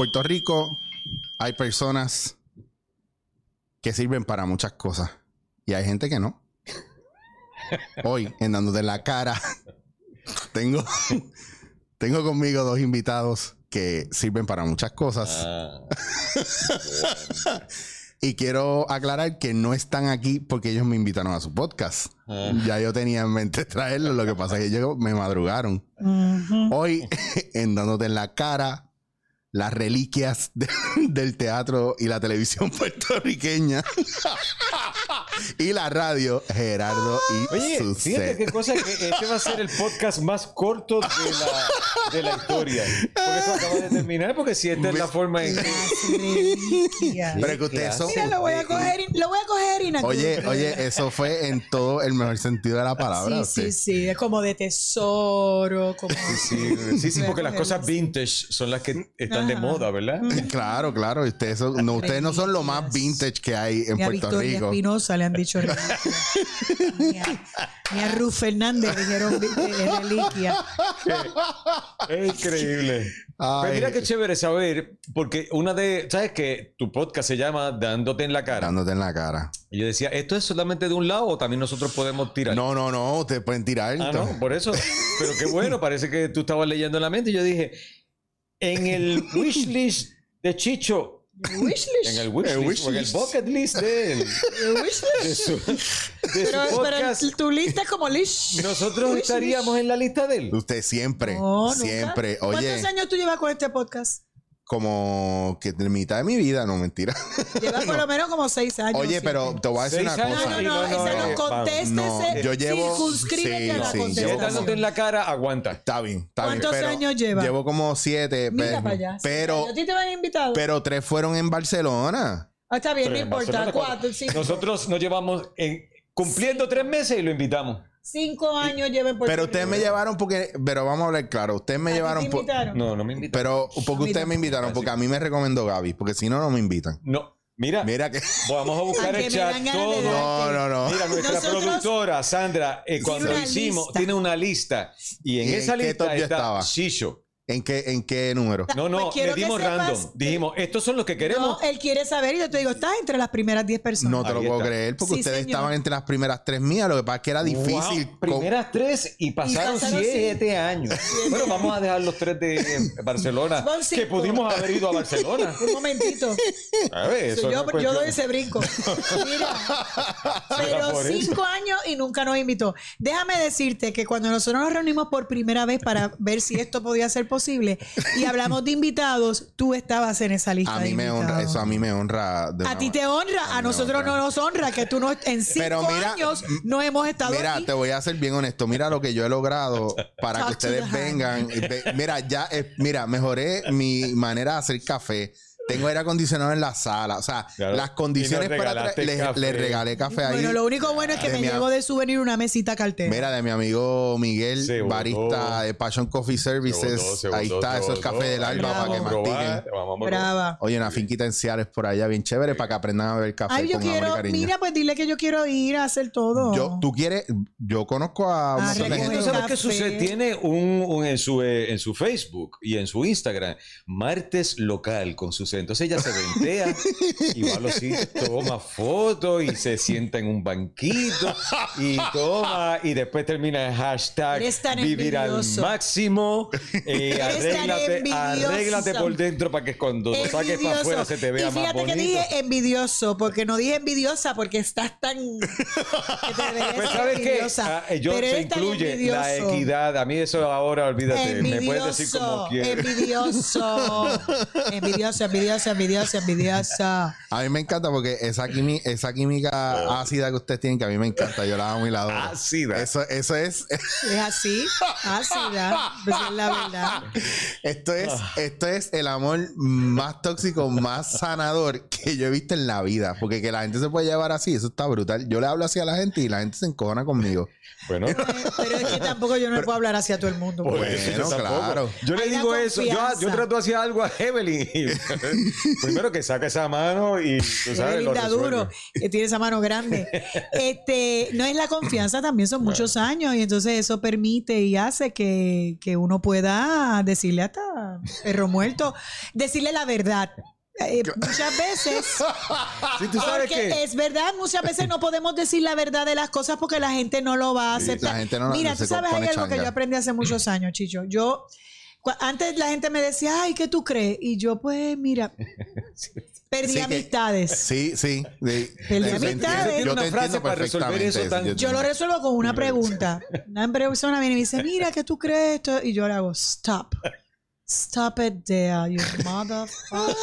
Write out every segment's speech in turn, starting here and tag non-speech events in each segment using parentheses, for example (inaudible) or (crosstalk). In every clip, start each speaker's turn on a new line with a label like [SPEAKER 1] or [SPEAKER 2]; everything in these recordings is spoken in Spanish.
[SPEAKER 1] En Puerto Rico hay personas que sirven para muchas cosas y hay gente que no. Hoy, en Dándote la cara, (laughs) tengo, tengo conmigo dos invitados que sirven para muchas cosas.
[SPEAKER 2] Ah, (laughs)
[SPEAKER 1] Y quiero aclarar que no están aquí porque ellos me invitaron a su podcast.
[SPEAKER 2] Ah.
[SPEAKER 1] Ya yo tenía en mente traerlo, lo que pasa es que ellos me madrugaron. Hoy, (laughs) en Dándote en la cara, las reliquias de- (laughs) del teatro y la televisión (laughs) puertorriqueña y la radio, Gerardo y
[SPEAKER 2] Oye,
[SPEAKER 1] su
[SPEAKER 2] fíjate
[SPEAKER 1] set.
[SPEAKER 2] qué cosa que este va a ser el podcast más corto de la, de la historia. Porque eso acaba de terminar, porque si esta es la forma en que...
[SPEAKER 1] Pero que ustedes son...
[SPEAKER 3] Mira, lo voy a coger, y- lo voy a coger y
[SPEAKER 1] Oye, oye, eso fue en todo el mejor sentido de la palabra.
[SPEAKER 3] Sí, sí, sí, es como de tesoro, como...
[SPEAKER 2] Sí, sí, porque las cosas vintage son las que están de moda, ¿verdad?
[SPEAKER 1] Claro, claro. Ustedes, son- no, ustedes no son lo más vintage que hay en Puerto
[SPEAKER 3] Victoria
[SPEAKER 1] Rico.
[SPEAKER 3] Espinosa le han dicho reliquia. ni, a, ni a Ruth Fernández dijeron reliquia.
[SPEAKER 2] Es increíble.
[SPEAKER 1] Ay.
[SPEAKER 2] Pero mira qué chévere saber, porque una de, ¿sabes que Tu podcast se llama Dándote en la cara.
[SPEAKER 1] Dándote en la cara.
[SPEAKER 2] Y yo decía, ¿esto es solamente de un lado o también nosotros podemos tirar?
[SPEAKER 1] No, no, no. Ustedes pueden tirar.
[SPEAKER 2] Ah, no, por eso. Pero qué bueno, parece que tú estabas leyendo en la mente. Y yo dije, en el (laughs) wishlist de Chicho,
[SPEAKER 3] Wishlist.
[SPEAKER 2] en el wishlist,
[SPEAKER 1] El
[SPEAKER 2] o en el
[SPEAKER 1] wishlist.
[SPEAKER 2] bucket list de él,
[SPEAKER 3] Wishlist.
[SPEAKER 2] de su, de su
[SPEAKER 3] Pero,
[SPEAKER 2] podcast,
[SPEAKER 3] pero tu lista es como lish.
[SPEAKER 2] nosotros
[SPEAKER 3] Wishlist.
[SPEAKER 2] estaríamos en la lista de él.
[SPEAKER 1] Usted siempre,
[SPEAKER 3] No, nunca.
[SPEAKER 1] siempre. Oye,
[SPEAKER 3] ¿Cuántos años tú llevas con este podcast?
[SPEAKER 1] Como que de mitad de mi vida, no mentira. (laughs)
[SPEAKER 3] Llevas por lo menos como seis años.
[SPEAKER 1] Oye,
[SPEAKER 3] siete.
[SPEAKER 1] pero te voy a decir una cosa.
[SPEAKER 3] no, no,
[SPEAKER 2] No, no, no,
[SPEAKER 3] contéstese.
[SPEAKER 1] no, yo llevo-
[SPEAKER 3] Circunscríbete
[SPEAKER 1] sí,
[SPEAKER 3] a la
[SPEAKER 1] sí,
[SPEAKER 2] dándote en la cara, aguanta.
[SPEAKER 1] Está bien, está bien.
[SPEAKER 3] ¿Cuántos años lleva?
[SPEAKER 1] Llevo como siete.
[SPEAKER 3] Mira
[SPEAKER 1] pe-
[SPEAKER 3] para allá.
[SPEAKER 1] Pero,
[SPEAKER 3] ¿A ti te van invitado?
[SPEAKER 1] pero tres fueron en Barcelona.
[SPEAKER 3] Ah, está bien, no importa. Cuatro, cinco.
[SPEAKER 2] Nosotros nos llevamos en, cumpliendo tres meses y lo invitamos.
[SPEAKER 3] Cinco años lleven por
[SPEAKER 1] Pero ustedes me llevaron porque. Pero vamos a hablar claro. Ustedes me llevaron. por-
[SPEAKER 2] No, no me invitan.
[SPEAKER 1] pero porque ustedes me invitaron. Porque a mí me recomendó Gaby. Porque si no, no me invitan.
[SPEAKER 2] No, mira,
[SPEAKER 1] Mira que.
[SPEAKER 2] vamos a buscar (laughs) el chat todo.
[SPEAKER 1] No, no, no.
[SPEAKER 2] Mira, nuestra
[SPEAKER 3] Nosotros-
[SPEAKER 2] productora Sandra, eh, cuando hicimos,
[SPEAKER 3] lista.
[SPEAKER 2] tiene una lista y en
[SPEAKER 1] ¿Y en
[SPEAKER 2] esa lista está
[SPEAKER 1] estaba?
[SPEAKER 2] Shisho.
[SPEAKER 1] ¿En qué, ¿En qué número?
[SPEAKER 2] No, no,
[SPEAKER 3] Pues quiero
[SPEAKER 2] le
[SPEAKER 3] que
[SPEAKER 2] dimos random. Dijimos, estos son los que queremos.
[SPEAKER 3] No, él quiere saber y yo te digo, estás entre las primeras 10 personas.
[SPEAKER 1] No te lo puedo
[SPEAKER 2] está.
[SPEAKER 1] creer. Porque
[SPEAKER 3] Sí,
[SPEAKER 1] ustedes
[SPEAKER 3] señor.
[SPEAKER 1] estaban entre las primeras tres mías. Lo que pasa es que era difícil.
[SPEAKER 2] Wow,
[SPEAKER 1] con-
[SPEAKER 2] primeras tres y pasaron
[SPEAKER 3] pasaron
[SPEAKER 2] siete años. Bueno, vamos a dejar los tres de eh, Barcelona. Que pudimos haber ido a Barcelona. (laughs)
[SPEAKER 3] Un momentito.
[SPEAKER 2] A ver, eso
[SPEAKER 3] yo,
[SPEAKER 2] no
[SPEAKER 3] doy ese brinco. (laughs) Mira, (laughs) pero cinco años y nunca nos invitó. Déjame decirte que cuando nosotros nos reunimos por primera vez para ver si esto podía ser posible y hablamos de invitados, tú estabas en esa lista.
[SPEAKER 1] A
[SPEAKER 3] de
[SPEAKER 1] mí me honra. Eso a mí me honra. de
[SPEAKER 3] A ti te honra, a nosotros
[SPEAKER 1] honra.
[SPEAKER 3] no nos honra que tú no en (laughs) cinco
[SPEAKER 1] Pero mira,
[SPEAKER 3] años no hemos estado
[SPEAKER 1] Mira,
[SPEAKER 3] aquí.
[SPEAKER 1] te voy a ser bien honesto. Mira lo que yo he logrado para que
[SPEAKER 3] Talk
[SPEAKER 1] ustedes vengan. Mira, ya, eh, mira, mejoré mi manera de hacer café. Tengo aire acondicionado en la sala. O sea,
[SPEAKER 2] Claro.
[SPEAKER 1] las condiciones para les,
[SPEAKER 2] café.
[SPEAKER 1] les regalé café ahí.
[SPEAKER 3] Bueno, lo único bueno es que
[SPEAKER 1] de
[SPEAKER 3] me
[SPEAKER 1] am-
[SPEAKER 3] de souvenir una mesita cartera.
[SPEAKER 1] Mira, de mi amigo Miguel,
[SPEAKER 2] Se botó.
[SPEAKER 1] barista de Passion Coffee Services. ahí está, eso es café del alba para que mastiquen.
[SPEAKER 3] Brava.
[SPEAKER 1] Oye, una finquita en Ciales por allá bien chévere para que aprendan a beber café
[SPEAKER 3] Ay, yo
[SPEAKER 1] con amor y
[SPEAKER 3] quiero,
[SPEAKER 1] cariño.
[SPEAKER 3] mira, pues dile que yo quiero ir a hacer todo.
[SPEAKER 1] Yo, tú quieres, yo conozco a un
[SPEAKER 3] Ah,
[SPEAKER 1] montón de gente.
[SPEAKER 2] ¿Tú sabes qué sucede? Tiene un, un- en, su, eh, en su Facebook y en su Instagram, martes local con Entonces ella se ventea y va a los sitios, toma fotos y se sienta en un banquito y toma y después termina el hashtag vivir al máximo. eh, arréglate, arréglate por dentro para que cuando lo saques para afuera se te vea
[SPEAKER 3] y
[SPEAKER 2] más
[SPEAKER 3] fíjate
[SPEAKER 2] bonito.
[SPEAKER 3] que dije envidioso, porque no dije envidiosa porque estás tan. (laughs) que te
[SPEAKER 2] Pues sabes que
[SPEAKER 3] envidiosa.
[SPEAKER 2] yo
[SPEAKER 3] Pero
[SPEAKER 2] se
[SPEAKER 3] eres tan
[SPEAKER 2] incluye la equidad. A mí eso ahora olvídate. Me puedes decir como quieras.
[SPEAKER 3] Envidioso. Envidioso, (laughs) envidioso, envidioso, envidioso.
[SPEAKER 1] A mí me encanta porque esa, quimi- esa química ácida que ustedes tienen, que a mí me encanta, yo la amo y la adoro.
[SPEAKER 2] Ácida.
[SPEAKER 1] Eso, eso es,
[SPEAKER 3] Es así, ácida. Pues es la verdad.
[SPEAKER 1] esto es,
[SPEAKER 2] Ah.
[SPEAKER 1] esto es el amor más tóxico, más sanador que yo he visto en la vida. Porque que la gente se puede llevar así, eso está brutal. Yo le hablo así a la gente y la gente se encojona conmigo.
[SPEAKER 2] Bueno,
[SPEAKER 3] Pero es que tampoco yo no le puedo hablar hacia todo el mundo.
[SPEAKER 1] Bueno, claro.
[SPEAKER 2] Yo le digo eso. Yo, yo trato hacia algo a Evelyn. Primero que saca esa mano y tú (laughs) sabes, lo
[SPEAKER 3] duro, que tiene esa mano grande. (laughs) Este, no es la confianza, también son muchos años y entonces eso permite y hace que, que uno pueda decirle hasta perro muerto, decirle la verdad. Eh, (laughs) muchas veces,
[SPEAKER 2] Sí, tú sabes
[SPEAKER 3] porque
[SPEAKER 2] que
[SPEAKER 3] es verdad, muchas veces no podemos decir la verdad de las cosas porque la gente no lo va a
[SPEAKER 1] Sí,
[SPEAKER 3] aceptar.
[SPEAKER 1] la gente no lo-
[SPEAKER 3] Mira, tú sabes, hay algo que yo aprendí hace muchos años, Chicho. Yo, antes la gente me decía, ay, ¿qué tú crees? Y yo, pues, mira, (laughs) perdí
[SPEAKER 1] Sí, que-
[SPEAKER 3] amistades.
[SPEAKER 1] Sí, sí. de-
[SPEAKER 3] Perdí amistades.
[SPEAKER 1] Yo te
[SPEAKER 2] frase para resolver eso tan-
[SPEAKER 1] Yo-
[SPEAKER 3] Yo lo resuelvo con una pregunta. Una persona viene y me dice, mira, ¿qué tú crees? esto?" Y yo le hago, stop. Stop it there, you motherfucker.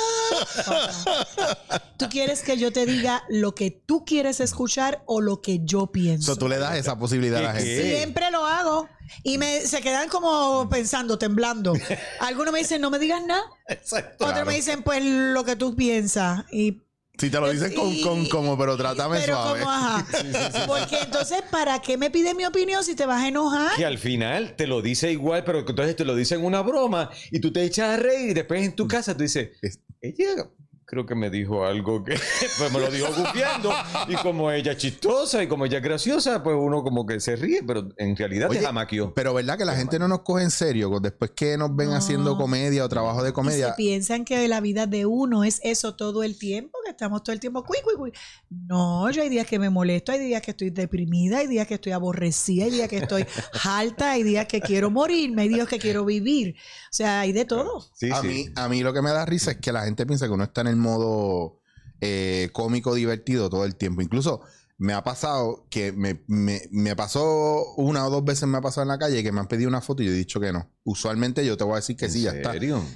[SPEAKER 3] ¿Tú quieres que yo te diga lo que tú quieres escuchar o lo que yo pienso?
[SPEAKER 1] So, tú le das esa posibilidad a la
[SPEAKER 2] ¿Qué,
[SPEAKER 1] gente.
[SPEAKER 2] qué?
[SPEAKER 3] Siempre lo hago. Y me, se quedan como pensando, temblando. Algunos me dicen, no me digas nada.
[SPEAKER 2] Exacto.
[SPEAKER 3] Otros me dicen, pues lo que tú piensas. Y
[SPEAKER 1] Si te lo dicen con, con como, pero trátame
[SPEAKER 3] pero
[SPEAKER 1] suave.
[SPEAKER 3] como, ajá. (laughs) Porque entonces, ¿para qué me pides mi opinión si te vas a enojar?
[SPEAKER 2] que al final te lo dice igual, pero entonces te lo dice en una broma y tú te echas a reír y después en tu casa tú dices,
[SPEAKER 1] Es-
[SPEAKER 2] ella creo que me dijo algo que (laughs) pues me lo dijo gufiando y como ella es chistosa y como ella es graciosa, pues uno como que se ríe, pero en realidad
[SPEAKER 1] Oye,
[SPEAKER 2] te jamaqueó.
[SPEAKER 1] Pero verdad que la gente no nos coge en serio después que nos ven
[SPEAKER 3] No.
[SPEAKER 1] haciendo comedia o trabajo de
[SPEAKER 3] Y se
[SPEAKER 1] comedia.
[SPEAKER 3] piensan que la vida de uno es eso todo el tiempo, que estamos todo el tiempo cui, cui, cui. No, yo hay días que me molesto, hay días que estoy deprimida, hay días que estoy aborrecida, hay días que estoy (laughs) alta, hay días que quiero morirme, hay días que quiero vivir. O sea, hay de todo.
[SPEAKER 2] Sí,
[SPEAKER 1] a,
[SPEAKER 2] sí.
[SPEAKER 1] mí, a mí lo que me da risa es que la gente piensa que uno está en el modo eh, cómico divertido todo el tiempo. Incluso me ha pasado que me, me- me pasó una o dos veces me ha pasado en la calle que me han pedido una foto y yo he dicho que no. Usualmente yo te voy a decir que
[SPEAKER 2] ¿En
[SPEAKER 1] sí, ya está.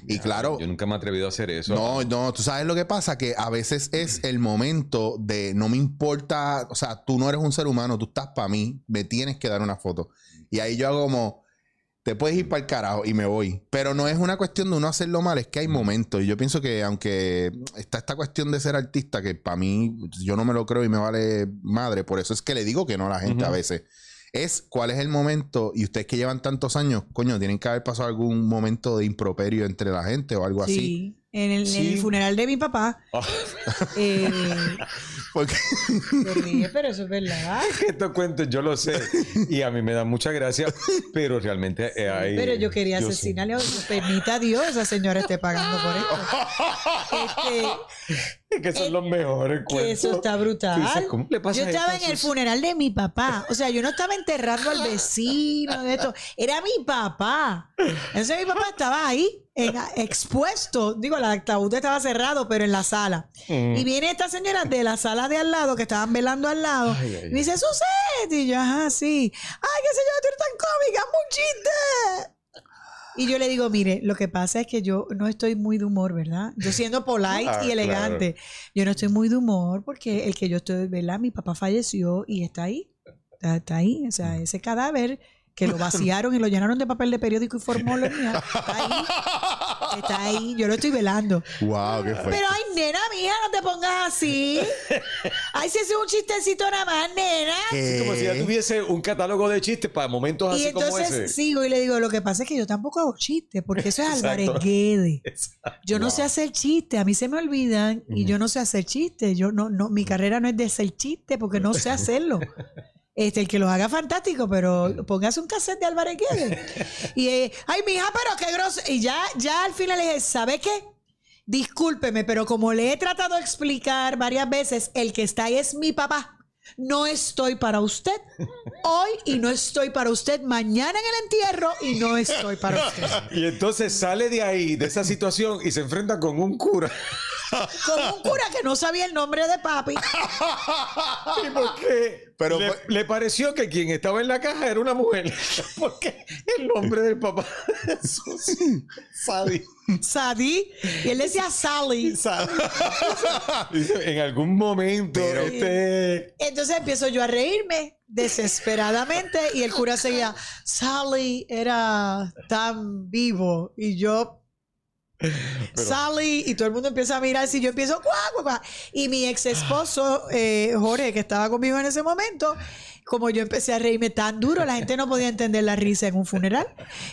[SPEAKER 1] Y
[SPEAKER 2] Ya,
[SPEAKER 1] claro-
[SPEAKER 2] Yo nunca me he atrevido a hacer eso.
[SPEAKER 1] No, no, tú sabes lo que pasa, que a veces es el momento de no me importa, o sea, tú no eres un ser humano, tú estás para mí, me tienes que dar una foto. Y ahí yo hago como, te puedes ir para el carajo y me voy. Pero no es una cuestión de uno hacerlo mal, es que hay momentos. Y yo pienso que aunque está esta cuestión de ser artista, que para mí yo no me lo creo y me vale madre, por eso es que le digo que no a la gente a veces. Es cuál es el momento, y ustedes que llevan tantos años, coño, tienen que haber pasado algún momento de improperio entre la gente o algo así.
[SPEAKER 3] Sí. En el,
[SPEAKER 2] Sí.
[SPEAKER 3] funeral de mi papá.
[SPEAKER 2] Ah.
[SPEAKER 3] eh, (laughs)
[SPEAKER 1] Porque
[SPEAKER 3] te ríes, pero eso es verdad. (laughs)
[SPEAKER 2] estos cuentos yo lo sé y a mí me da mucha gracia, pero realmente eh, hay...
[SPEAKER 3] Pero yo quería
[SPEAKER 2] sé.
[SPEAKER 3] asesinarle. Permita Dios, esa señora esté pagando por esto. Este, (laughs)
[SPEAKER 2] Es que son los mejores cuentos.
[SPEAKER 3] eso está brutal.
[SPEAKER 2] Dices, ¿cómo le pasa
[SPEAKER 3] yo estaba en el funeral de mi papá. O sea, yo no estaba enterrando al vecino de esto. Era mi papá. Entonces mi papá estaba ahí, en- expuesto. Digo, el ataúd estaba cerrado, pero en la sala.
[SPEAKER 2] Mm.
[SPEAKER 3] Y viene esta señora de la sala de al lado, que estaban velando al lado.
[SPEAKER 2] Ay, ay,
[SPEAKER 3] y dice, Suset. Y yo, ajá, sí. Ay, qué señora, tú eres tan cómica, chiste. Y yo le digo, mire, lo que pasa es que yo no estoy muy de humor, ¿verdad? Yo siendo polite (laughs)
[SPEAKER 2] Ah,
[SPEAKER 3] y elegante, yo no estoy muy de humor porque el que yo estoy, ¿verdad? Mi papá falleció y está ahí. Está, está ahí. O sea, ese cadáver que lo vaciaron y lo llenaron de papel de periódico y formol está ahí. Está ahí. Yo lo estoy velando.
[SPEAKER 1] Wow, qué fuerte.
[SPEAKER 3] Pero ay, nena, mija, no te pongas así. Ay, si es un chistecito nada más, nena.
[SPEAKER 1] ¿Qué?
[SPEAKER 2] Como si ya tuviese un catálogo de chistes para momentos
[SPEAKER 3] Y
[SPEAKER 2] así como ese.
[SPEAKER 3] entonces sigo y le digo, lo que pasa es que yo tampoco hago chistes, porque eso es. Álvarez Guede.
[SPEAKER 2] Exacto.
[SPEAKER 3] Yo no sé hacer chistes, a mí se me olvidan y yo no sé hacer chistes. Yo no, no, mi carrera no es de hacer chistes porque no sé hacerlo. Este, el que los haga fantástico, pero póngase un cassette de Álvarez. (laughs) Y, eh, ay, mija, pero qué grosso. Y ya, ya al final le dije, ¿sabe qué? Discúlpeme, pero como le he tratado de explicar varias veces, el que está ahí es mi papá. No estoy para usted hoy y no estoy para usted mañana en el entierro y no estoy para (laughs) usted.
[SPEAKER 2] Y entonces sale de ahí, de esa situación, y se enfrenta con un cura.
[SPEAKER 3] Con un cura que no sabía el nombre de papi.
[SPEAKER 2] ¿Y por qué?
[SPEAKER 1] Pero
[SPEAKER 2] le,
[SPEAKER 1] fue-
[SPEAKER 2] le pareció que quien estaba en la caja era una mujer. (laughs) Porque el nombre del papá es Sadie.
[SPEAKER 3] Sadie. Y él decía Sally. (laughs)
[SPEAKER 2] Dice, En algún momento,
[SPEAKER 1] Pero-
[SPEAKER 2] este.
[SPEAKER 3] Entonces empiezo yo a reírme desesperadamente y el cura seguía, Sally era tan vivo y yo, (laughs) Sally, y todo el mundo empieza a mirar si yo empiezo, "Cuá, cuá, cuá". y mi ex esposo, (gasps) eh, Jorge, que estaba conmigo en ese momento, como yo empecé a reírme tan duro, la gente no podía entender la risa en un funeral.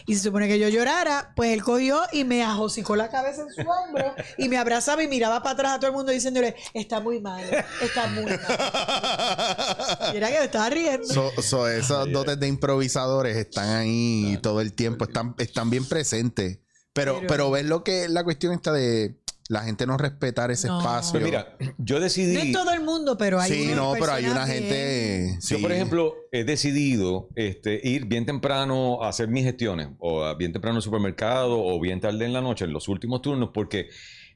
[SPEAKER 3] Y se supone que yo llorara, pues él cogió y me ajosicó la cabeza en su hombro y me abrazaba y miraba para atrás a todo el mundo diciéndole, está muy mal, está muy mal. Y era que me estaba riendo.
[SPEAKER 1] So- so esos dotes de improvisadores están ahí todo el tiempo, están, están bien presentes. Pero,
[SPEAKER 3] Pero-
[SPEAKER 1] pero ves lo que la cuestión está de la gente no respetar ese
[SPEAKER 3] No.
[SPEAKER 1] espacio.
[SPEAKER 2] Pues mira, yo decidí.
[SPEAKER 3] no es todo el mundo, pero hay
[SPEAKER 1] sí, no, pero hay una gente. sí.
[SPEAKER 2] Yo, por ejemplo, he decidido este, ir bien temprano a hacer mis gestiones, o bien temprano al supermercado, o bien tarde en la noche, en los últimos turnos, porque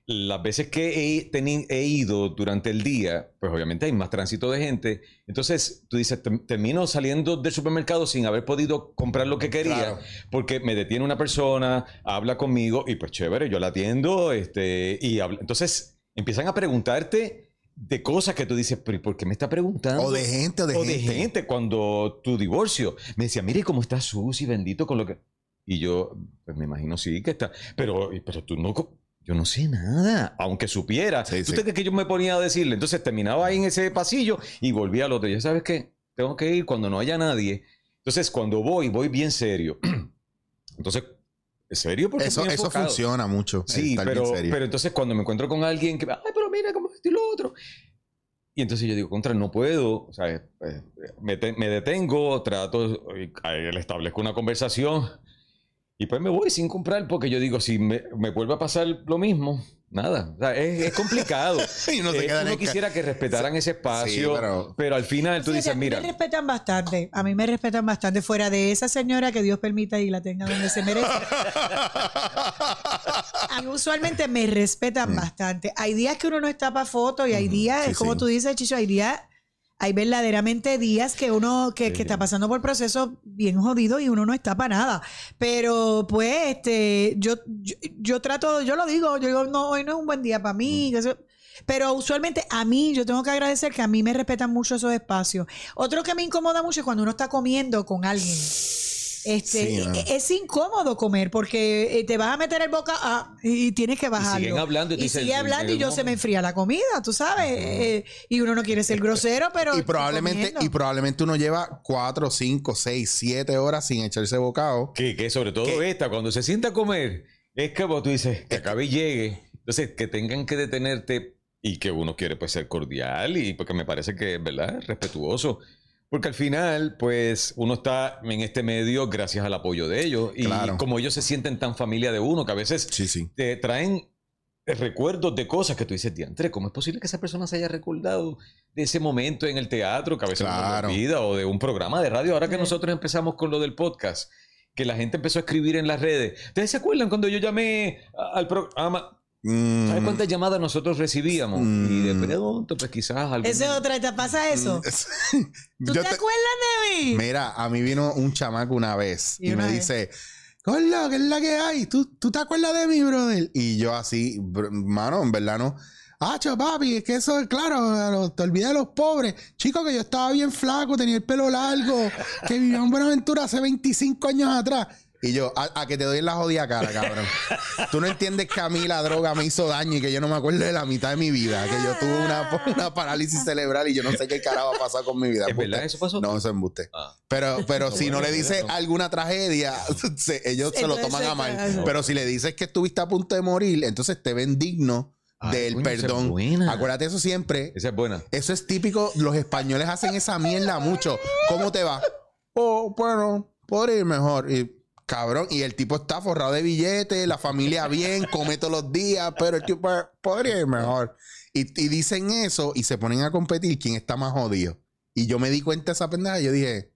[SPEAKER 2] las veces que he, teni- he ido durante el día, pues obviamente hay más tránsito de gente. Entonces, tú dices, "Tem- termino saliendo del supermercado sin haber podido comprar lo que quería,
[SPEAKER 1] Claro.
[SPEAKER 2] porque me detiene una persona, habla conmigo, y pues chévere, yo la atiendo, este, y habla- entonces empiezan a preguntarte de cosas que tú dices, pero ¿y por qué me está preguntando?
[SPEAKER 1] O de gente, o de
[SPEAKER 2] o de
[SPEAKER 1] gente.
[SPEAKER 2] gente cuando tu divorcio me decía, mire cómo está Susi, bendito con lo que... Y yo, pues me imagino sí que está, pero, pero tú no... Yo no sé nada, aunque supiera.
[SPEAKER 1] Sí,
[SPEAKER 2] ¿Tú
[SPEAKER 1] sí.
[SPEAKER 2] crees que yo me ponía a decirle? Entonces terminaba ahí en ese pasillo y volvía al otro. Y yo, ¿sabes qué? Tengo que ir cuando no haya nadie. Entonces, cuando voy, voy bien serio. (clears throat) Entonces, ¿serio? Porque
[SPEAKER 1] Eso, funciona mucho.
[SPEAKER 2] Sí, pero,
[SPEAKER 1] serio.
[SPEAKER 2] pero entonces cuando me encuentro con alguien que, ay, pero mira cómo esto y lo otro. Y entonces yo digo, contra, no puedo, o sea, eh, eh, me, te- me detengo, trato, eh, le establezco una conversación y pues me voy sin comprar porque yo digo, si me, me vuelve a pasar lo mismo, nada. O sea, es, es complicado. (laughs)
[SPEAKER 1] Y uno
[SPEAKER 2] Eh, uno quisiera que respetaran ese espacio,
[SPEAKER 1] pero-
[SPEAKER 2] pero... al final tú dices,
[SPEAKER 3] a mí
[SPEAKER 2] mira,
[SPEAKER 3] me respetan bastante. A mí me respetan bastante. Fuera de esa señora que Dios permita y la tenga donde se merece. (laughs) A mí usualmente me respetan bastante. Hay días que uno no está para foto y hay días,
[SPEAKER 1] sí,
[SPEAKER 3] como
[SPEAKER 1] sí.
[SPEAKER 3] tú dices, Chicho, hay días, hay verdaderamente días que uno que,
[SPEAKER 2] Sí,
[SPEAKER 3] que está pasando por procesos bien jodidos y uno no está para nada. Pero pues, este, yo, yo, yo trato, yo lo digo, yo digo, no, hoy no es un buen día para mí. eso- pero usualmente a mí, yo tengo que agradecer que a mí me respetan mucho esos espacios. Otro que me incomoda mucho es cuando uno está comiendo con alguien. Este,
[SPEAKER 1] Sí, mano.
[SPEAKER 3] e- es incómodo comer porque eh, te vas a meter el boca ah, y tienes que bajarlo.
[SPEAKER 2] siguen hablando y
[SPEAKER 3] y sigue
[SPEAKER 2] en-
[SPEAKER 3] hablando y yo se me enfría la comida, tú sabes. Eh, y uno no quiere ser grosero, pero.
[SPEAKER 1] y probablemente, y probablemente uno lleva cuatro, cinco, seis, siete horas sin echarse bocado.
[SPEAKER 2] Que, que sobre todo
[SPEAKER 1] ¿Qué?
[SPEAKER 2] esta, cuando se sienta a comer, es que vos tú dices, que acabe y llegue. Entonces, que tengan que detenerte y que uno quiere pues ser cordial y porque me parece que, ¿verdad? Respetuoso. Porque al final, pues, uno está en este medio gracias al apoyo de ellos. Y
[SPEAKER 1] Claro.
[SPEAKER 2] como ellos se sienten tan familia de uno, que a veces
[SPEAKER 1] Sí, sí.
[SPEAKER 2] te traen recuerdos de cosas que tú dices, diantre, ¿cómo es posible que esa persona se haya recordado de ese momento en el teatro que a veces
[SPEAKER 1] Claro.
[SPEAKER 2] olvida o de un programa de radio? Ahora que
[SPEAKER 3] Sí.
[SPEAKER 2] nosotros empezamos con lo del podcast, que la gente empezó a escribir en las redes. ¿Ustedes se acuerdan cuando yo llamé al programa?
[SPEAKER 1] Mm,
[SPEAKER 2] ¿Sabes cuántas llamadas nosotros recibíamos? Y de
[SPEAKER 1] Mm.
[SPEAKER 2] pronto, pues quizás algún...
[SPEAKER 3] Esa es otra, ¿te pasa eso? (laughs) ¿Tú
[SPEAKER 1] Yo
[SPEAKER 3] te,
[SPEAKER 1] te-
[SPEAKER 3] acuerdas de mí?
[SPEAKER 1] Mira, a mí vino un chamaco una vez
[SPEAKER 3] Y
[SPEAKER 1] y,
[SPEAKER 3] una
[SPEAKER 1] me
[SPEAKER 3] vez.
[SPEAKER 1] dice, Gordo, ¿qué es la que hay? ¿Tú, ¿Tú te acuerdas de mí, brother? Y yo así, mano, en verdad no. Hacho, papi, es que eso es claro, te olvidas de los pobres. Chico, que yo estaba bien flaco, tenía el pelo largo, que vivía en Buenaventura hace 25 años atrás. Y yo, a, a que te doy en la jodida cara, cabrón. Tú no entiendes que a mí la droga me hizo daño y que yo no me acuerdo de la mitad de mi vida. Que yo tuve una, una parálisis cerebral y yo no sé qué carajo ha pasado con mi vida.
[SPEAKER 2] ¿Es verdad eso pasó?
[SPEAKER 1] No, eso es embuste.
[SPEAKER 2] Ah.
[SPEAKER 1] Pero, pero si no le dices alguna tragedia, (laughs) se- ellos se lo toman a mal. Pero si le dices que estuviste a punto de morir, entonces te ven digno
[SPEAKER 2] Ay,
[SPEAKER 1] del
[SPEAKER 2] coño, esa es
[SPEAKER 1] perdón.
[SPEAKER 2] buena.
[SPEAKER 1] Acuérdate eso siempre.
[SPEAKER 2] Esa es buena.
[SPEAKER 1] Eso es típico. Los españoles hacen esa mierda mucho. ¿Cómo te va? Oh, bueno, podría ir mejor. Y, cabrón, y el tipo está forrado de billetes, la familia bien, come todos los días, pero el tipo "Eh, podría ir mejor. Y, y dicen eso y se ponen a competir quién está más jodido. Y yo me di cuenta de esa pendeja y yo dije,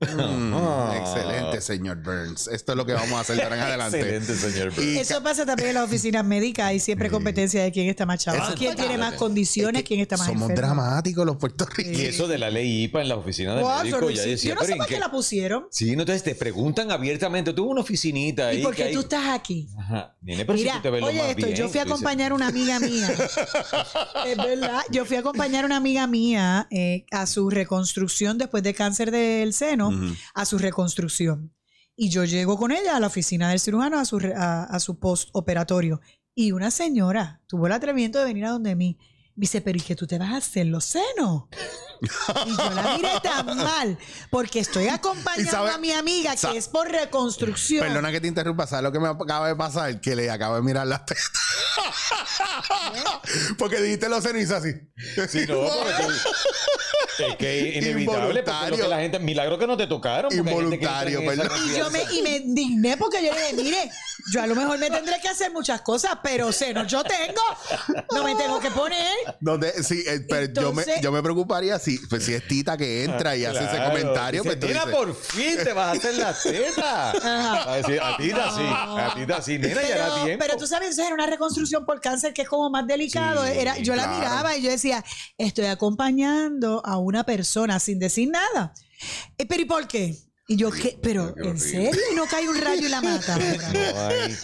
[SPEAKER 1] "Mm,
[SPEAKER 2] Ah.
[SPEAKER 1] excelente, señor Burns. Esto es lo que vamos a hacer de ahora en (laughs) adelante.
[SPEAKER 2] Excelente, señor.
[SPEAKER 1] Y-
[SPEAKER 3] Eso pasa también en las oficinas médicas. Hay siempre competencia de quién está más
[SPEAKER 1] es
[SPEAKER 3] quién tiene más condiciones,
[SPEAKER 1] Es que
[SPEAKER 3] quién está más
[SPEAKER 1] Somos
[SPEAKER 3] enfermo.
[SPEAKER 1] dramáticos los puertorriqueños.
[SPEAKER 2] Y eso de la ley IPA en la oficina del
[SPEAKER 3] Wow,
[SPEAKER 2] médico, ya decía,
[SPEAKER 3] Yo no sé
[SPEAKER 2] ¿en
[SPEAKER 3] por qué
[SPEAKER 2] qué?
[SPEAKER 3] la pusieron.
[SPEAKER 2] Sí, no, entonces te preguntan abiertamente. Tuve una oficinita ahí.
[SPEAKER 3] ¿Y por
[SPEAKER 2] que
[SPEAKER 3] qué
[SPEAKER 2] hay-
[SPEAKER 3] tú estás aquí?
[SPEAKER 2] Ajá. Nene, pero si
[SPEAKER 3] Mira,
[SPEAKER 2] tú te ves lo
[SPEAKER 3] oye
[SPEAKER 2] más
[SPEAKER 3] esto,
[SPEAKER 2] bien,
[SPEAKER 3] yo fui a
[SPEAKER 2] tú dices,
[SPEAKER 3] acompañar a una amiga (laughs) mía. es verdad, yo fui a acompañar a una amiga mía eh, a su reconstrucción después de cáncer del seno, A su reconstrucción. Y yo llego con ella a la oficina del cirujano a su, a su postoperatorio. Y una señora tuvo el atrevimiento de venir a donde mí. Me dice, pero ¿y qué tú te vas a hacer los senos? Y yo la miré tan (laughs) mal porque estoy acompañando
[SPEAKER 1] sabe-
[SPEAKER 3] a mi amiga que es por reconstrucción.
[SPEAKER 1] Perdona que te interrumpa, ¿sabes lo que me acaba de pasar? Que le acabo de mirar las tetas. (laughs) Porque dijiste los hizo así.
[SPEAKER 2] Sí, no, porque es que es (laughs) inevitable porque lo que la gente milagro que no te tocaron
[SPEAKER 1] Involuntario, perdón.
[SPEAKER 3] Y yo me, y me indigné porque yo le dije, mire, yo a lo mejor me tendré que hacer muchas cosas, pero senos yo tengo. No me tengo que poner.
[SPEAKER 1] Donde, sí, eh, pero yo, me, yo me preocuparía si, pues, si es Tita que entra y hace ese comentario.
[SPEAKER 2] dice,
[SPEAKER 1] Pues, tú
[SPEAKER 2] Mira, por fin te vas a hacer la teta.
[SPEAKER 3] Ajá.
[SPEAKER 2] A decir, a Tita sí, a Tita sí, nena, ya era
[SPEAKER 3] Pero,
[SPEAKER 2] tiempo.
[SPEAKER 3] pero tú sabes, eso era una reconstrucción por cáncer que es como más delicado.
[SPEAKER 2] Sí,
[SPEAKER 3] era, yo la miraba y yo decía, estoy acompañando a una persona sin decir nada. Eh, pero ¿y por qué? Y yo, ¿qué? Pero,
[SPEAKER 2] Qué
[SPEAKER 3] ¿en
[SPEAKER 2] horrible.
[SPEAKER 3] serio? ¿Y no cae un rayo y la mata? (laughs)
[SPEAKER 2] No hay-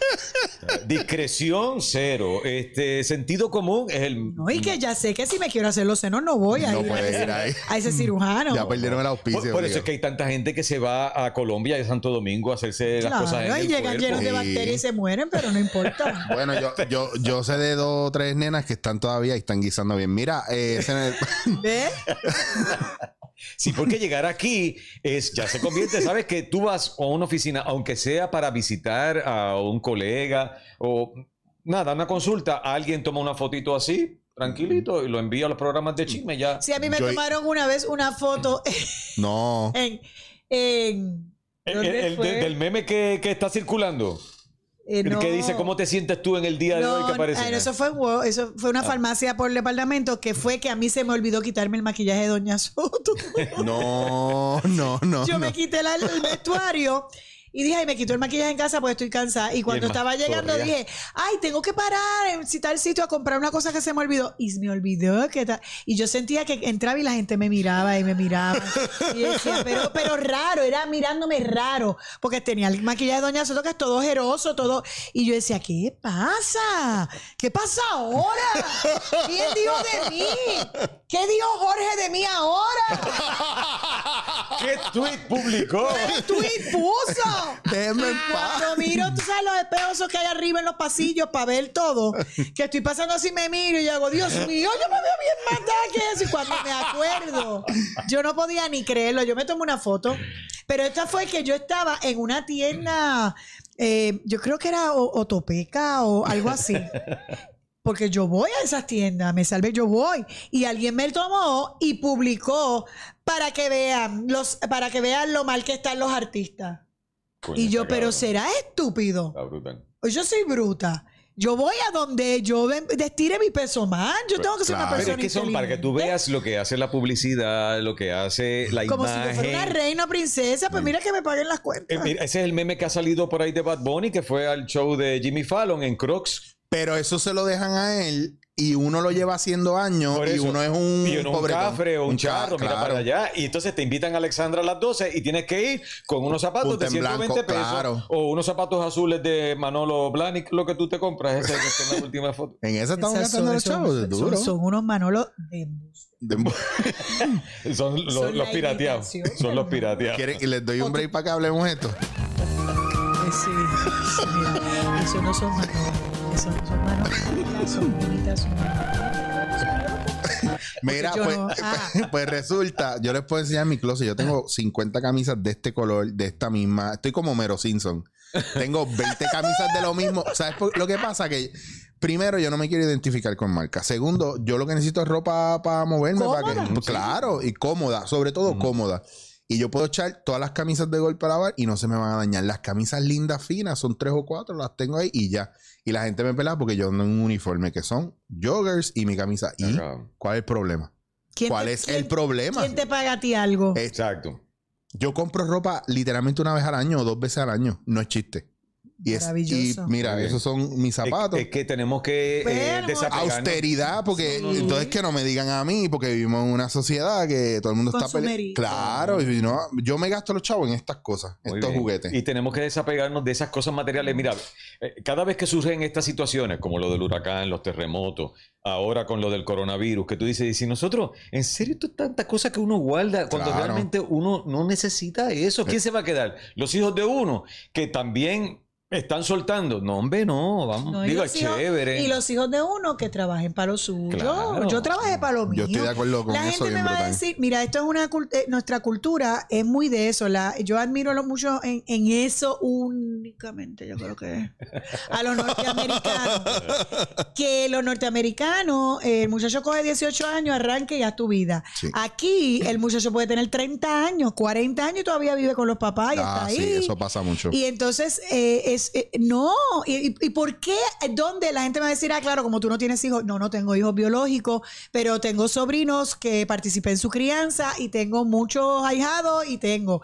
[SPEAKER 2] Discreción cero. Este sentido común es el.
[SPEAKER 3] No, y que ya sé que si me quiero hacer los senos no voy a
[SPEAKER 1] No
[SPEAKER 3] ir a
[SPEAKER 1] puedes
[SPEAKER 3] ese,
[SPEAKER 1] ir ahí.
[SPEAKER 3] a ese cirujano.
[SPEAKER 1] Ya perdieron el auspicio.
[SPEAKER 2] Por, por eso es que hay tanta gente que se va a Colombia y a Santo Domingo a hacerse las
[SPEAKER 3] Claro,
[SPEAKER 2] cosas en
[SPEAKER 3] y
[SPEAKER 2] el
[SPEAKER 3] llegan
[SPEAKER 2] cuerpo.
[SPEAKER 3] llenos de
[SPEAKER 1] Sí.
[SPEAKER 3] bacterias y se mueren, pero no importa. (laughs)
[SPEAKER 1] Bueno, yo, yo, yo sé de dos o tres nenas que están todavía y están guisando bien. Mira, eh, ese en el-
[SPEAKER 3] ¿Ves? (laughs)
[SPEAKER 2] Sí, porque llegar aquí es ya se convierte, sabes que tú vas a una oficina, aunque sea para visitar a un colega o nada, una consulta, alguien toma una fotito así, tranquilito, y lo envía a los programas de chisme ya.
[SPEAKER 3] Sí, a mí me
[SPEAKER 1] Yo-
[SPEAKER 3] tomaron una vez una foto (laughs)
[SPEAKER 1] no.
[SPEAKER 3] en... en
[SPEAKER 2] El-
[SPEAKER 3] ¿dónde
[SPEAKER 2] el-
[SPEAKER 3] fue?
[SPEAKER 2] de- del meme que, que está circulando,
[SPEAKER 3] Eh,
[SPEAKER 2] el que
[SPEAKER 3] no.
[SPEAKER 2] dice cómo te sientes tú en el día de hoy que aparece.
[SPEAKER 3] no, eso fue, wow, eso fue una
[SPEAKER 2] Ah.
[SPEAKER 3] farmacia por el departamento que fue que a mí se me olvidó quitarme el maquillaje de Doña Soto. (laughs)
[SPEAKER 1] No, no, no.
[SPEAKER 3] Yo
[SPEAKER 1] no.
[SPEAKER 3] me quité la- el vestuario y dije, ay, me quito el maquillaje en casa porque estoy cansada. Y cuando estaba
[SPEAKER 2] más
[SPEAKER 3] llegando
[SPEAKER 2] corría.
[SPEAKER 3] dije, ay, tengo que parar en tal sitio a comprar una cosa que se me olvidó. Y se me olvidó que ta- Y yo sentía que entraba y la gente me miraba y me miraba. Y decía, pero, pero raro, era mirándome raro. Porque tenía el maquillaje de Doña Soto que es todo ojeroso, todo. Y yo decía, ¿qué pasa? ¿Qué pasa ahora? ¿Quién dijo de mí? ¿Qué dijo Jorge de mí ahora? (laughs)
[SPEAKER 2] ¿Qué tweet publicó?
[SPEAKER 3] ¿Qué tweet puso?
[SPEAKER 1] Déjame en paz.
[SPEAKER 3] Cuando miro, tú sabes los espejos esos que hay arriba en los pasillos para ver todo, (laughs) que estoy pasando así, me miro y hago, Dios mío, yo me veo bien matada que eso. Y cuando me acuerdo, yo no podía ni creerlo. Yo me tomo una foto, pero esta fue que yo estaba en una tienda, eh, yo creo que era Otopeca o algo así. Porque yo voy a esas tiendas, me salvé, yo voy. Y alguien me tomó y publicó para que vean los, para que vean lo mal que están los artistas.
[SPEAKER 2] Coño,
[SPEAKER 3] Y yo, pero
[SPEAKER 2] cabrón.
[SPEAKER 3] será estúpido.
[SPEAKER 2] Está brutal.
[SPEAKER 3] O Yo soy bruta. Yo voy a donde yo de- destire mi peso más. Yo tengo que ser una
[SPEAKER 1] Claro.
[SPEAKER 2] Pero
[SPEAKER 3] persona
[SPEAKER 2] es que son para que tú veas lo que hace la publicidad, lo que hace la
[SPEAKER 3] Como si
[SPEAKER 2] imagen.
[SPEAKER 3] yo fuera una reina o princesa, pues mira que me paguen las
[SPEAKER 2] Eh,
[SPEAKER 3] cuentas.
[SPEAKER 2] mira, ese es el meme que ha salido por ahí de Bad Bunny, que fue al show de Jimmy Fallon en Crocs.
[SPEAKER 1] Pero eso se lo dejan a él y uno lo lleva haciendo años y uno es un
[SPEAKER 2] Y uno un cafre o un,
[SPEAKER 1] ca-
[SPEAKER 2] charro, mira
[SPEAKER 1] claro.
[SPEAKER 2] para allá. Y entonces te invitan a Alexandra a las 12 y tienes que ir con unos zapatos
[SPEAKER 1] Punta
[SPEAKER 2] de
[SPEAKER 1] en
[SPEAKER 2] 120
[SPEAKER 1] blanco,
[SPEAKER 2] pesos.
[SPEAKER 1] claro.
[SPEAKER 2] O unos zapatos azules de Manolo Blahnik, lo que tú te compras. Esa en la última foto.
[SPEAKER 1] En esa estamos
[SPEAKER 3] Esas
[SPEAKER 1] gastando
[SPEAKER 3] son-
[SPEAKER 1] los chavos,
[SPEAKER 3] son-
[SPEAKER 1] duro.
[SPEAKER 3] Son, unos manolos de (laughs)
[SPEAKER 2] Son los,
[SPEAKER 3] Son
[SPEAKER 2] los pirateados. Son los pirateados.
[SPEAKER 1] ¿Quieren que les doy un break para que hablemos esto?
[SPEAKER 3] Pues sí, sí, mira, eso no son manolos. Eso no son. Son bonitas, son bonitas.
[SPEAKER 1] Mira, pues,
[SPEAKER 3] no- (laughs) ah.
[SPEAKER 1] pues resulta, yo les puedo enseñar mi closet. Yo tengo 50 camisas de este color, de esta misma. Estoy como Mero Simpson. Tengo 20 camisas de lo mismo. ¿Sabes por- lo que pasa? Que primero, yo no me quiero identificar con marca. Segundo, yo lo que necesito es ropa para moverme. Para que,
[SPEAKER 3] ¿Cómoda?
[SPEAKER 1] claro, y cómoda. Sobre todo cómoda. Y yo puedo echar todas las camisas de golpe a lavar y no se me van a dañar. Las camisas lindas, finas, son tres o cuatro, las tengo ahí y ya. Y la gente me pelea porque yo ando en un uniforme que son joggers y mi camisa. ¿Y cuál es el problema?
[SPEAKER 3] ¿Quién
[SPEAKER 1] ¿Cuál
[SPEAKER 3] te-
[SPEAKER 1] es el problema?
[SPEAKER 3] ¿Quién te paga a ti algo?
[SPEAKER 2] Exacto.
[SPEAKER 1] yo compro ropa literalmente una vez al año o dos veces al año. No es chiste. Y, es, y mira,
[SPEAKER 2] bien.
[SPEAKER 1] esos son mis zapatos.
[SPEAKER 2] Es, es que tenemos que eh, desapegarnos.
[SPEAKER 1] Austeridad, porque
[SPEAKER 3] Sí.
[SPEAKER 1] entonces que no me digan a mí, porque vivimos en una sociedad que todo el mundo está. Claro, y no, yo me gasto los chavos en estas cosas,
[SPEAKER 2] Muy
[SPEAKER 1] estos
[SPEAKER 2] bien.
[SPEAKER 1] juguetes.
[SPEAKER 2] Y tenemos que desapegarnos de esas cosas materiales. Mira, eh, cada vez que surgen estas situaciones, como lo del huracán, los terremotos, ahora con lo del coronavirus, que tú dices, y si nosotros, en serio, esto es tanta cosa que uno guarda cuando
[SPEAKER 1] Claro.
[SPEAKER 2] realmente uno no necesita eso, ¿quién se va a quedar? Los hijos de uno, que también Están soltando. No, hombre, no. Vamos.
[SPEAKER 3] No,
[SPEAKER 2] Digo,
[SPEAKER 3] hijos-
[SPEAKER 2] chévere.
[SPEAKER 3] Y los hijos de uno que trabajen para lo suyo.
[SPEAKER 2] Claro.
[SPEAKER 3] Yo trabajé para lo mío.
[SPEAKER 1] Yo estoy de acuerdo con
[SPEAKER 3] la
[SPEAKER 1] eso,
[SPEAKER 3] gente me va a decir, mira, esto es una eh, nuestra cultura es muy de eso. La, yo admiro lo mucho en, en eso únicamente, yo creo que a los norteamericanos. (laughs) que los norteamericanos, eh, el muchacho coge 18 años, arranque y haz tu vida.
[SPEAKER 1] Sí.
[SPEAKER 3] Aquí el muchacho puede tener 30 años, 40 años y todavía vive con los papás y
[SPEAKER 1] Ah,
[SPEAKER 3] está ahí.
[SPEAKER 1] sí, eso pasa mucho.
[SPEAKER 3] Y entonces, eh, es, eh, no, ¿Y, y, y por qué? ¿Dónde la gente me va a decir, ah, claro, como tú no tienes hijos? No, no tengo hijos biológicos, pero tengo sobrinos que participé en su crianza y tengo muchos ahijados y tengo.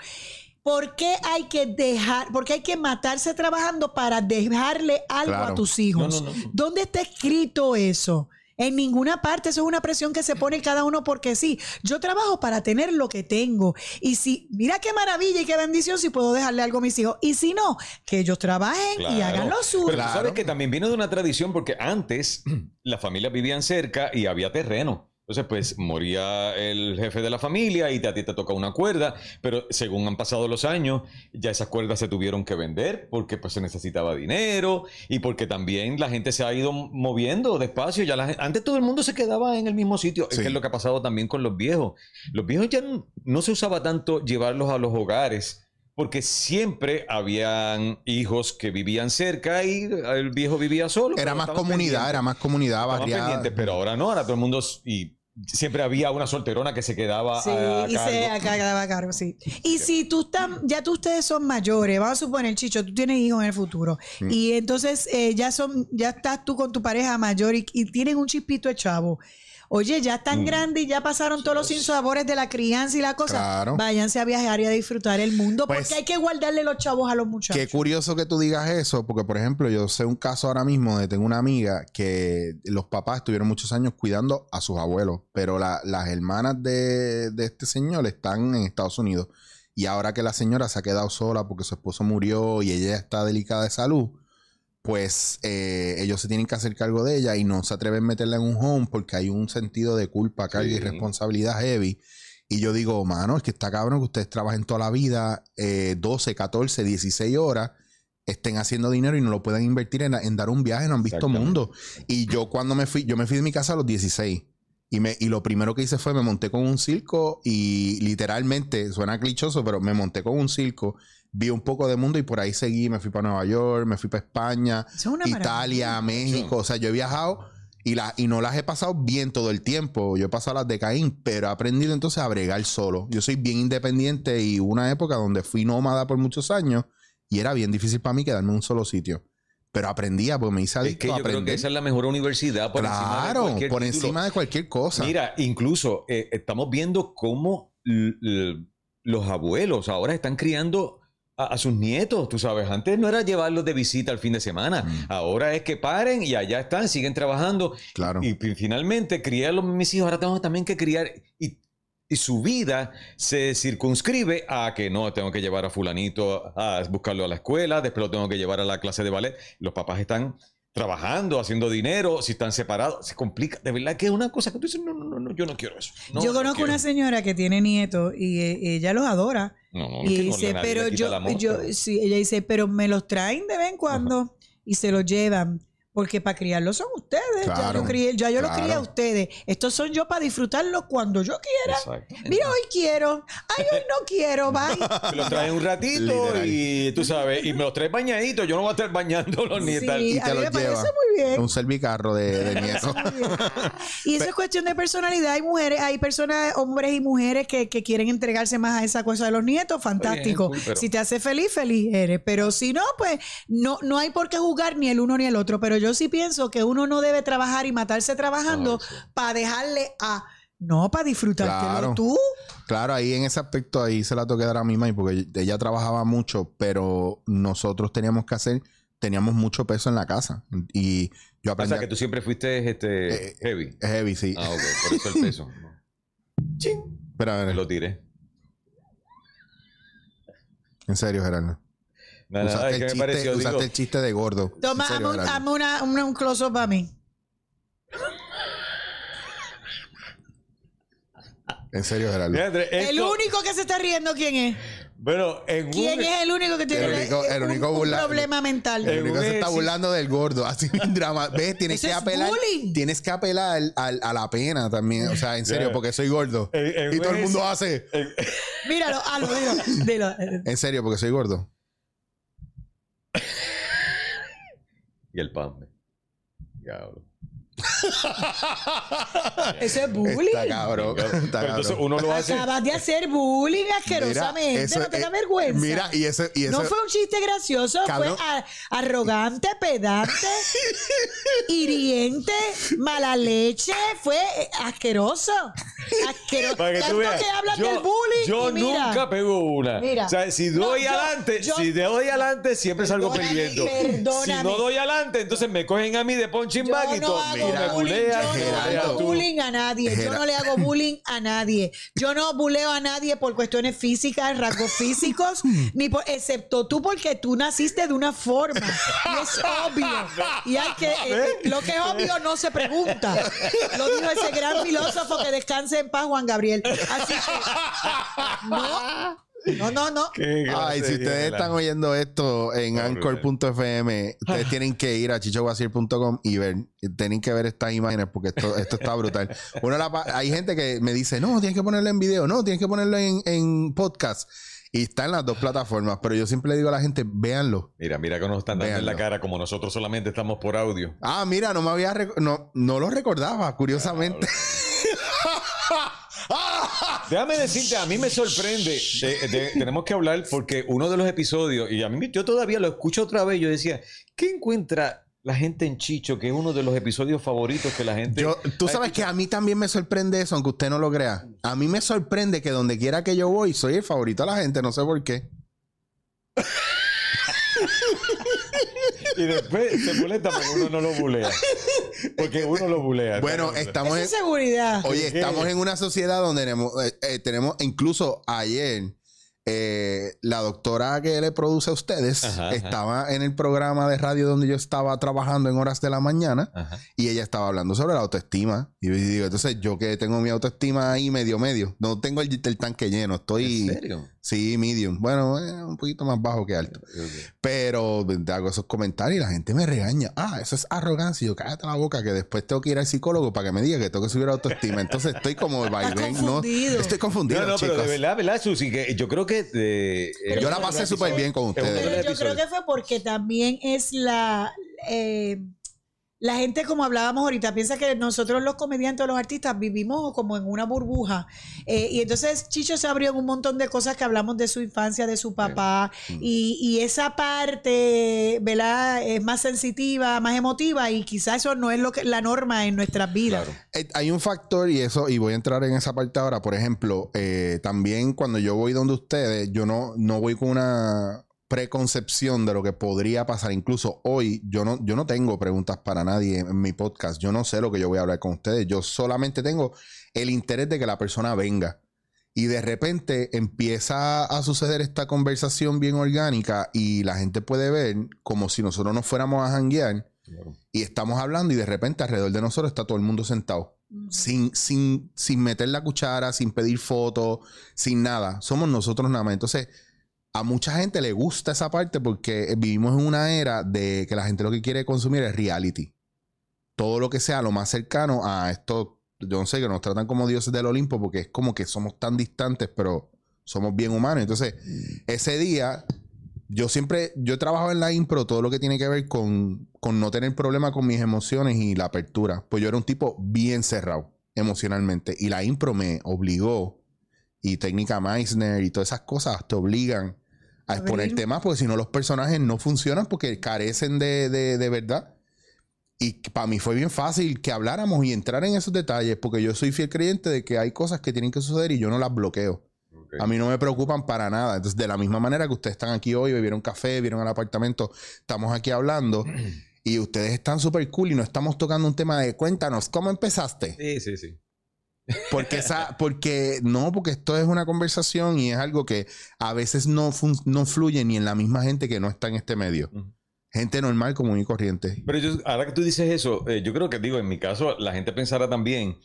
[SPEAKER 3] ¿Por qué hay que dejar, por qué hay que matarse trabajando para dejarle algo
[SPEAKER 1] Claro.
[SPEAKER 3] a tus hijos?
[SPEAKER 2] No, no, no.
[SPEAKER 3] ¿Dónde está escrito eso? En ninguna parte, eso es una presión que se pone cada uno porque sí. Yo trabajo para tener lo que tengo. Y si, mira qué maravilla y qué bendición si puedo dejarle algo a mis hijos. Y si no, que ellos trabajen y hagan lo suyo.
[SPEAKER 2] Pero tú sabes que también viene de una tradición porque antes (clears throat) las familias vivían cerca y había terreno. Entonces, pues moría el jefe de la familia y a ti te toca una cuerda, pero según han pasado los años, ya esas cuerdas se tuvieron que vender porque pues se necesitaba dinero y porque también la gente se ha ido moviendo despacio. Ya la antes todo el mundo se quedaba en el mismo sitio. Es que es lo que ha pasado también con los viejos. Los viejos ya no, no se usaba tanto llevarlos a los hogares porque siempre habían hijos que vivían cerca y el viejo vivía solo.
[SPEAKER 1] Era más comunidad, era más comunidad barriada.
[SPEAKER 2] pero ahora no, ahora todo el mundo y siempre había una solterona que se quedaba
[SPEAKER 3] Sí,
[SPEAKER 2] a, a
[SPEAKER 3] y se
[SPEAKER 2] cargo.
[SPEAKER 3] quedaba a cargo, sí. Y si tú estás, ya tú ustedes son mayores, vamos a suponer, Chicho, tú tienes hijos en el futuro,
[SPEAKER 1] Mm.
[SPEAKER 3] y entonces eh, ya son, ya estás tú con tu pareja mayor y, y tienen un chispito de chavo. Oye, ya
[SPEAKER 1] Mm.
[SPEAKER 3] están grandes y ya pasaron todos los sinsabores de la crianza y la cosa.
[SPEAKER 1] Claro.
[SPEAKER 3] Váyanse a viajar y a disfrutar el mundo,
[SPEAKER 1] Pues,
[SPEAKER 3] porque hay que guardarle los chavos a los muchachos.
[SPEAKER 1] Qué curioso que tú digas eso, porque por ejemplo, yo sé un caso ahora mismo de tengo una amiga que los papás estuvieron muchos años cuidando a sus abuelos, pero la- las hermanas de, de este señor están en Estados Unidos. Y ahora que la señora se ha quedado sola porque su esposo murió y ella está delicada de salud, pues eh, ellos se tienen que hacer cargo de ella y no se atreven a meterla en un home porque hay un sentido de culpa, carga y responsabilidad heavy. Y yo digo, mano, es que está cabrón que ustedes trabajen toda la vida, eh, 12, 14, 16 horas, estén haciendo dinero y no lo puedan invertir en, en dar un viaje, no han visto mundo. Y yo cuando me fui, yo me fui de mi casa a los 16. Y, me, y lo primero que hice fue me monté con un circo y literalmente, suena clichoso, pero me monté con un circo, vi un poco de mundo y por ahí seguí, me fui para Nueva York, me fui para España,
[SPEAKER 3] es
[SPEAKER 1] Italia, México, o sea, yo he viajado y, la, y no las he pasado bien todo el tiempo, yo he pasado las de Caín, pero he aprendido entonces a bregar solo. Yo soy bien independiente y hubo una época donde fui nómada por muchos años y era bien difícil para mí quedarme en un solo sitio. Pero aprendía, porque me hice
[SPEAKER 2] Es
[SPEAKER 1] adicto a
[SPEAKER 2] creo que esa es la mejor universidad por encima de
[SPEAKER 1] claro,
[SPEAKER 2] cualquier
[SPEAKER 1] por
[SPEAKER 2] título.
[SPEAKER 1] encima de cualquier cosa.
[SPEAKER 2] Mira, incluso eh, estamos viendo cómo los abuelos ahora están criando a, a sus nietos, tú sabes. Antes no era llevarlos de visita al fin de semana.
[SPEAKER 1] Mm.
[SPEAKER 2] Ahora es que paren y allá están, siguen trabajando.
[SPEAKER 1] Claro.
[SPEAKER 2] Y, y finalmente criar a los- mis hijos. Ahora tengo también que criar. Y, y su vida se circunscribe a que no, tengo que llevar a fulanito a buscarlo a la escuela, después lo tengo que llevar a la clase de ballet. Los papás están trabajando, haciendo dinero, si están separados, se complica. De verdad que es una cosa que tú dices, no, no, no, yo no quiero eso. No,
[SPEAKER 3] yo
[SPEAKER 2] no
[SPEAKER 3] conozco una señora que tiene nietos y eh, ella los adora.
[SPEAKER 2] No, no,
[SPEAKER 3] Y
[SPEAKER 2] no,
[SPEAKER 3] dice, pero yo,
[SPEAKER 2] amor,
[SPEAKER 3] yo,
[SPEAKER 2] pero-
[SPEAKER 3] sí, ella dice, pero me los traen de vez en cuando y se los llevan. Porque para criarlos son ustedes. ya
[SPEAKER 1] Claro,
[SPEAKER 3] yo, crié- ya yo los
[SPEAKER 1] claro.
[SPEAKER 3] crié a ustedes. Estos son yo para disfrutarlos cuando yo quiera. Mira, hoy quiero. Ay, hoy no quiero. (laughs) Bye.
[SPEAKER 2] Los traes un ratito
[SPEAKER 1] Literal.
[SPEAKER 2] y tú sabes, y me los traes bañaditos. Yo no voy a estar bañando los nietos.
[SPEAKER 3] Sí,
[SPEAKER 1] y
[SPEAKER 3] a
[SPEAKER 1] te
[SPEAKER 3] mí
[SPEAKER 1] los
[SPEAKER 3] me parece muy bien.
[SPEAKER 1] Un servicarro de, de (laughs) nieto.
[SPEAKER 3] Y eso es cuestión de personalidad. Hay mujeres, hay personas, hombres y mujeres que, que quieren entregarse más a esa cosa de los nietos. Fantástico.
[SPEAKER 2] cool, pero-
[SPEAKER 3] Si te hace feliz, feliz eres. Pero si no, pues no, no hay por qué juzgar ni el uno ni el otro. Pero yo sí pienso que uno no debe trabajar y matarse trabajando
[SPEAKER 2] sí.
[SPEAKER 3] para dejarle a. No, para disfrutártelo
[SPEAKER 1] Claro.
[SPEAKER 3] tú.
[SPEAKER 1] Claro, ahí en ese aspecto ahí se la toqué dar a mi mamá porque ella trabajaba mucho, pero nosotros teníamos que hacer, teníamos mucho peso en la casa y yo
[SPEAKER 2] O
[SPEAKER 1] aprendí
[SPEAKER 2] sea,
[SPEAKER 1] a-
[SPEAKER 2] que tú siempre fuiste este,
[SPEAKER 1] Eh,
[SPEAKER 2] heavy.
[SPEAKER 1] heavy, sí.
[SPEAKER 2] Ah, ok, por eso el (laughs) peso.
[SPEAKER 1] Pero a ver,
[SPEAKER 2] Lo tiré.
[SPEAKER 1] en serio, Gerardo.
[SPEAKER 2] Nada,
[SPEAKER 1] usaste el
[SPEAKER 2] que me
[SPEAKER 1] chiste,
[SPEAKER 2] pareció,
[SPEAKER 1] usaste
[SPEAKER 2] digo,
[SPEAKER 1] el chiste de gordo.
[SPEAKER 3] Toma,
[SPEAKER 1] En serio,
[SPEAKER 3] hazme, un-
[SPEAKER 1] Gerardo.
[SPEAKER 3] hazme una, una- un close-up a mí.
[SPEAKER 1] En serio, Gerardo.
[SPEAKER 3] El único que se está riendo, ¿quién es?
[SPEAKER 2] Bueno, en
[SPEAKER 3] ¿Quién
[SPEAKER 2] un-
[SPEAKER 3] es el único que tiene
[SPEAKER 1] El único- el
[SPEAKER 3] un-
[SPEAKER 1] único
[SPEAKER 3] un
[SPEAKER 1] burla-
[SPEAKER 3] problema mental?
[SPEAKER 1] El único que se está burlando del gordo. Así (laughs) un drama. ¿Ves? Tienes
[SPEAKER 3] Eso
[SPEAKER 1] que
[SPEAKER 3] es
[SPEAKER 1] apelar.
[SPEAKER 3] bullying.
[SPEAKER 1] Tienes que apelar al- a la pena también. O sea, en serio, porque soy gordo.
[SPEAKER 2] En- en
[SPEAKER 1] y todo el mundo hace.
[SPEAKER 2] en-
[SPEAKER 3] Míralo, hazlo, dilo, dilo.
[SPEAKER 1] En serio, porque soy gordo. (laughs)
[SPEAKER 2] y el pan. Diablo. (laughs)
[SPEAKER 3] Eso es bullying.
[SPEAKER 1] Está cabrón. Está
[SPEAKER 2] entonces
[SPEAKER 1] cabrón.
[SPEAKER 2] uno lo hace.
[SPEAKER 3] Acabas de hacer bullying asquerosamente.
[SPEAKER 1] Mira, eso
[SPEAKER 3] no te da
[SPEAKER 1] es-
[SPEAKER 3] vergüenza.
[SPEAKER 1] Mira, y eso, y
[SPEAKER 3] no fue un chiste gracioso,
[SPEAKER 1] Cabrón.
[SPEAKER 3] fue a- arrogante, pedante, (laughs) hiriente, mala leche, fue asqueroso. Asqueroso.
[SPEAKER 2] Para que tú
[SPEAKER 3] Tanto
[SPEAKER 2] veas,
[SPEAKER 3] que hablan
[SPEAKER 2] yo,
[SPEAKER 3] del bullying.
[SPEAKER 2] yo
[SPEAKER 3] mira,
[SPEAKER 2] nunca pego una.
[SPEAKER 3] Mira.
[SPEAKER 2] o sea, si doy adelante,
[SPEAKER 3] yo-
[SPEAKER 2] si doy adelante, siempre salgo perdiendo. Si no doy adelante, entonces me cogen a mí de punching bag y
[SPEAKER 3] no
[SPEAKER 2] todo.
[SPEAKER 3] hago Bullying, yo no
[SPEAKER 2] Gerardo,
[SPEAKER 3] hago bullying a nadie. Yo no le hago bullying a nadie. Yo no buleo a nadie por cuestiones físicas, rasgos físicos, ni por, excepto tú porque tú naciste de una forma. Y es obvio. Y hay que, eh, lo que es obvio no se pregunta. Lo dijo ese gran filósofo que descanse en paz, Juan Gabriel. Así que, no, no, no, no. (laughs)
[SPEAKER 2] Qué
[SPEAKER 1] Ay, si ustedes están oyendo esto en anchor.fm, ustedes tienen que ir a chichoguasir.com y ver, tienen que ver estas imágenes porque esto, esto está brutal. Uno la hay gente que me dice, no, tienes que ponerlo en video, no, tienes que ponerlo en, en podcast. Y está en las dos plataformas, pero yo siempre le digo a la gente, véanlo.
[SPEAKER 2] Mira, mira que nos están dando en la cara como nosotros solamente estamos por audio.
[SPEAKER 1] Ah, mira, no me había no, no lo recordaba, curiosamente. (laughs) (laughs)
[SPEAKER 2] Déjame decirte, a mí me sorprende. eh, de- tenemos que hablar porque uno de los episodios, y a mí yo todavía lo escucho otra vez, yo decía, ¿qué encuentra la gente en Chicho? Que es uno de los episodios favoritos que la gente...
[SPEAKER 1] Yo, tú sabes que a mí también me sorprende eso, aunque usted no lo crea. A mí me sorprende que donde quiera que yo voy, soy el favorito de la gente, no sé por qué.
[SPEAKER 2] Y después se molesta porque uno no lo bulea. Porque uno lo bulea.
[SPEAKER 1] Bueno, estamos en,
[SPEAKER 3] es seguridad.
[SPEAKER 1] oye, estamos en una sociedad donde tenemos, eh, eh, tenemos incluso ayer, eh, la doctora que le produce a ustedes
[SPEAKER 2] Ajá, ajá.
[SPEAKER 1] estaba en el programa de radio donde yo estaba trabajando en horas de la mañana
[SPEAKER 2] Ajá.
[SPEAKER 1] y ella estaba hablando sobre la autoestima. Y yo digo, entonces yo que tengo mi autoestima ahí medio medio, no tengo el, el tanque lleno, estoy...
[SPEAKER 2] ¿En serio?
[SPEAKER 1] Sí, medium. Bueno, eh, un poquito más bajo que alto. Pero te hago esos comentarios y la gente me regaña. Ah, eso es arrogancia. Yo, cállate la boca, que después tengo que ir al psicólogo para que me diga que tengo que subir autoestima. Entonces estoy como vaivén, ¿no?
[SPEAKER 3] confundido.
[SPEAKER 1] Estoy confundido,
[SPEAKER 2] No, no, pero de verdad, ¿verdad, Susi? Que yo creo que... eh,
[SPEAKER 3] Pero
[SPEAKER 1] Yo la pasé súper bien con ustedes.
[SPEAKER 3] Pero yo creo que fue porque también es la. eh, la gente, como hablábamos ahorita, piensa que nosotros los comediantes o los artistas vivimos como en una burbuja. Eh, y entonces Chicho se abrió en un montón de cosas que hablamos de su infancia, de su papá. Y, y esa parte, ¿verdad? Es más sensitiva, más emotiva y quizás eso no es lo que la norma en nuestras vidas.
[SPEAKER 2] Claro.
[SPEAKER 1] Eh, Hay un factor y eso, y voy a entrar en esa parte ahora. Por ejemplo, eh, también cuando yo voy donde ustedes, yo no, no voy con una preconcepción de lo que podría pasar. Incluso hoy yo no, yo no tengo preguntas para nadie en mi podcast. Yo no sé lo que yo voy a hablar con ustedes. Yo solamente tengo el interés de que la persona venga. Y de repente empieza a suceder esta conversación bien orgánica y la gente puede ver como si nosotros nos fuéramos a janguear
[SPEAKER 2] Claro.
[SPEAKER 1] y estamos hablando y de repente alrededor de nosotros está todo el mundo sentado. Sin, sin, sin meter la cuchara, sin pedir fotos, sin nada. Somos nosotros nada más. Entonces, a mucha gente le gusta esa parte porque vivimos en una era de que la gente lo que quiere consumir es reality. Todo lo que sea lo más cercano a esto, yo no sé, que nos tratan como dioses del Olimpo porque es como que somos tan distantes, pero somos bien humanos. Entonces, ese día, yo siempre, yo he trabajado en la impro todo lo que tiene que ver con, con no tener problema con mis emociones y la apertura. Pues yo era un tipo bien cerrado emocionalmente y la impro me obligó y técnica Meissner y todas esas cosas te obligan a
[SPEAKER 3] Abrir.
[SPEAKER 1] exponerte más porque si no los personajes no funcionan porque carecen de, de- de verdad. Y para mí fue bien fácil que habláramos y entrar en esos detalles porque yo soy fiel creyente de que hay cosas que tienen que suceder y yo no las bloqueo. A mí no me preocupan para nada. Entonces, de la misma manera que ustedes están aquí hoy, bebieron café, vieron al apartamento, estamos aquí hablando (clears throat) y ustedes están súper cool y no estamos tocando un tema de cuéntanos, ¿cómo empezaste?
[SPEAKER 2] Sí, sí, sí.
[SPEAKER 1] Porque esa, porque no, porque esto es una conversación y es algo que a veces no, fun- no fluye ni en la misma gente que no está en este medio.
[SPEAKER 2] Ujú.
[SPEAKER 1] Gente normal, común y corriente.
[SPEAKER 2] Pero yo, ahora que tú dices eso, eh, yo creo que digo, en mi caso, la gente pensará también,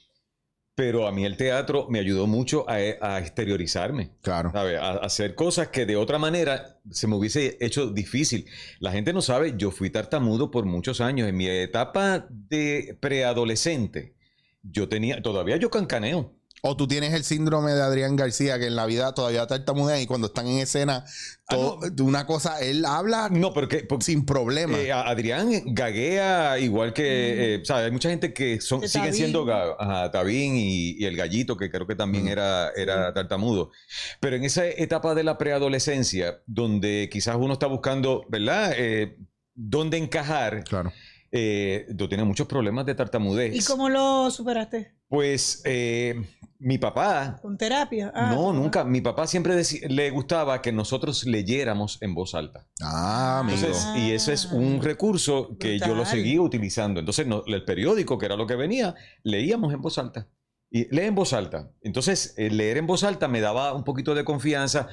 [SPEAKER 2] pero a mí el teatro me ayudó mucho a, a exteriorizarme.
[SPEAKER 1] Claro.
[SPEAKER 2] ¿sabe? A, a hacer cosas que de otra manera se me hubiese hecho difícil. La gente no sabe, yo fui tartamudo por muchos años. En mi etapa de preadolescente, yo tenía, todavía yo cancaneo.
[SPEAKER 1] O tú tienes el síndrome de Adrián García, que en la vida todavía tartamudea y cuando están en escena,
[SPEAKER 2] Ah,
[SPEAKER 1] una cosa, él habla
[SPEAKER 2] No, pero que, porque,
[SPEAKER 1] sin problema.
[SPEAKER 2] eh, Adrián gaguea igual que, eh, ¿sabes? Hay mucha gente que son, siguen
[SPEAKER 3] Tabín.
[SPEAKER 2] siendo ajá, Tabín y, y el gallito, que creo que también
[SPEAKER 1] Mm.
[SPEAKER 2] era, era tartamudo. Pero en esa etapa de la preadolescencia, donde quizás uno está buscando, ¿verdad? Eh, dónde encajar,
[SPEAKER 1] claro.
[SPEAKER 2] Eh, yo tenía muchos problemas de tartamudez.
[SPEAKER 3] ¿Y cómo lo superaste?
[SPEAKER 2] Pues eh, mi papá,
[SPEAKER 3] ¿Con terapia? Ah,
[SPEAKER 2] no, nunca, mi papá siempre le gustaba que nosotros leyéramos en voz alta.
[SPEAKER 1] Ah.
[SPEAKER 2] Entonces, y ese es un recurso que yo lo seguía utilizando. Entonces, no- el periódico, que era lo que venía, leíamos en voz alta. Y lee en voz alta. Entonces, el leer en voz alta me daba un poquito de confianza,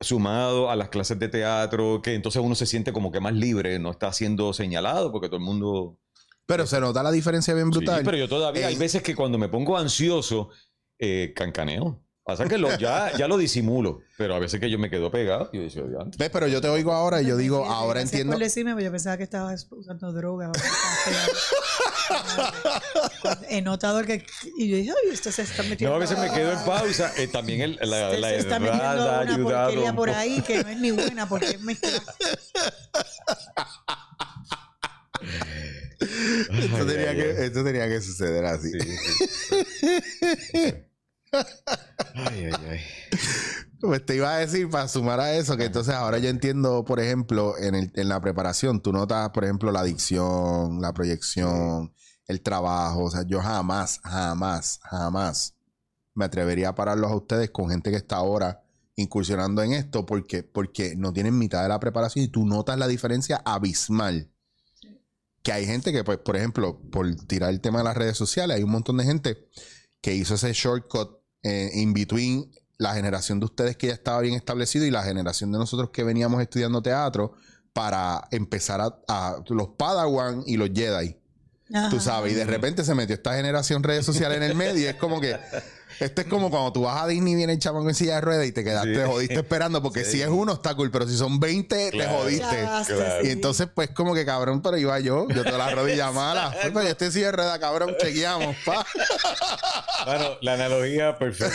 [SPEAKER 2] sumado a las clases de teatro, que entonces uno se siente como que más libre, no está siendo señalado, porque todo el mundo...
[SPEAKER 1] Pero se nota la diferencia bien brutal.
[SPEAKER 2] Sí, pero yo todavía, hay
[SPEAKER 1] Eh,
[SPEAKER 2] veces que cuando me pongo ansioso, eh, cancaneo. Pasa que lo, (laughs) ya, ya lo disimulo, pero a veces que yo me quedo pegado, yo "Diantre".
[SPEAKER 1] ¿Ves? Pero yo te oigo ahora y yo digo, ahora entiendo.
[SPEAKER 3] por decirme, porque yo pensaba que estabas usando droga. (laughs) He notado que. Y yo dije, ay, esto se está metiendo.
[SPEAKER 2] No, a veces me quedo en (laughs) pausa. eh, también el- la, la
[SPEAKER 3] se está metiendo una
[SPEAKER 2] ayudado.
[SPEAKER 3] porquería por ahí que no es ni buena porque es. (laughs)
[SPEAKER 1] Esto tenía,
[SPEAKER 2] ay,
[SPEAKER 1] que,
[SPEAKER 2] ay.
[SPEAKER 1] esto tenía que suceder así.
[SPEAKER 2] Sí, sí. (laughs) Ay, ay, ay.
[SPEAKER 1] Pues te iba a decir, para sumar a eso, que entonces ahora yo entiendo, por ejemplo, en, el- en la preparación, tú notas, por ejemplo, la dicción, la proyección, el trabajo. O sea, yo jamás, jamás, jamás me atrevería a pararlos a ustedes con gente que está ahora incursionando en esto porque, porque no tienen mitad de la preparación y tú notas la diferencia abismal. Que hay gente que, pues, por ejemplo, por tirar el tema de las redes sociales, hay un montón de gente que hizo ese shortcut eh, in between la generación de ustedes que ya estaba bien establecido y la generación de nosotros que veníamos estudiando teatro para empezar a, a los Padawan y los Jedi. Tú sabes, y de repente se metió esta generación redes sociales en el medio y es como que esto es como cuando tú vas a Disney y viene el chamaco en silla de ruedas y te quedaste,
[SPEAKER 2] Sí.
[SPEAKER 1] te jodiste esperando porque
[SPEAKER 2] Sí.
[SPEAKER 1] si es uno está cool, pero si son 20
[SPEAKER 2] Claro.
[SPEAKER 1] te jodiste.
[SPEAKER 2] Claro.
[SPEAKER 1] Y entonces, pues, como que cabrón, pero iba yo, yo te la rodilla (laughs) mala. Pues, pero yo estoy en silla de ruedas, cabrón, chequeamos, pa.
[SPEAKER 2] Bueno, la analogía perfecta.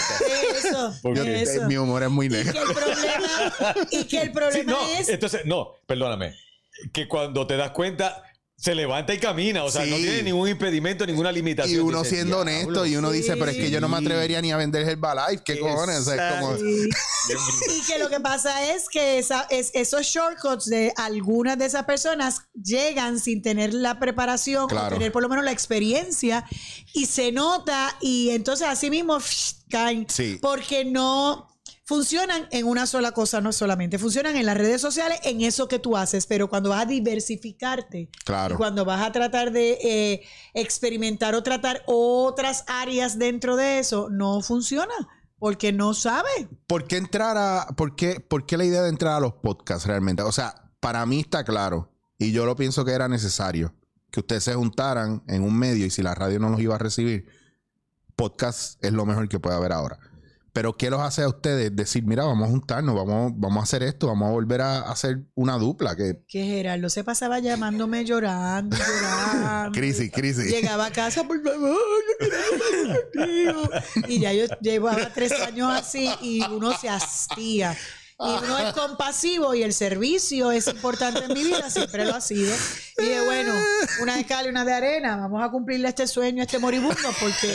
[SPEAKER 3] Eso,
[SPEAKER 2] Porque
[SPEAKER 3] eso.
[SPEAKER 1] Mi humor es muy
[SPEAKER 3] Y que
[SPEAKER 1] negro.
[SPEAKER 3] el problema, y que el
[SPEAKER 2] Sí,
[SPEAKER 3] problema
[SPEAKER 2] no,
[SPEAKER 3] es
[SPEAKER 2] entonces, no, perdóname. Que cuando te das cuenta, se levanta y camina. O sea, no tiene ningún impedimento, ninguna limitación.
[SPEAKER 1] Y uno
[SPEAKER 2] Dice,
[SPEAKER 1] siendo
[SPEAKER 2] "Diablo".
[SPEAKER 1] honesto, y uno
[SPEAKER 3] Sí.
[SPEAKER 1] dice, pero es que yo no me atrevería ni a vender Herbalife. ¿Qué cojones? O sea, es como...
[SPEAKER 3] Sí. (laughs) Y que lo que pasa es que esa- es- esos shortcuts de algunas de esas personas llegan sin tener la preparación
[SPEAKER 1] Claro.
[SPEAKER 3] o tener por lo menos la experiencia y se nota y entonces así mismo caen
[SPEAKER 1] Sí.
[SPEAKER 3] porque no funcionan en una sola cosa, no solamente funcionan en las redes sociales, en eso que tú haces, pero cuando vas a diversificarte
[SPEAKER 1] Claro.
[SPEAKER 3] y cuando vas a tratar de eh, experimentar o tratar otras áreas dentro de eso, no funciona porque no sabes.
[SPEAKER 1] ¿Por qué entrar a. Por qué, por qué la idea de entrar a los podcasts realmente? O sea, para mí está claro, y yo lo pienso que era necesario, que ustedes se juntaran en un medio y si la radio no los iba a recibir, podcast es lo mejor que puede haber ahora. Pero ¿qué los hace a ustedes decir, mira, vamos a juntarnos, vamos, vamos a hacer esto, vamos a volver a hacer una dupla? Que
[SPEAKER 3] Que Gerardo se pasaba llamándome llorando, llorando.
[SPEAKER 1] crisis, crisis.
[SPEAKER 3] Llegaba a casa, por favor, yo quiero contigo. Y ya yo llevaba tres años así y uno se hastía. Y uno es compasivo y el servicio es importante en mi vida, siempre lo ha sido. Y dije, bueno, una de cal y una de arena, vamos a cumplirle este sueño a este moribundo porque,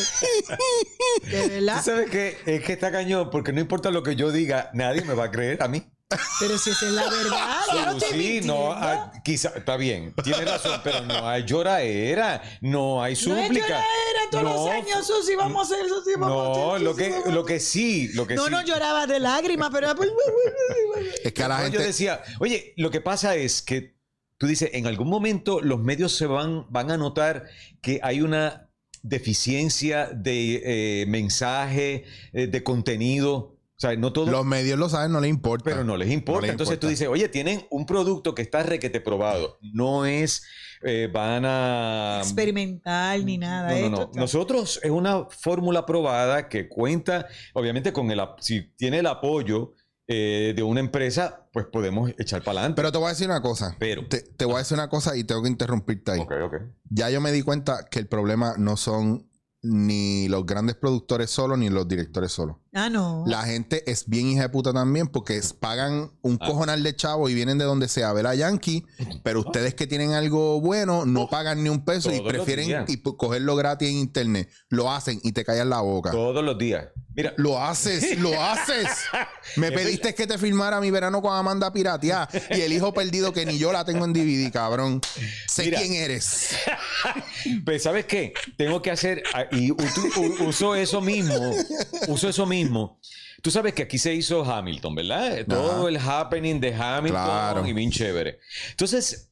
[SPEAKER 3] de verdad,
[SPEAKER 2] ¿Tú sabes qué? Es que está cañón, porque no importa lo que yo diga, nadie me va a creer a mí.
[SPEAKER 3] Pero si esa es la verdad, yo no estoy
[SPEAKER 2] sí, no, ah, quizá, está bien, tiene razón, pero no hay lloraera, no hay
[SPEAKER 3] No es
[SPEAKER 2] súplica.
[SPEAKER 3] lloradera todos los
[SPEAKER 2] No,
[SPEAKER 3] años, Susi, vamos a hacer Susi, vamos a
[SPEAKER 2] No,
[SPEAKER 3] hacer,
[SPEAKER 2] lo
[SPEAKER 3] Susi,
[SPEAKER 2] que,
[SPEAKER 3] vamos a
[SPEAKER 2] lo que sí, lo que
[SPEAKER 3] No,
[SPEAKER 2] sí.
[SPEAKER 3] no lloraba de lágrimas, pero
[SPEAKER 1] Es que a la
[SPEAKER 2] No,
[SPEAKER 1] gente.
[SPEAKER 2] Yo decía, oye, lo que pasa es que tú dices, en algún momento los medios se van, van a notar que hay una deficiencia de eh, mensaje, eh, de contenido. Sea, no todo.
[SPEAKER 1] Los medios lo saben, no les importa.
[SPEAKER 2] pero no les importa.
[SPEAKER 1] No les
[SPEAKER 2] Entonces tú dices, oye, tienen un producto que está requete probado. No es, eh, van a...
[SPEAKER 3] Experimental ni nada.
[SPEAKER 2] No, no,
[SPEAKER 3] Esto
[SPEAKER 2] no.
[SPEAKER 3] está-
[SPEAKER 2] Nosotros es una fórmula probada que cuenta, obviamente, con el, si tiene el apoyo eh, de una empresa, pues podemos echar para adelante.
[SPEAKER 1] Pero te voy a decir una cosa.
[SPEAKER 2] Pero-
[SPEAKER 1] Te, te voy a decir una cosa y tengo que interrumpirte ahí.
[SPEAKER 2] Ok, ok.
[SPEAKER 1] Ya yo me di cuenta que el problema no son ni los grandes productores solos ni los directores solos.
[SPEAKER 3] Ah, no.
[SPEAKER 1] La gente es bien hija de puta también porque es- pagan un
[SPEAKER 2] Ah.
[SPEAKER 1] cojonal de chavo y vienen de donde sea a ver a Yankee, pero ustedes que tienen algo bueno no pagan ni un peso y
[SPEAKER 2] Todos
[SPEAKER 1] prefieren y cogerlo gratis en internet. Lo hacen y te callan la boca.
[SPEAKER 2] Todos los días. Mira,
[SPEAKER 1] Lo haces, (laughs) lo haces. Me pediste que te filmara mi verano con Amanda Piratea y el hijo perdido que ni yo la tengo en DVD, cabrón. Sé
[SPEAKER 2] Mira.
[SPEAKER 1] quién eres. (laughs)
[SPEAKER 2] Pues, ¿sabes qué? Tengo que hacer, ah, y uso eso mismo, uso eso mismo. Tú sabes que aquí se hizo Hamilton, ¿verdad? Todo el happening de Hamilton
[SPEAKER 1] Claro.
[SPEAKER 2] y bien chévere. Entonces,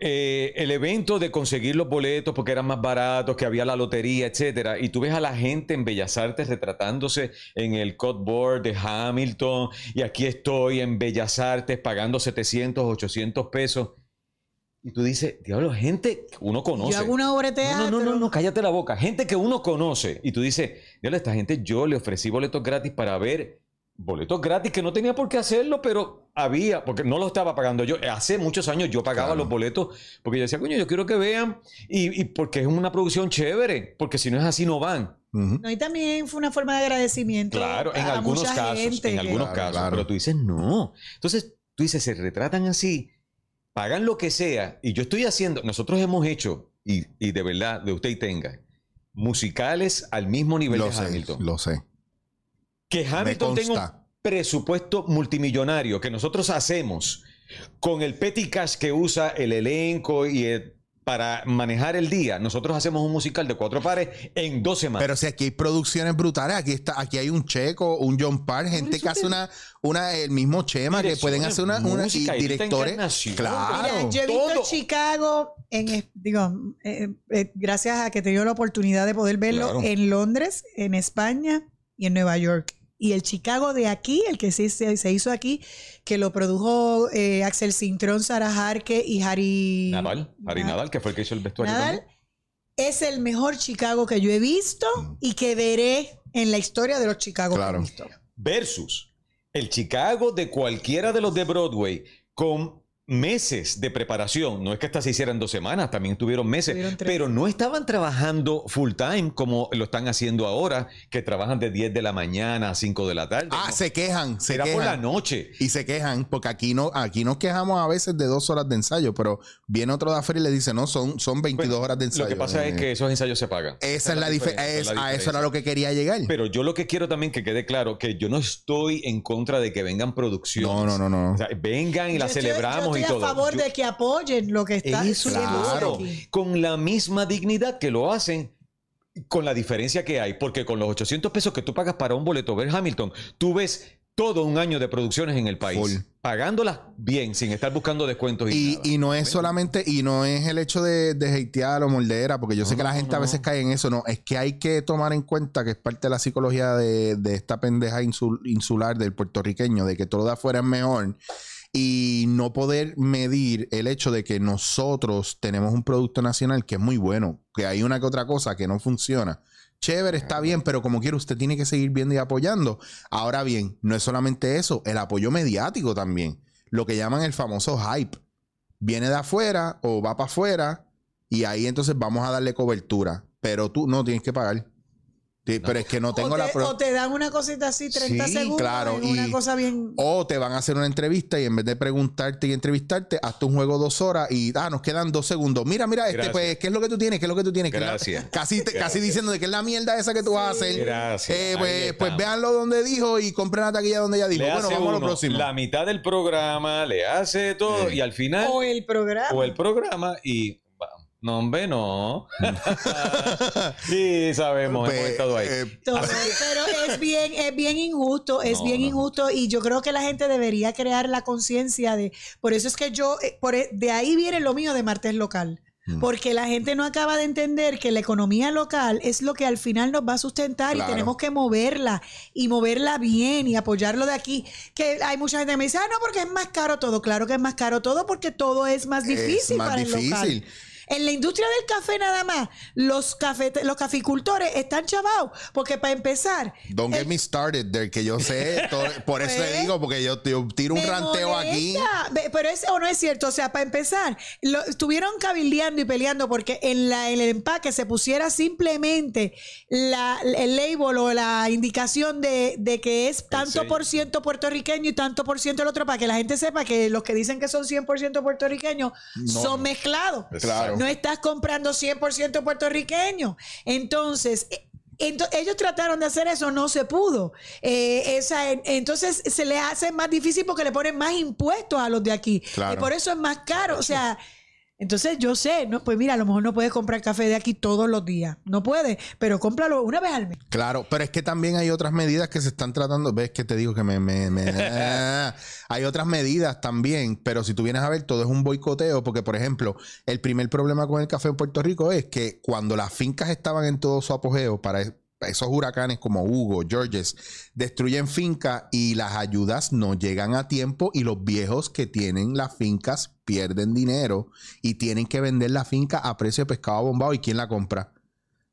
[SPEAKER 2] eh, el evento de conseguir los boletos porque eran más baratos, que había la lotería, etcétera, y tú ves a la gente en Bellas Artes retratándose en el codeboard de Hamilton, y aquí estoy en Bellas Artes pagando 700, 800 pesos. Y tú dices, diablo, gente que uno conoce.
[SPEAKER 3] Yo hago una obra de teatro.
[SPEAKER 2] no, no, no, no, cállate la boca. Gente que uno conoce. Y tú dices, diablo, esta gente yo le ofrecí boletos gratis para ver. Boletos gratis que no tenía por qué hacerlo, pero había, porque no lo estaba pagando yo. Hace muchos años yo pagaba
[SPEAKER 1] Claro.
[SPEAKER 2] los boletos porque yo decía, coño, yo quiero que vean. Y, y porque es una producción chévere, porque si no es así, no van.
[SPEAKER 3] No, y también fue una forma de agradecimiento.
[SPEAKER 2] Claro, en
[SPEAKER 3] a
[SPEAKER 2] algunos
[SPEAKER 3] mucha
[SPEAKER 2] casos,
[SPEAKER 3] gente
[SPEAKER 2] en
[SPEAKER 3] que-
[SPEAKER 2] algunos
[SPEAKER 1] Claro,
[SPEAKER 2] casos.
[SPEAKER 1] claro.
[SPEAKER 2] Pero tú dices, no. Entonces, tú dices, se retratan así, pagan lo que sea. Y yo estoy haciendo, nosotros hemos hecho, y, y de verdad, de usted y tenga, musicales al mismo nivel
[SPEAKER 1] Lo
[SPEAKER 2] de
[SPEAKER 1] sé,
[SPEAKER 2] Hamilton.
[SPEAKER 1] lo sé.
[SPEAKER 2] que Hamilton tenga un presupuesto multimillonario que nosotros hacemos con el petty cash que usa el elenco y el- para manejar el día, nosotros hacemos un musical de cuatro pares en dos semanas.
[SPEAKER 1] Pero si aquí hay producciones brutales, aquí está, aquí hay un Checo, un John Parr, gente que hace una, una, el mismo Chema, que pueden hacer una, una y directores. Claro.
[SPEAKER 3] Mira, yo he visto
[SPEAKER 2] todo.
[SPEAKER 3] Chicago en, digo, eh, eh, gracias a que he tenido la oportunidad de poder verlo
[SPEAKER 2] Claro.
[SPEAKER 3] en Londres, en España y en Nueva York. Y el Chicago de aquí, el que se, se- hizo aquí, que lo produjo eh, Axel Cintrón, Sara Jarque y Harry
[SPEAKER 2] Nadal, Harry
[SPEAKER 3] Na-
[SPEAKER 2] Nadal, que fue el que hizo el vestuario.
[SPEAKER 3] Nadal,
[SPEAKER 2] también.
[SPEAKER 3] es el mejor Chicago que yo he visto
[SPEAKER 1] Mm.
[SPEAKER 3] y que veré en la historia de los Chicago
[SPEAKER 1] Claro.
[SPEAKER 2] Versus el Chicago de cualquiera de los de Broadway con meses de preparación. No es que estas se hicieran dos semanas, también tuvieron meses,
[SPEAKER 3] Tuvieron
[SPEAKER 2] pero no estaban trabajando full time como lo están haciendo ahora, que trabajan de 10 de la mañana a 5 de la tarde.
[SPEAKER 1] Ah,
[SPEAKER 2] No,
[SPEAKER 1] se quejan, se
[SPEAKER 2] Era por la
[SPEAKER 1] quejan.
[SPEAKER 2] noche.
[SPEAKER 1] Y se quejan, porque aquí no, aquí nos quejamos a veces de dos horas de ensayo, pero viene otro de afuera y le dice, no, son, son 22
[SPEAKER 2] Bueno,
[SPEAKER 1] horas de ensayo.
[SPEAKER 2] Lo que pasa es
[SPEAKER 1] Eh,
[SPEAKER 2] que esos ensayos se pagan.
[SPEAKER 1] Esa es la
[SPEAKER 2] diferencia,
[SPEAKER 1] diferencia.
[SPEAKER 2] esa es la
[SPEAKER 1] A eso era lo que quería llegar.
[SPEAKER 2] Pero yo lo que quiero también que quede claro, que yo no estoy en contra de que vengan producciones.
[SPEAKER 1] No, no, no, no.
[SPEAKER 2] O sea, vengan y la
[SPEAKER 3] Yo
[SPEAKER 2] celebramos
[SPEAKER 3] yo estoy
[SPEAKER 2] todo.
[SPEAKER 3] a favor
[SPEAKER 2] Yo-
[SPEAKER 3] de que apoyen lo que está
[SPEAKER 2] Eso
[SPEAKER 1] claro.
[SPEAKER 3] aquí.
[SPEAKER 2] con la misma dignidad que lo hacen, con la diferencia que hay, porque con los 800 pesos que tú pagas para un boleto ver Hamilton, tú ves todo un año de producciones en el país,
[SPEAKER 1] Full.
[SPEAKER 2] pagándolas bien, sin estar buscando descuentos y,
[SPEAKER 1] Y,
[SPEAKER 2] nada.
[SPEAKER 1] y no es solamente, y no es el hecho de, de hatear o moldera, porque yo sé que la gente
[SPEAKER 2] no,
[SPEAKER 1] a veces cae en eso, no, es que hay que tomar en cuenta que es parte de la psicología de, de esta pendeja insul- insular del puertorriqueño, de que todo de afuera es mejor y no poder medir el hecho de que nosotros tenemos un producto nacional que es muy bueno, que hay una que otra cosa que no funciona. Chévere, está bien, pero como quiera, usted tiene que seguir viendo y apoyando. Ahora bien, no es solamente eso, el apoyo mediático también. Lo que llaman el famoso hype. Viene de afuera o va para afuera y ahí entonces vamos a darle cobertura. Pero tú no tienes que pagar. Sí, Pero es que no tengo
[SPEAKER 3] o,
[SPEAKER 1] la prueba.
[SPEAKER 3] o te dan una cosita así, 30
[SPEAKER 1] Sí,
[SPEAKER 3] segundos,
[SPEAKER 1] claro,
[SPEAKER 3] y una cosa bien...
[SPEAKER 1] O te van a hacer una entrevista y en vez de preguntarte y entrevistarte, hazte un juego dos horas y ah, nos quedan dos segundos. Mira, mira, este,
[SPEAKER 2] Gracias.
[SPEAKER 1] pues, ¿qué es lo que tú tienes? ¿Qué es lo que tú tienes? ¿Qué es la-
[SPEAKER 2] Gracias. (laughs)
[SPEAKER 1] Casi, te- casi
[SPEAKER 2] Gracias.
[SPEAKER 1] diciendo de que es la mierda esa que tú vas a hacer.
[SPEAKER 2] Gracias.
[SPEAKER 1] Eh, pues, pues véanlo donde dijo y compren la taquilla donde ella dijo.
[SPEAKER 2] Le
[SPEAKER 1] Bueno, vamos a lo próximo.
[SPEAKER 2] la mitad del programa, le hace todo
[SPEAKER 1] Sí.
[SPEAKER 2] y al final
[SPEAKER 3] o el programa.
[SPEAKER 2] o el programa y no hombre no (laughs) sí sabemos hemos estado ahí
[SPEAKER 1] eh,
[SPEAKER 3] pero es bien, es bien injusto, es
[SPEAKER 2] No,
[SPEAKER 3] bien
[SPEAKER 2] no.
[SPEAKER 3] injusto y yo creo que la gente debería crear la conciencia de, por eso es que yo, eh, por, e- de ahí viene lo mío de martes local,
[SPEAKER 1] Mm.
[SPEAKER 3] Porque la gente no acaba de entender que la economía local es lo que al final nos va a sustentar
[SPEAKER 1] Claro.
[SPEAKER 3] y tenemos que moverla y moverla bien y apoyarlo de aquí. Que hay mucha gente que me dice, ah, no, porque es más caro todo. Claro que es más caro todo porque todo es más
[SPEAKER 1] Es
[SPEAKER 3] difícil
[SPEAKER 1] más
[SPEAKER 3] para el
[SPEAKER 1] difícil.
[SPEAKER 3] local. En la industria del café nada más, los, cafete- los caficultores están chavados porque para empezar,
[SPEAKER 1] Don't get me started there, que yo sé, (laughs) todo- por eso te
[SPEAKER 3] Pues,
[SPEAKER 1] digo, porque yo, yo tiro un
[SPEAKER 3] Me
[SPEAKER 1] ranteo aquí.
[SPEAKER 3] molesta. Pero es o no es cierto. O sea, para empezar, lo, estuvieron cabildeando y peleando porque en, la, en el empaque se pusiera simplemente la, el label o la indicación de, de que es tanto
[SPEAKER 2] sello.
[SPEAKER 3] por ciento puertorriqueño y tanto por ciento el otro, para que la gente sepa que los que dicen que son 100% puertorriqueños son mezclados.
[SPEAKER 1] Claro.
[SPEAKER 3] No estás comprando 100% puertorriqueño. Entonces, eh, ellos trataron de hacer eso, no se pudo. Eh, esa, en- entonces se les hace más difícil porque le ponen más impuestos a los de aquí.
[SPEAKER 1] Claro.
[SPEAKER 3] Y por eso es más caro. O sea, entonces yo sé, no, pues mira, a lo mejor no puedes comprar café de aquí todos los días. No puedes, pero cómpralo una vez al mes.
[SPEAKER 1] Claro, pero es que también hay otras medidas que se están tratando. Ves que te digo que me. me- me- (laughs) ah, hay otras medidas también, pero si tú vienes a ver, todo es un boicoteo, porque, por ejemplo, el primer problema con el café en Puerto Rico es que cuando las fincas estaban en todo su apogeo para esos huracanes como Hugo, Georges, destruyen fincas y las ayudas no llegan a tiempo y los viejos que tienen las fincas pierden dinero y tienen que vender la finca a precio de pescado bombado. ¿Y quién la compra?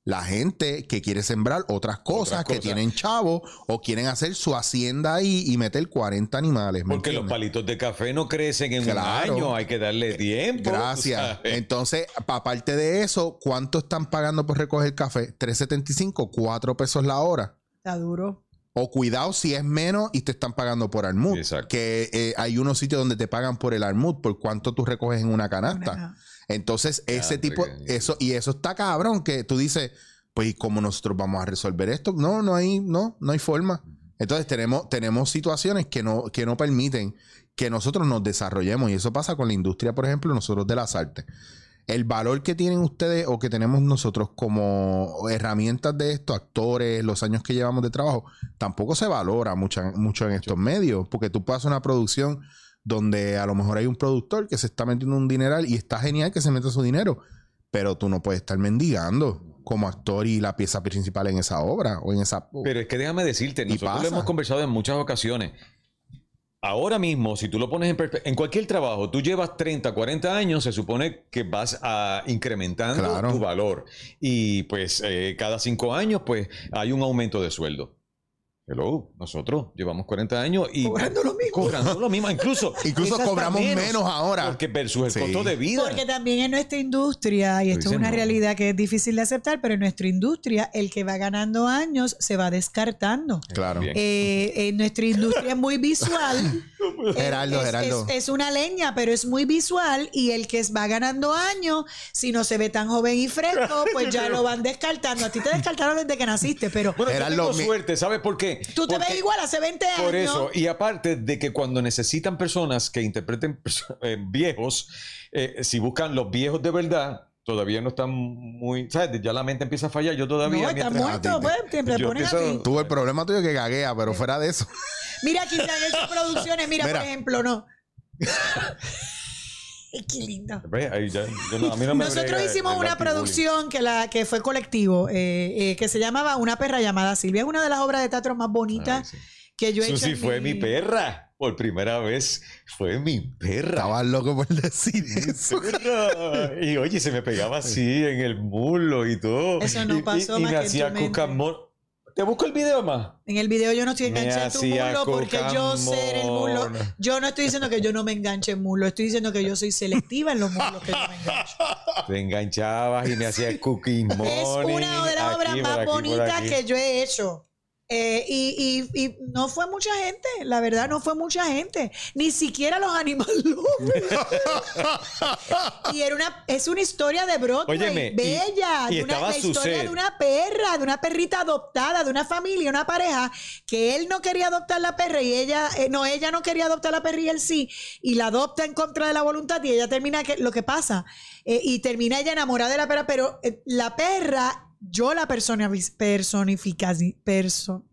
[SPEAKER 1] La gente que quiere sembrar otras cosas,
[SPEAKER 2] Otras
[SPEAKER 1] que tienen chavo o quieren hacer su hacienda ahí y meter 40 animales. ¿me
[SPEAKER 2] Porque los palitos de café no crecen en
[SPEAKER 1] Claro.
[SPEAKER 2] un año, hay que darle tiempo.
[SPEAKER 1] Gracias. Entonces, aparte de eso, ¿cuánto están pagando por recoger café? 3.75, 4 pesos la hora.
[SPEAKER 3] Está duro.
[SPEAKER 1] O cuidado si es menos y te están pagando por almud.
[SPEAKER 2] Exacto.
[SPEAKER 1] Que eh, hay unos sitios donde te pagan por el almud, por cuánto tú recoges en una canasta.
[SPEAKER 3] Una-
[SPEAKER 1] Entonces, ese tipo, eso, y eso está cabrón, que tú dices, pues, ¿y cómo nosotros vamos a resolver esto? No, no hay, no, no hay forma. Entonces tenemos, tenemos situaciones que no, que no permiten que nosotros nos desarrollemos. Y eso pasa con la industria, por ejemplo, nosotros de las artes. El valor que tienen ustedes o que tenemos nosotros como herramientas de esto, actores, los años que llevamos de trabajo, tampoco se valora mucha- mucho en estos medios. Porque tú hacer una producción donde a lo mejor hay un productor que se está metiendo un dineral y está genial que se meta su dinero, pero tú no puedes estar mendigando como actor y la pieza principal en esa obra o en esa...
[SPEAKER 2] Pero es que déjame decirte, nosotros
[SPEAKER 1] pasa.
[SPEAKER 2] lo hemos conversado en muchas ocasiones. Ahora mismo, si tú lo pones en en cualquier trabajo, tú llevas 30, 40 años, se supone que vas a incrementando
[SPEAKER 1] Claro.
[SPEAKER 2] tu valor. Y pues eh, cada cinco años, pues hay un aumento de sueldo. Hello, nosotros llevamos 40 años y
[SPEAKER 3] Cobrando lo mismo.
[SPEAKER 2] cobrando lo mismo. Incluso, (laughs)
[SPEAKER 1] Incluso cobramos menos ahora.
[SPEAKER 2] Porque versus el
[SPEAKER 1] Sí.
[SPEAKER 2] costo de vida.
[SPEAKER 3] Porque también en nuestra industria, y esto es una
[SPEAKER 2] no.
[SPEAKER 3] realidad que es difícil de aceptar, pero en nuestra industria, el que va ganando años se va descartando.
[SPEAKER 1] Claro.
[SPEAKER 3] Eh, en nuestra industria es muy visual. (laughs) (laughs)
[SPEAKER 1] Geraldo,
[SPEAKER 3] es,
[SPEAKER 1] Geraldo.
[SPEAKER 3] Es, es una leña, pero es muy visual y el que va ganando años, si no se ve tan joven y fresco, (laughs) pues ya lo van descartando. A ti te descartaron desde que naciste, pero
[SPEAKER 2] Bueno, tengo
[SPEAKER 1] mi-
[SPEAKER 2] suerte, ¿sabes por qué?
[SPEAKER 3] tú te
[SPEAKER 2] Porque-
[SPEAKER 3] ves igual hace 20 años.
[SPEAKER 2] Por eso, y aparte de que cuando necesitan personas que interpreten eh, viejos, eh, si buscan los viejos de verdad, todavía no están muy, ¿sabes? Ya la mente empieza a fallar. Yo todavía.
[SPEAKER 3] no, está
[SPEAKER 2] mientras-
[SPEAKER 3] muerto, pues, te te
[SPEAKER 2] yo
[SPEAKER 3] ponen.
[SPEAKER 1] Tuvo el problema tuyo que gaguea, pero fuera de eso.
[SPEAKER 3] Mira, aquí se han hecho producciones. Mira,
[SPEAKER 1] Mira.
[SPEAKER 3] por ejemplo, no. (laughs) Qué lindo.
[SPEAKER 2] Ve, ahí ya- yo no- a mí no me
[SPEAKER 3] Nosotros hicimos
[SPEAKER 2] el
[SPEAKER 3] una producción que, la, que fue colectivo, eh, eh, que se llamaba Una perra llamada Silvia. Es una de las obras de teatro más bonitas
[SPEAKER 2] Ay, sí.
[SPEAKER 3] que yo he hecho.
[SPEAKER 2] Susi fue mi perra. Por primera vez fue mi perra.
[SPEAKER 1] Estaba loco por decir eso.
[SPEAKER 2] Perra. Y oye, se me pegaba así en el mulo y todo.
[SPEAKER 3] Eso no
[SPEAKER 2] Y- y-
[SPEAKER 3] pasó
[SPEAKER 2] y,
[SPEAKER 3] más
[SPEAKER 2] me
[SPEAKER 3] que
[SPEAKER 2] hacía cucamón. Te busco el video más.
[SPEAKER 3] En el video yo no estoy enganchada en tu mulo porque yo sé en el mulo. Yo no estoy diciendo que yo no me enganche en mulo, estoy diciendo que yo soy selectiva en los mulos que yo me engancho.
[SPEAKER 2] Te enganchabas y me hacías cooking
[SPEAKER 3] Es
[SPEAKER 2] morning.
[SPEAKER 3] una de las obras más bonitas que yo he hecho. Eh, y, y- y no fue mucha gente, la verdad no fue mucha gente, ni siquiera los animales. (laughs) y era una, es una historia de Broadway,
[SPEAKER 2] Óyeme,
[SPEAKER 3] bella,
[SPEAKER 2] y
[SPEAKER 3] de una, la historia de una perra, de una perrita adoptada, de una familia, una pareja, que él no quería adoptar la perra y ella, eh, no, ella no quería adoptar la perra y él sí, y la adopta en contra de la voluntad y ella termina, que, lo que pasa, eh, y termina ella enamorada de la perra, pero eh, la perra, yo la personificación, perso,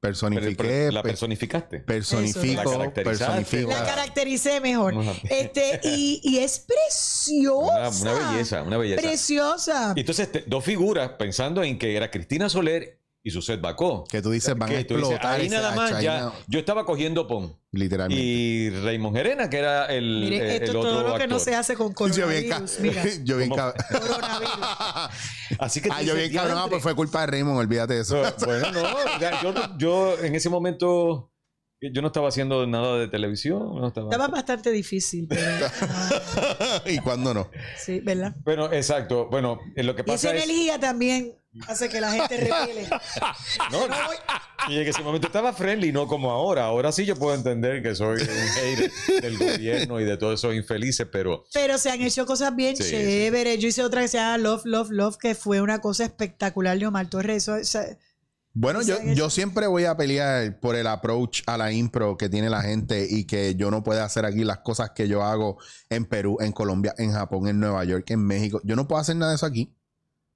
[SPEAKER 1] Personifiqué,
[SPEAKER 2] la
[SPEAKER 1] pe-
[SPEAKER 2] personificaste.
[SPEAKER 1] personifico,
[SPEAKER 2] La
[SPEAKER 1] personifico.
[SPEAKER 3] La caractericé mejor. Este, y, y es preciosa.
[SPEAKER 2] Una, una belleza, una belleza.
[SPEAKER 3] Preciosa.
[SPEAKER 2] Y entonces, te- dos figuras pensando en que era Cristina Soler y Suzette Bacó.
[SPEAKER 1] Que tú dices, van a
[SPEAKER 2] Que tú dices,
[SPEAKER 1] explotar.
[SPEAKER 2] ahí nada más ya.
[SPEAKER 1] no-
[SPEAKER 2] Yo estaba cogiendo pon.
[SPEAKER 1] literalmente.
[SPEAKER 2] Y Raymond Gerena, que era el,
[SPEAKER 3] Miren,
[SPEAKER 2] eh,
[SPEAKER 3] esto
[SPEAKER 2] el otro
[SPEAKER 3] todo lo que no se hace con
[SPEAKER 1] yo bien, ca-
[SPEAKER 3] coronavirus. Mira, (laughs)
[SPEAKER 1] yo bien, cab-
[SPEAKER 3] coronavirus. (laughs)
[SPEAKER 2] Así que
[SPEAKER 1] ah, yo bien cabrón, ah, pues fue culpa de Raymond, olvídate de eso.
[SPEAKER 2] No, Bueno, no, ya, yo, yo en ese momento yo no estaba haciendo nada de televisión, no estaba.
[SPEAKER 3] Estaba bastante difícil, pero. (laughs)
[SPEAKER 1] ¿Y cuándo no?
[SPEAKER 3] sí, ¿verdad?
[SPEAKER 2] Bueno, exacto. Bueno, eh, lo que
[SPEAKER 3] Y esa
[SPEAKER 2] pasa es
[SPEAKER 3] energía también hace que la gente repele. (laughs)
[SPEAKER 2] no, y en ese momento estaba friendly, no como ahora. Ahora sí yo puedo entender que soy un hater del gobierno y de todos esos infelices, pero
[SPEAKER 3] Pero se han hecho cosas bien
[SPEAKER 2] Sí,
[SPEAKER 3] chéveres. Yo hice otra que se llama Love, Love, Love, que fue una cosa espectacular de Omar Torres. Eso, eso-
[SPEAKER 1] Bueno, yo, yo siempre voy a pelear por el approach a la impro que tiene la gente y que yo no puedo hacer aquí las cosas que yo hago en Perú, en Colombia, en Japón, en Nueva York, en México. Yo no puedo hacer nada de eso aquí.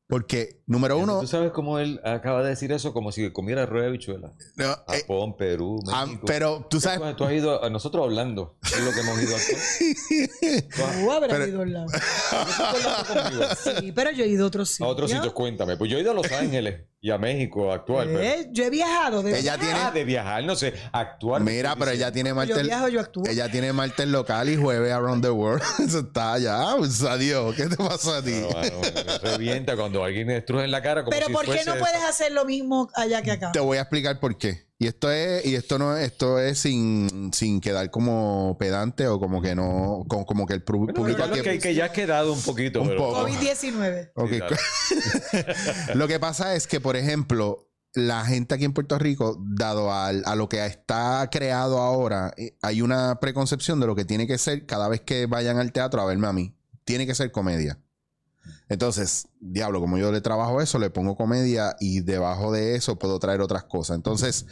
[SPEAKER 1] Porque, número uno,
[SPEAKER 2] tú sabes cómo él acaba de decir eso como si comiera rueda de habichuela.
[SPEAKER 1] no, eh,
[SPEAKER 2] Japón, Perú,
[SPEAKER 1] ah,
[SPEAKER 2] México.
[SPEAKER 1] pero tú sabes,
[SPEAKER 2] Tú has ido a nosotros hablando, es lo que hemos ido a hacer. (laughs) Tú
[SPEAKER 3] habrás
[SPEAKER 1] Pero-
[SPEAKER 3] ido a. Sí, pero yo he ido a otros
[SPEAKER 2] A
[SPEAKER 3] sitios.
[SPEAKER 2] otros sitios, cuéntame. Pues yo he ido a Los (laughs) Ángeles y a México a actuar. pero-
[SPEAKER 3] Eh, Yo he viajado. De
[SPEAKER 1] ella tiene,
[SPEAKER 2] Ah, de viajar, no sé, actuar.
[SPEAKER 1] mira, pero ella tiene
[SPEAKER 3] yo
[SPEAKER 1] martes,
[SPEAKER 3] viajo, yo actúo.
[SPEAKER 1] ella tiene martes local y jueves around the world. (laughs) Eso está allá. Pues, adiós. ¿Qué te pasa a ti?
[SPEAKER 2] Bueno, (laughs) bueno, revienta cuando alguien me destruye en la cara. Como
[SPEAKER 3] Pero
[SPEAKER 2] si
[SPEAKER 3] ¿por qué no puedes hacer lo mismo allá que acá?
[SPEAKER 1] Te voy a explicar por qué. Y esto es, y esto no es, esto es sin, sin quedar como pedante o como que no, como, como que el
[SPEAKER 2] Bueno,
[SPEAKER 1] público aquí-
[SPEAKER 2] que, que ya has quedado un poquito.
[SPEAKER 1] Un
[SPEAKER 2] pero-
[SPEAKER 1] poco.
[SPEAKER 3] COVID-19.
[SPEAKER 1] Ok.
[SPEAKER 2] Sí, claro. (laughs)
[SPEAKER 1] lo que pasa es que, por ejemplo, la gente aquí en Puerto Rico, dado al- a, lo que está creado ahora, eh, hay una preconcepción de lo que tiene que ser cada vez que vayan al teatro a verme a mí. Tiene que ser comedia. Entonces, diablo, como yo le trabajo eso, le pongo comedia y debajo de eso puedo traer otras cosas. Entonces,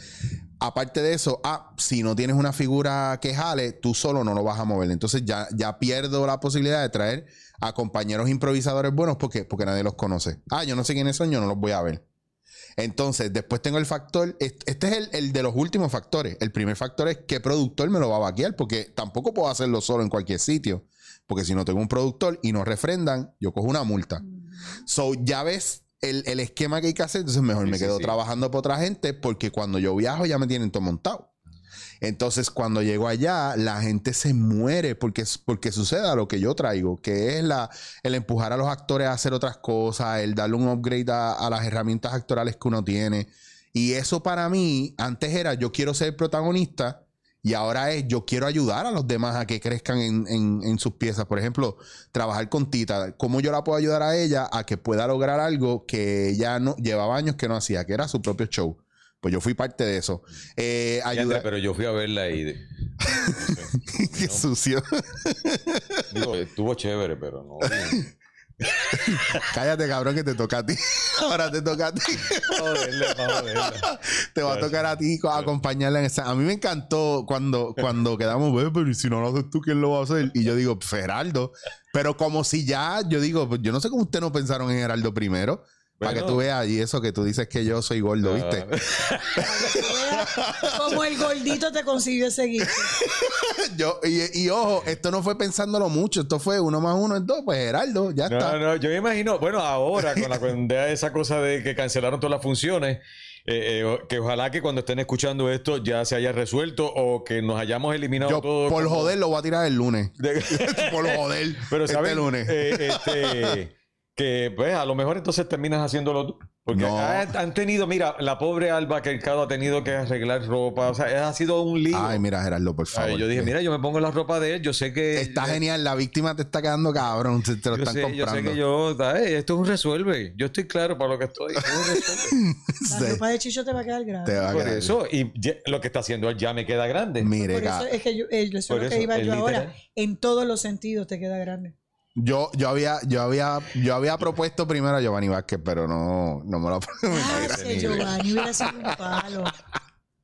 [SPEAKER 1] aparte de eso, ah, si no tienes una figura que jale, tú solo no lo vas a mover. Entonces ya, ya pierdo la posibilidad de traer a compañeros improvisadores buenos porque, porque nadie los conoce. Ah, yo no sé quiénes son, yo no los voy a ver. Entonces, después tengo el factor, est- este es el, el de los últimos factores. El primer factor es qué productor me lo va a vaquear, porque tampoco puedo hacerlo solo en cualquier sitio. Porque si no tengo un productor y no refrendan, yo cojo una multa. So, ya ves el, el esquema que hay que hacer, entonces mejor
[SPEAKER 2] Sí,
[SPEAKER 1] me
[SPEAKER 2] sí,
[SPEAKER 1] quedo
[SPEAKER 2] sí.
[SPEAKER 1] trabajando para otra gente, porque cuando yo viajo ya me tienen todo montado. Entonces, cuando llego allá, la gente se muere porque, porque suceda lo que yo traigo, que es la, el empujar a los actores a hacer otras cosas, el darle un upgrade a, a las herramientas actorales que uno tiene. Y eso para mí, antes era yo quiero ser protagonista y ahora es yo quiero ayudar a los demás a que crezcan en, en- en sus piezas. Por ejemplo, trabajar con Tita, cómo yo la puedo ayudar a ella a que pueda lograr algo que ella no llevaba años que no hacía, que era su propio show. Pues yo fui parte de eso. Eh, ayudar.
[SPEAKER 2] pero yo fui a verla y. de- (laughs)
[SPEAKER 1] Qué sucio.
[SPEAKER 2] Digo, estuvo chévere, pero no. (laughs) (laughs)
[SPEAKER 1] Cállate, cabrón, que te toca a ti. (laughs) Ahora te toca a ti.
[SPEAKER 2] Joderle. (laughs)
[SPEAKER 1] Te va a tocar a ti co- acompañarla en esa. A mí me encantó cuando, cuando quedamos, "Ve, pero ¿y si no lo haces tú, ¿quién lo va a hacer? Y yo digo, Geraldo. Pero como si ya, yo digo, pues yo no sé cómo ustedes no pensaron en Geraldo primero. Para que tú veas y eso que tú dices que yo soy gordo, ¿viste? (laughs)
[SPEAKER 3] Como el gordito te consiguió seguir. (laughs)
[SPEAKER 1] Yo, y, y ojo, esto no fue pensándolo mucho, esto fue uno más uno es dos, pues Geraldo, ya
[SPEAKER 2] No,
[SPEAKER 1] está.
[SPEAKER 2] no, yo me imagino, bueno, ahora con la (laughs) de esa cosa de que cancelaron todas las funciones, eh, eh, que ojalá que cuando estén escuchando esto ya se haya resuelto o que nos hayamos eliminado
[SPEAKER 1] Yo,
[SPEAKER 2] todo.
[SPEAKER 1] por
[SPEAKER 2] como-
[SPEAKER 1] joder, lo voy a tirar el lunes.
[SPEAKER 2] de-
[SPEAKER 1] por joder.
[SPEAKER 2] Pero
[SPEAKER 1] este
[SPEAKER 2] ¿saben?
[SPEAKER 1] lunes.
[SPEAKER 2] Eh, este, que pues a lo mejor entonces terminas haciéndolo tú. Porque
[SPEAKER 1] No.
[SPEAKER 2] han, han tenido, mira, la pobre Alba Mercado ha tenido que arreglar ropa, o sea, ha sido un lío.
[SPEAKER 1] Ay, mira, Geraldo, por
[SPEAKER 2] Ay,
[SPEAKER 1] favor.
[SPEAKER 2] yo dije, mira, yo me pongo la ropa de él, yo sé que...
[SPEAKER 1] Está genial, la víctima te está quedando cabrón, te, te lo
[SPEAKER 2] Yo
[SPEAKER 1] están
[SPEAKER 2] sé, yo
[SPEAKER 1] comprando.
[SPEAKER 2] sé que yo, ay, esto es un resuelve. Yo estoy claro para lo que estoy. esto es un resuelve. (laughs)
[SPEAKER 3] La ropa de Chicho te va a quedar
[SPEAKER 1] te
[SPEAKER 3] grande.
[SPEAKER 1] va a
[SPEAKER 2] Por
[SPEAKER 1] quedar.
[SPEAKER 2] eso, y ya- lo que está haciendo él ya me queda grande.
[SPEAKER 1] Mire,
[SPEAKER 3] Por eso es que yo, eh, eso es lo que iba yo ahora.
[SPEAKER 2] literal.
[SPEAKER 3] En todos los sentidos te queda grande.
[SPEAKER 1] Yo, yo había, yo había, yo había propuesto primero a Giovanni Vázquez, pero no, no me lo (laughs)
[SPEAKER 3] Ah,
[SPEAKER 2] nivel.
[SPEAKER 3] Giovanni hubiera sido un palo.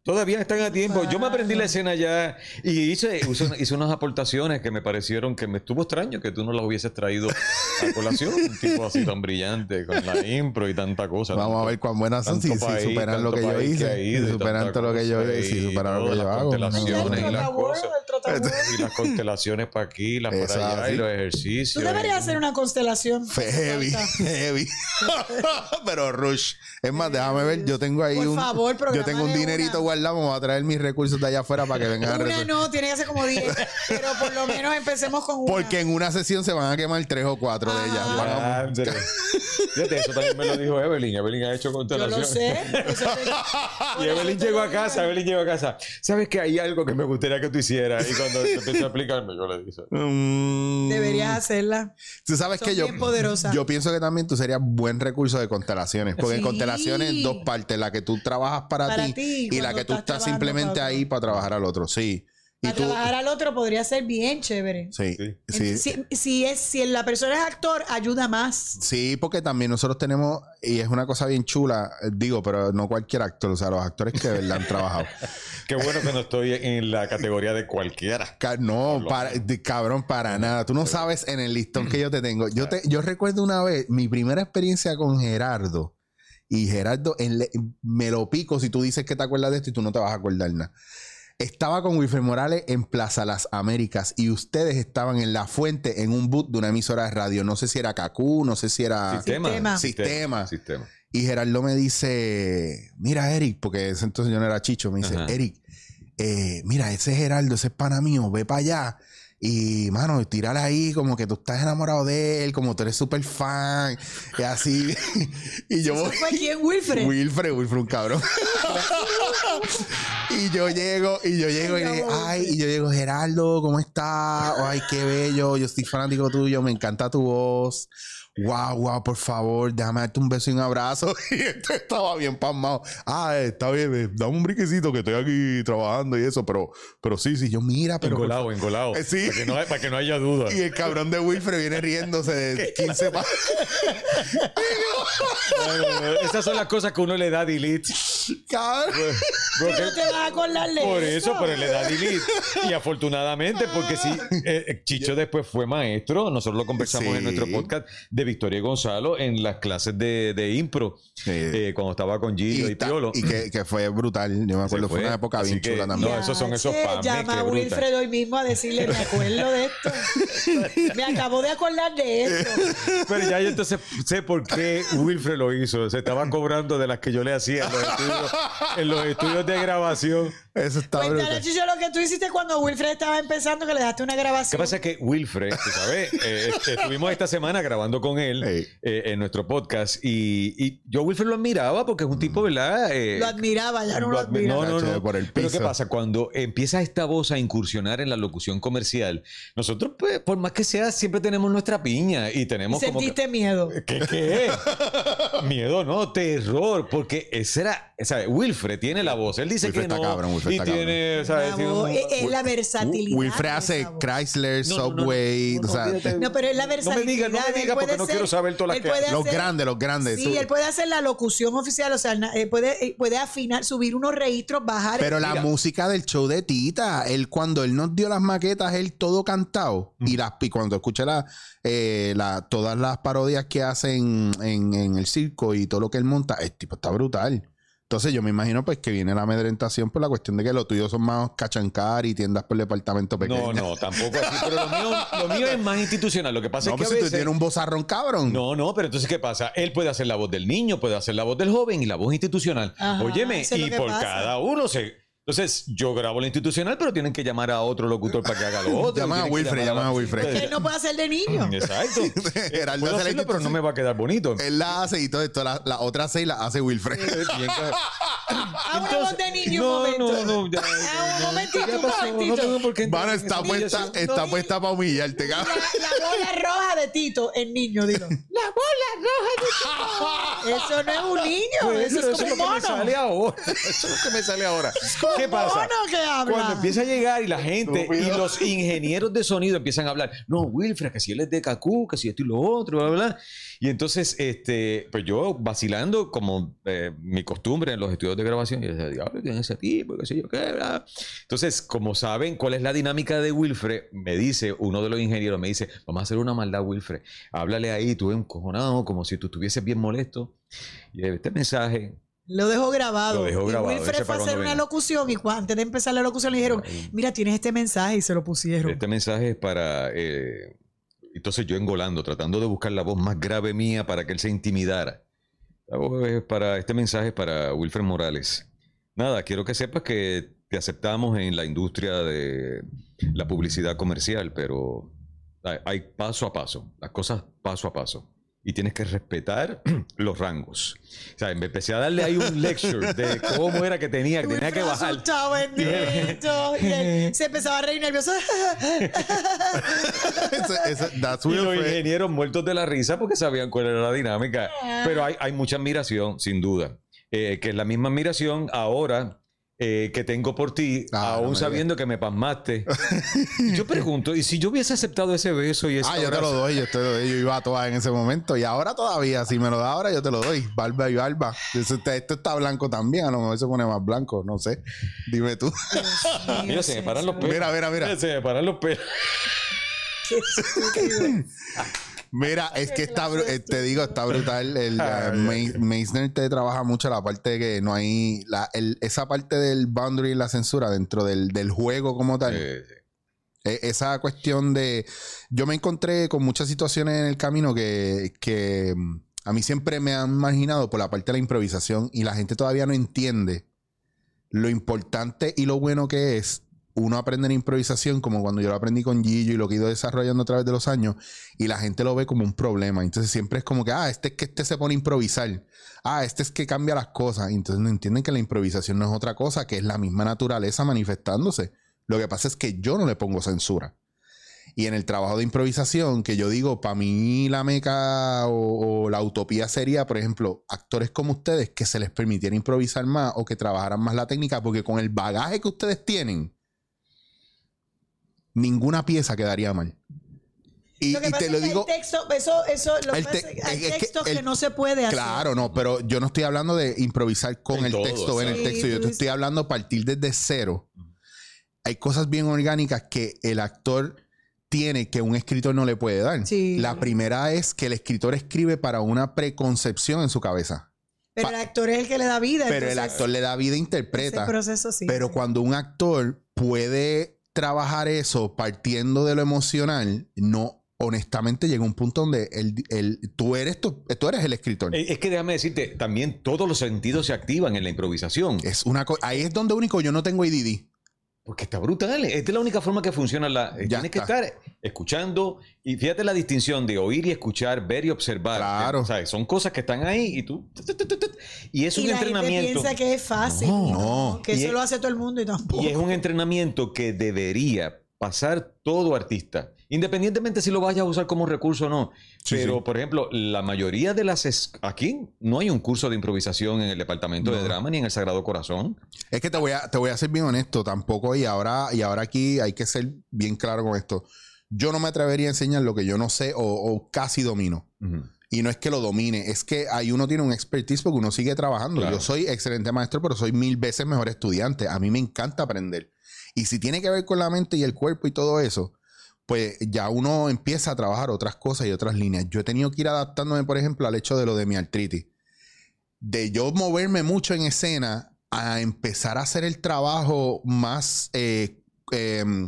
[SPEAKER 2] Todavía están a tiempo. Yo me aprendí la escena ya y hice, hice, hice unas aportaciones que me parecieron que me estuvo extraño que tú no las hubieses traído a colación. Un (laughs) tipo así tan brillante con la impro y tanta cosa.
[SPEAKER 1] Vamos a ver cuán buenas son si,
[SPEAKER 2] tanto
[SPEAKER 1] si
[SPEAKER 2] país,
[SPEAKER 1] superan lo que
[SPEAKER 2] tanto
[SPEAKER 1] yo hice.
[SPEAKER 2] ido
[SPEAKER 1] Si
[SPEAKER 2] y
[SPEAKER 1] superan todo lo que yo hice. Si superan lo que yo
[SPEAKER 2] las
[SPEAKER 1] hago.
[SPEAKER 2] constelaciones y las cosas. Y las constelaciones para aquí, las
[SPEAKER 1] Eso
[SPEAKER 2] para allá, y los ejercicios.
[SPEAKER 3] Tú deberías
[SPEAKER 2] y-
[SPEAKER 3] hacer una constelación.
[SPEAKER 1] Heavy, (laughs) heavy. (laughs) Pero Rush. Es más, déjame ver. Yo tengo ahí
[SPEAKER 3] Por
[SPEAKER 1] un.
[SPEAKER 3] favor,
[SPEAKER 1] yo tengo un dinerito
[SPEAKER 3] una.
[SPEAKER 1] guardado. Me voy a traer mis recursos de allá afuera para que vengan a
[SPEAKER 3] Una
[SPEAKER 1] resolver.
[SPEAKER 3] no, tiene que ser como 10. Pero por lo menos empecemos con una.
[SPEAKER 1] Porque en una sesión se van a quemar tres o cuatro de ellas.
[SPEAKER 3] Ah.
[SPEAKER 2] Ah. Fíjate, eso también me lo dijo Evelyn. Evelyn ha hecho
[SPEAKER 3] Yo
[SPEAKER 2] constelaciones.
[SPEAKER 3] lo sé. (laughs)
[SPEAKER 2] Y Evelyn llegó a casa. Evelyn llegó a casa. ¿Sabes que hay algo que me gustaría que tú hicieras? Y cuando empecé a explicarme, yo le dije.
[SPEAKER 1] Mm,
[SPEAKER 3] Deberías hacerla.
[SPEAKER 1] Tú sabes
[SPEAKER 3] Son
[SPEAKER 1] que yo,
[SPEAKER 3] bien poderosas.
[SPEAKER 1] yo pienso que también tú serías buen recurso de constelaciones. Porque en
[SPEAKER 3] Sí.
[SPEAKER 1] constelaciones dos partes, la que tú trabajas para,
[SPEAKER 3] Para
[SPEAKER 1] ti,
[SPEAKER 3] ti,
[SPEAKER 1] y la
[SPEAKER 3] cuando
[SPEAKER 1] que tú
[SPEAKER 3] estás
[SPEAKER 1] simplemente ahí para trabajar al otro. Sí. Y
[SPEAKER 3] Para
[SPEAKER 1] tú.
[SPEAKER 3] trabajar al otro podría ser bien chévere.
[SPEAKER 1] Sí,
[SPEAKER 2] Sí.
[SPEAKER 1] sí.
[SPEAKER 3] Si, si es, si la persona es actor, ayuda más.
[SPEAKER 1] Sí, porque también nosotros tenemos, y es una cosa bien chula, eh, digo, pero no cualquier actor, o sea, los actores que de verdad han trabajado. (laughs)
[SPEAKER 2] Qué bueno que no estoy en la categoría de cualquiera.
[SPEAKER 1] Ca- No, para, de- cabrón, para nada. Tú no sabes en el listón que yo te tengo. Yo, te, yo recuerdo una vez mi primera experiencia con Gerardo. Y Gerardo en le- me lo pico si tú dices que te acuerdas de esto y tú no te vas a acordar nada. Estaba con Wilfred Morales en Plaza Las Américas y ustedes estaban en La Fuente en un boot de una emisora de radio. No sé si era Cacú, no sé si era...
[SPEAKER 2] Sistema.
[SPEAKER 3] Sistema.
[SPEAKER 1] Sistema.
[SPEAKER 2] Sistema.
[SPEAKER 1] Y Gerardo me dice, mira Eric, porque ese entonces yo no era chicho, me dice,
[SPEAKER 2] Ajá.
[SPEAKER 1] Eric, eh, mira, ese es Gerardo, ese es pana mío, ve para allá. Y, mano, tírale ahí como que tú estás enamorado de él, como tú eres súper fan, y así. (laughs) y yo
[SPEAKER 3] ¿Eso
[SPEAKER 1] voy...
[SPEAKER 3] fue quién, Wilfred?
[SPEAKER 1] Wilfred, Wilfred, un cabrón. (laughs) y yo llego, y yo llego y le digo, ay, y yo llego, Gerardo, ¿cómo estás? Ay, qué bello, yo estoy fanático tuyo, me encanta tu voz. Wow, wow, por favor, déjame darte un beso y un abrazo. (laughs) Y este estaba bien pasmado. Ah, está bien, eh, dame un briquecito que estoy aquí trabajando y eso, pero, pero sí, sí, yo mira, pero.
[SPEAKER 2] Engolado, engolado.
[SPEAKER 1] Eh, sí.
[SPEAKER 2] Para que, no, hay- para que no haya duda.
[SPEAKER 1] y el cabrón de Wilfred viene riéndose de 15 pa-
[SPEAKER 2] No, no, no. Esas son las cosas que uno le da delete.
[SPEAKER 1] Cabrón.
[SPEAKER 2] Porque-
[SPEAKER 3] No te vas a acordar de
[SPEAKER 2] por eso,
[SPEAKER 3] eso.
[SPEAKER 2] pero le da delete. Y afortunadamente, porque sí, eh, eh, Chicho después fue maestro. Nosotros lo conversamos
[SPEAKER 1] Sí.
[SPEAKER 2] en nuestro podcast de Victoria y Gonzalo en las clases de, de impro, eh, cuando estaba con Gillo y,
[SPEAKER 1] ta-
[SPEAKER 2] Piolo.
[SPEAKER 1] y que, que fue brutal. Yo me acuerdo, fue,
[SPEAKER 2] fue.
[SPEAKER 1] una época
[SPEAKER 2] Así
[SPEAKER 1] bien
[SPEAKER 2] que,
[SPEAKER 1] chula
[SPEAKER 2] no,
[SPEAKER 1] también.
[SPEAKER 2] esos son esos pames,
[SPEAKER 3] Llama a. Wilfred hoy mismo a decirle, me acuerdo de esto. me acabo de acordar de esto.
[SPEAKER 2] Pero ya yo entonces sé por qué Wilfred lo hizo. Se estaba cobrando de las que yo le hacía en los estudios, en los estudios de grabación.
[SPEAKER 1] Eso está
[SPEAKER 3] Cuéntale,
[SPEAKER 1] brutal.
[SPEAKER 3] Lo que tú hiciste cuando Wilfred estaba empezando, que le dejaste una
[SPEAKER 2] ¿Qué
[SPEAKER 3] grabación.
[SPEAKER 2] pasa? Que Wilfred, tú sabes, (laughs) eh, este, estuvimos esta semana grabando con él
[SPEAKER 1] Hey.
[SPEAKER 2] eh, en nuestro podcast y, y yo Wilfred lo admiraba porque es un tipo, ¿verdad? Eh,
[SPEAKER 3] Lo admiraba, ya no lo,
[SPEAKER 2] lo admi-
[SPEAKER 3] admira.
[SPEAKER 2] No, no, no.
[SPEAKER 1] por el
[SPEAKER 2] Pero ¿qué
[SPEAKER 1] piso.
[SPEAKER 2] pasa? Cuando empieza esta voz a incursionar en la locución comercial, nosotros, pues, por más que sea, siempre tenemos nuestra piña y tenemos como que-
[SPEAKER 3] Sentiste miedo.
[SPEAKER 2] ¿Qué, qué? (laughs) Miedo, no, terror, porque ese era, ¿sabes? Wilfred tiene la voz, él dice
[SPEAKER 1] Wilfred
[SPEAKER 2] que
[SPEAKER 1] está
[SPEAKER 2] no
[SPEAKER 1] cabrón,
[SPEAKER 2] Y
[SPEAKER 1] está
[SPEAKER 2] tiene,
[SPEAKER 3] voz,
[SPEAKER 2] un-
[SPEAKER 3] es, es la versatilidad.
[SPEAKER 2] No,
[SPEAKER 1] Chrysler,
[SPEAKER 2] no, no, no,
[SPEAKER 1] Subway,
[SPEAKER 2] no, no,
[SPEAKER 1] o sea,
[SPEAKER 2] olvídate.
[SPEAKER 3] No, pero es la
[SPEAKER 2] No me
[SPEAKER 3] versatilidad.
[SPEAKER 2] digas, no me digas, porque no quiero saber todas las que
[SPEAKER 1] los grandes, los grandes.
[SPEAKER 3] Sí,
[SPEAKER 1] Tú-
[SPEAKER 3] él puede hacer la locución oficial, o sea, eh, puede, eh, puede afinar, subir unos registros, bajar.
[SPEAKER 1] Pero la
[SPEAKER 2] Mira.
[SPEAKER 1] música del show de Tita, él cuando él nos dio las maquetas, él todo cantado. Y las y cuando escuché la, eh, la- todas las parodias que hacen en, en el circo y todo lo que él monta, el tipo está brutal. Entonces yo me imagino pues que viene la amedrentación por la cuestión de que los tuyos son más cachancar y tiendas por departamento pequeño.
[SPEAKER 2] No, no, tampoco así, pero lo mío, lo mío es más institucional. Lo que pasa
[SPEAKER 1] No,
[SPEAKER 2] es que
[SPEAKER 1] pues
[SPEAKER 2] a
[SPEAKER 1] si tú
[SPEAKER 2] veces...
[SPEAKER 1] tienes un bozarrón cabrón.
[SPEAKER 2] No, no, pero entonces, ¿qué pasa? Él puede hacer la voz del niño, puede hacer la voz del joven y la voz institucional.
[SPEAKER 3] Ajá,
[SPEAKER 2] Óyeme, y por
[SPEAKER 3] pasa.
[SPEAKER 2] cada uno se... Entonces, yo grabo la institucional, pero tienen que llamar a otro locutor para que haga lo (laughs) otro.
[SPEAKER 1] Llama a Wilfred,
[SPEAKER 2] llamar
[SPEAKER 1] llama a Wilfred.
[SPEAKER 3] Él no puede hacer de niño. (laughs)
[SPEAKER 2] Exacto. (laughs)
[SPEAKER 1] Gerardo
[SPEAKER 2] Puedo
[SPEAKER 1] hace la
[SPEAKER 2] hacerlo, pero no me va a quedar bonito.
[SPEAKER 1] Él la hace y todo esto, la, la otra seis la hace Wilfred.
[SPEAKER 3] Ah, una (coughs) voz de niño, un
[SPEAKER 2] no,
[SPEAKER 3] momento.
[SPEAKER 2] no, no, ya,
[SPEAKER 3] Ah, un momentito, un momentito.
[SPEAKER 2] No tengo por qué
[SPEAKER 1] Mano, está puesta, está
[SPEAKER 3] No,
[SPEAKER 1] puesta para humillarte,
[SPEAKER 3] La, bola roja de Tito, el niño, dilo. La bola roja de Tito. Eso no es un niño,
[SPEAKER 2] Pues,
[SPEAKER 3] eso es como
[SPEAKER 2] eso
[SPEAKER 3] un
[SPEAKER 2] es lo que me
[SPEAKER 3] mono.
[SPEAKER 2] sale ahora. Eso es lo que me sale ahora. ¿Qué pasa?
[SPEAKER 3] mono que habla.
[SPEAKER 2] Cuando empieza a llegar y la gente
[SPEAKER 1] Estúpido.
[SPEAKER 2] y los ingenieros de sonido empiezan a hablar, no, Wilfred, que si él es de Cacú, que si esto y lo otro, bla, bla, bla. Y entonces, este, pues yo vacilando como eh, mi costumbre en los estudios de grabación, y decía, diablo, ¿quién es ese tipo? ¿Qué sé yo qué? bla". Entonces, como saben cuál es la dinámica de Wilfred, me dice uno de los ingenieros, me dice, vamos a hacer una maldad, Wilfred. Háblale ahí, tú encojonado, como si tú estuvieses bien molesto. Y este mensaje
[SPEAKER 3] Lo dejó grabado.
[SPEAKER 2] Lo dejó grabado,
[SPEAKER 3] Y Wilfred fue a hacer una locución y antes de empezar la locución le dijeron, mira, tienes este mensaje y se lo pusieron.
[SPEAKER 2] Este mensaje es para. eh, entonces yo engolando, tratando de buscar la voz más grave mía para que él se intimidara. La voz es para. Este mensaje es para Wilfred Morales. Nada, quiero que sepas que te aceptamos en la industria de la publicidad comercial, pero hay paso a paso, las cosas paso a paso. Y tienes que respetar (clears throat) los rangos. O sea, me empecé a darle ahí un lecture de cómo era que tenía, que tenía que bajar.
[SPEAKER 3] bendito. Y él se empezaba a reír nervioso. (laughs)
[SPEAKER 2] Y los ingenieros muertos de la risa porque sabían cuál era la dinámica. Pero hay, hay mucha admiración, sin duda. Eh, que es la misma admiración ahora eh, que tengo por ti,
[SPEAKER 1] Ah,
[SPEAKER 2] aún sabiendo que me pasmaste. yo pregunto, ¿y si yo hubiese aceptado ese beso y ese
[SPEAKER 1] Ah, yo te lo doy, yo te lo doy. Yo iba a todas en ese momento. Y ahora todavía, si me lo da ahora, yo te lo doy. Barba y barba. Está- Esto está blanco también. A lo mejor se pone más blanco. No sé. Dime tú.
[SPEAKER 2] Mira, se me paran los pelos.
[SPEAKER 1] Mira, mira, mira.
[SPEAKER 2] Se me paran los pelos.
[SPEAKER 1] Mira, es que está, eh, te digo, está brutal. El, (laughs) te trabaja mucho la parte de que no hay, la, el- esa parte del boundary y la censura dentro del, del juego como tal.
[SPEAKER 2] Eh,
[SPEAKER 1] Eh, esa cuestión de. Yo me encontré con muchas situaciones en el camino que, que mm, a mí siempre me han marginado por la parte de la improvisación y la gente todavía no entiende lo importante y lo bueno que es uno aprender improvisación, como cuando yo lo aprendí con Gillo y lo que he ido desarrollando a través de los años, y la gente lo ve como un problema. Entonces siempre es como que, ah, este es que este se pone a improvisar. Ah, este es que cambia las cosas. Entonces no entienden que la improvisación no es otra cosa, que es la misma naturaleza manifestándose. Lo que pasa es que yo no le pongo censura. Y en el trabajo de improvisación, que yo digo, para mí la meca o, o la utopía sería, por ejemplo, actores como ustedes que se les permitiera improvisar más o que trabajaran más la técnica, porque con el bagaje que ustedes tienen, ninguna pieza quedaría mal. Y,
[SPEAKER 3] lo que
[SPEAKER 1] y
[SPEAKER 3] pasa
[SPEAKER 1] te lo
[SPEAKER 3] es que
[SPEAKER 1] digo.
[SPEAKER 3] el texto, eso, eso, lo que
[SPEAKER 1] El
[SPEAKER 3] pasa
[SPEAKER 1] te-
[SPEAKER 3] es que hay
[SPEAKER 1] es que
[SPEAKER 3] textos que,
[SPEAKER 1] el-
[SPEAKER 3] no se puede hacer.
[SPEAKER 1] Claro, no, pero yo no estoy hablando de improvisar con
[SPEAKER 2] En
[SPEAKER 1] el
[SPEAKER 2] todo,
[SPEAKER 1] texto, en el
[SPEAKER 3] sí.
[SPEAKER 1] texto. Yo te estoy hablando a partir desde cero. Hay cosas bien orgánicas que el actor tiene que un escritor no le puede dar.
[SPEAKER 3] Sí.
[SPEAKER 1] La primera es que el escritor escribe para una preconcepción en su cabeza.
[SPEAKER 3] Pero el actor es el que le da vida.
[SPEAKER 1] Pero el actor le da vida e
[SPEAKER 3] ese
[SPEAKER 1] interpreta.
[SPEAKER 3] proceso sí.
[SPEAKER 1] Pero cuando un actor puede trabajar eso partiendo de lo emocional, no, honestamente llega un punto donde el, el- tú, eres tu- tú eres el escritor.
[SPEAKER 2] Eh, Es que déjame decirte, también todos los sentidos se activan en la improvisación.
[SPEAKER 1] Es una ahí es donde único yo no tengo ADD.
[SPEAKER 2] Porque está brutal. Esta es la única forma que funciona. La,
[SPEAKER 1] Ya
[SPEAKER 2] tienes que
[SPEAKER 1] está.
[SPEAKER 2] estar escuchando. Y fíjate la distinción de oír y escuchar, ver y observar.
[SPEAKER 1] Claro.
[SPEAKER 2] O sea, son cosas que están ahí y tú. Y es
[SPEAKER 3] y
[SPEAKER 2] un
[SPEAKER 3] la gente
[SPEAKER 2] entrenamiento.
[SPEAKER 3] piensa que es fácil.
[SPEAKER 1] No, no.
[SPEAKER 3] Que
[SPEAKER 2] Y
[SPEAKER 3] eso
[SPEAKER 2] es-
[SPEAKER 3] lo hace todo el mundo y tampoco.
[SPEAKER 2] Y es un entrenamiento que debería pasar todo artista, independientemente si lo vayas a usar como recurso o no.
[SPEAKER 1] Sí,
[SPEAKER 2] Pero,
[SPEAKER 1] sí.
[SPEAKER 2] por ejemplo, la mayoría de las... Aquí no hay un curso de improvisación en el departamento de drama ni en el Sagrado Corazón.
[SPEAKER 1] Es que te voy a, te voy a ser bien honesto, tampoco, y ahora, y ahora aquí hay que ser bien claro con esto. Yo no me atrevería a enseñar lo que yo no sé o, o casi domino. Y no es que lo domine, es que ahí uno tiene un expertise porque uno sigue trabajando.
[SPEAKER 2] Claro.
[SPEAKER 1] Yo soy excelente maestro, pero soy mil veces mejor estudiante. A mí me encanta aprender. Y si tiene que ver con la mente y el cuerpo y todo eso, pues ya uno empieza a trabajar otras cosas y otras líneas. Yo he tenido que ir adaptándome, por ejemplo, al hecho de lo de mi artritis. De yo moverme mucho en escena a empezar a hacer el trabajo más eh, em,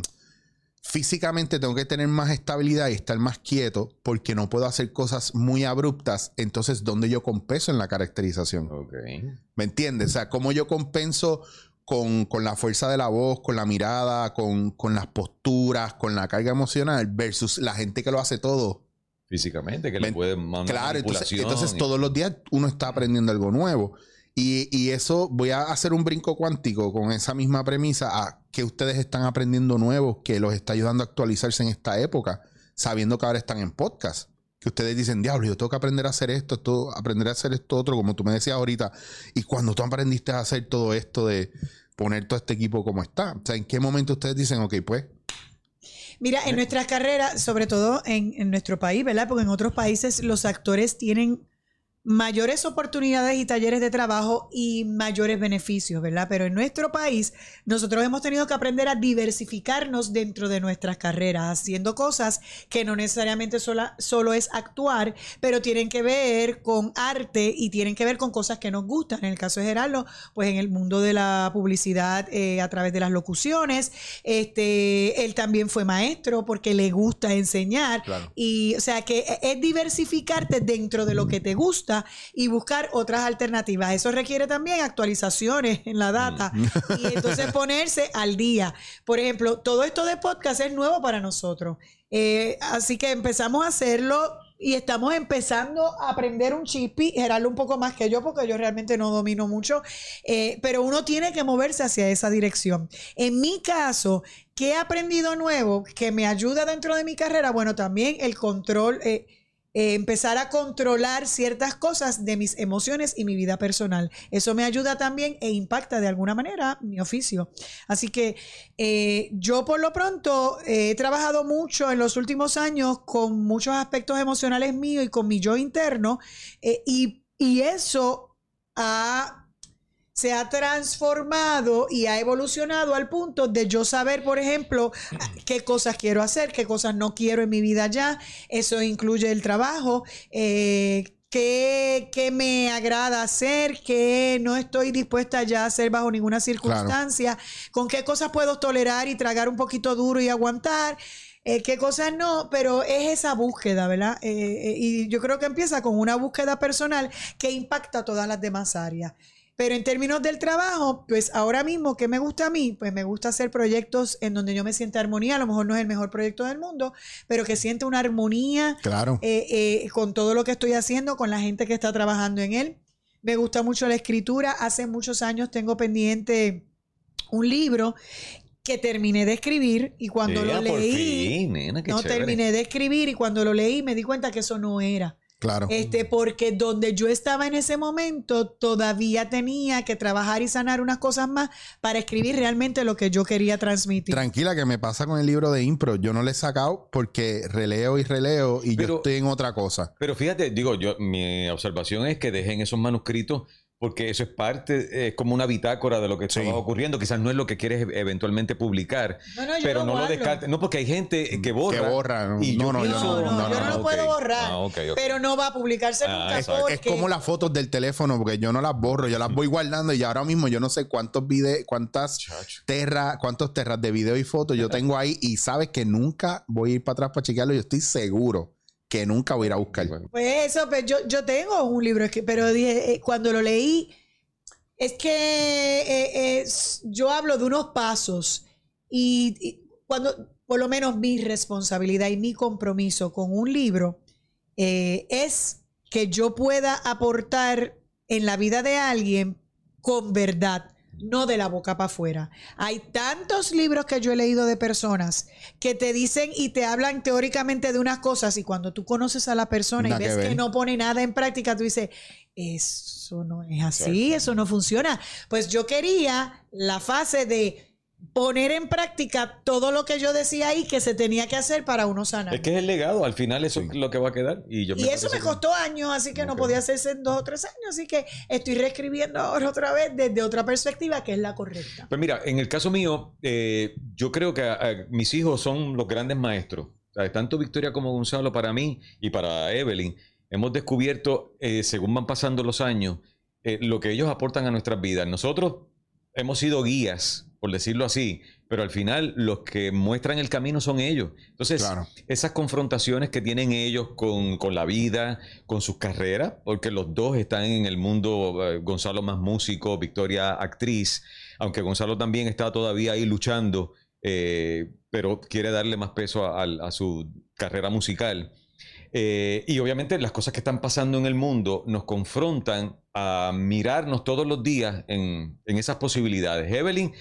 [SPEAKER 1] físicamente tengo que tener más estabilidad y estar más quieto porque no puedo hacer cosas muy abruptas. Entonces, ¿dónde yo compenso en la caracterización? ¿Me entiendes? O sea, ¿cómo yo compenso con, con la fuerza de la voz, con la mirada, con, con las posturas, con la carga emocional versus la gente que lo hace todo?
[SPEAKER 2] Físicamente, que le pueden mandar
[SPEAKER 1] Claro, entonces, entonces
[SPEAKER 2] y-
[SPEAKER 1] todos los días uno está aprendiendo algo nuevo. Y, y eso, voy a hacer un brinco cuántico con esa misma premisa a que ustedes están aprendiendo nuevo, que los está ayudando a actualizarse en esta época, sabiendo que ahora están en podcast. Que ustedes dicen, diablo, yo tengo que aprender a hacer esto, esto, aprender a hacer esto otro, como tú me decías ahorita. Y cuando tú aprendiste a hacer todo esto de poner todo este equipo como está? O sea, ¿en qué momento ustedes dicen, ok, pues
[SPEAKER 3] Mira, en nuestras carreras, sobre todo en, en nuestro país, ¿verdad? Porque en otros países los actores tienen mayores oportunidades y talleres de trabajo y mayores beneficios, ¿verdad? Pero en nuestro país nosotros hemos tenido que aprender a diversificarnos dentro de nuestras carreras, haciendo cosas que no necesariamente sola, solo es actuar, pero tienen que ver con arte y tienen que ver con cosas que nos gustan. En el caso de Gerardo, pues en el mundo de la publicidad eh, a través de las locuciones, este, él también fue maestro porque le gusta enseñar
[SPEAKER 1] Claro.
[SPEAKER 3] y o sea que es diversificarte dentro de lo que te gusta y buscar otras alternativas. Eso requiere también actualizaciones en la data (laughs) y entonces ponerse al día. Por ejemplo, todo esto de podcast es nuevo para nosotros. Eh, así que empezamos a hacerlo y estamos empezando a aprender un chispi, Gerardo un poco más que yo, porque yo realmente no domino mucho, eh, pero uno tiene que moverse hacia esa dirección. En mi caso, ¿qué he aprendido nuevo que me ayuda dentro de mi carrera? Bueno, también el control. eh, eh, empezar a controlar ciertas cosas de mis emociones y mi vida personal. Eso me ayuda también e impacta de alguna manera mi oficio. Así que eh, yo por lo pronto eh, he trabajado mucho en los últimos años con muchos aspectos emocionales míos y con mi yo interno y, y eso ha se ha transformado y ha evolucionado al punto de yo saber, por ejemplo, qué cosas quiero hacer, qué cosas no quiero en mi vida ya. Eso incluye el trabajo, eh, qué, qué me agrada hacer, qué no estoy dispuesta ya a hacer bajo ninguna circunstancia, con qué cosas puedo tolerar y tragar un poquito duro y aguantar. eh, qué cosas no, pero es esa búsqueda, ¿verdad? Eh, y yo creo que empieza con una búsqueda personal que impacta todas las demás áreas. Pero en términos del trabajo, pues ahora mismo, ¿qué me gusta a mí? Pues me gusta hacer proyectos en donde yo me sienta armonía. A lo mejor no es el mejor proyecto del mundo, pero que siente una armonía
[SPEAKER 1] Claro.
[SPEAKER 3] eh, eh, con todo lo que estoy haciendo, con la gente que está trabajando en él. Me gusta mucho la escritura. Hace muchos años tengo pendiente un libro que terminé de escribir y cuando lo leí,
[SPEAKER 2] fin, nena, qué
[SPEAKER 3] no
[SPEAKER 2] chévere.
[SPEAKER 3] terminé de escribir y cuando lo leí me di cuenta que eso no era.
[SPEAKER 1] Claro.
[SPEAKER 3] Este, porque donde yo estaba en ese momento, todavía tenía que trabajar y sanar unas cosas más para escribir realmente lo que yo quería transmitir.
[SPEAKER 1] Tranquila, que me pasa con el libro de impro. Yo no le he sacado porque releo y releo y yo estoy en otra cosa.
[SPEAKER 2] Pero fíjate, digo, yo mi observación es que dejen esos manuscritos porque eso es parte, es como una bitácora de lo que
[SPEAKER 1] Sí.
[SPEAKER 2] ocurriendo. Quizás no es lo que quieres eventualmente publicar,
[SPEAKER 3] No, no, yo
[SPEAKER 2] pero no lo
[SPEAKER 3] guardo.
[SPEAKER 2] descartes. No, porque hay gente que borra.
[SPEAKER 1] Que borra. No,
[SPEAKER 2] Y
[SPEAKER 1] no,
[SPEAKER 2] yo
[SPEAKER 1] no, yo
[SPEAKER 2] pienso-
[SPEAKER 1] no,
[SPEAKER 3] No, no, yo no lo
[SPEAKER 2] ok.
[SPEAKER 3] puedo borrar.
[SPEAKER 2] Ah, ok, ok.
[SPEAKER 3] Pero no va a publicarse
[SPEAKER 2] Ah,
[SPEAKER 3] nunca
[SPEAKER 2] exacto.
[SPEAKER 3] porque...
[SPEAKER 1] Es como las fotos del teléfono, porque yo no las borro, yo las voy guardando y ahora mismo yo no sé cuántos videos, cuántas terras, cuántos terras de video y fotos yo (laughs) tengo ahí y sabes que nunca voy a ir para atrás para chequearlo. Yo estoy seguro que nunca voy a ir a buscar.
[SPEAKER 3] Pues eso, pues yo, yo tengo un libro, es que- pero dije, eh, cuando lo leí, es que eh, es- yo hablo de unos pasos y, y cuando, por lo menos mi responsabilidad y mi compromiso con un libro eh, es que yo pueda aportar en la vida de alguien con verdad, no de la boca para afuera. Hay tantos libros que yo he leído de personas que te dicen y te hablan teóricamente de unas cosas y cuando tú conoces a la persona y ves que, no pone nada en práctica, tú dices, eso no es así, eso no funciona. Pues yo quería la fase de poner en práctica todo lo que yo decía ahí que se tenía que hacer para uno sanar.
[SPEAKER 2] Es que es el legado, al final eso es lo que va a quedar. Y, yo
[SPEAKER 3] Y eso me
[SPEAKER 2] que-
[SPEAKER 3] costó años, así que no podía hacerse en dos o tres años. Así que estoy reescribiendo ahora otra vez desde otra perspectiva que es la correcta.
[SPEAKER 2] Pues mira, en el caso mío, eh, yo creo que eh, mis hijos son los grandes maestros. O sea, tanto Victoria como Gonzalo para mí y para Evelyn, hemos descubierto, eh, según van pasando los años, eh, lo que ellos aportan a nuestras vidas. Nosotros hemos sido guías, por decirlo así, pero al final los que muestran el camino son ellos. Entonces,
[SPEAKER 1] Claro.
[SPEAKER 2] esas confrontaciones que tienen ellos con, con la vida, con sus carreras, porque los dos están en el mundo, eh, Gonzalo más músico, Victoria actriz, aunque Gonzalo también está todavía ahí luchando, eh, pero quiere darle más peso a, a- a su carrera musical. Eh, y obviamente las cosas que están pasando en el mundo nos confrontan a mirarnos todos los días en, en esas posibilidades. Evelyn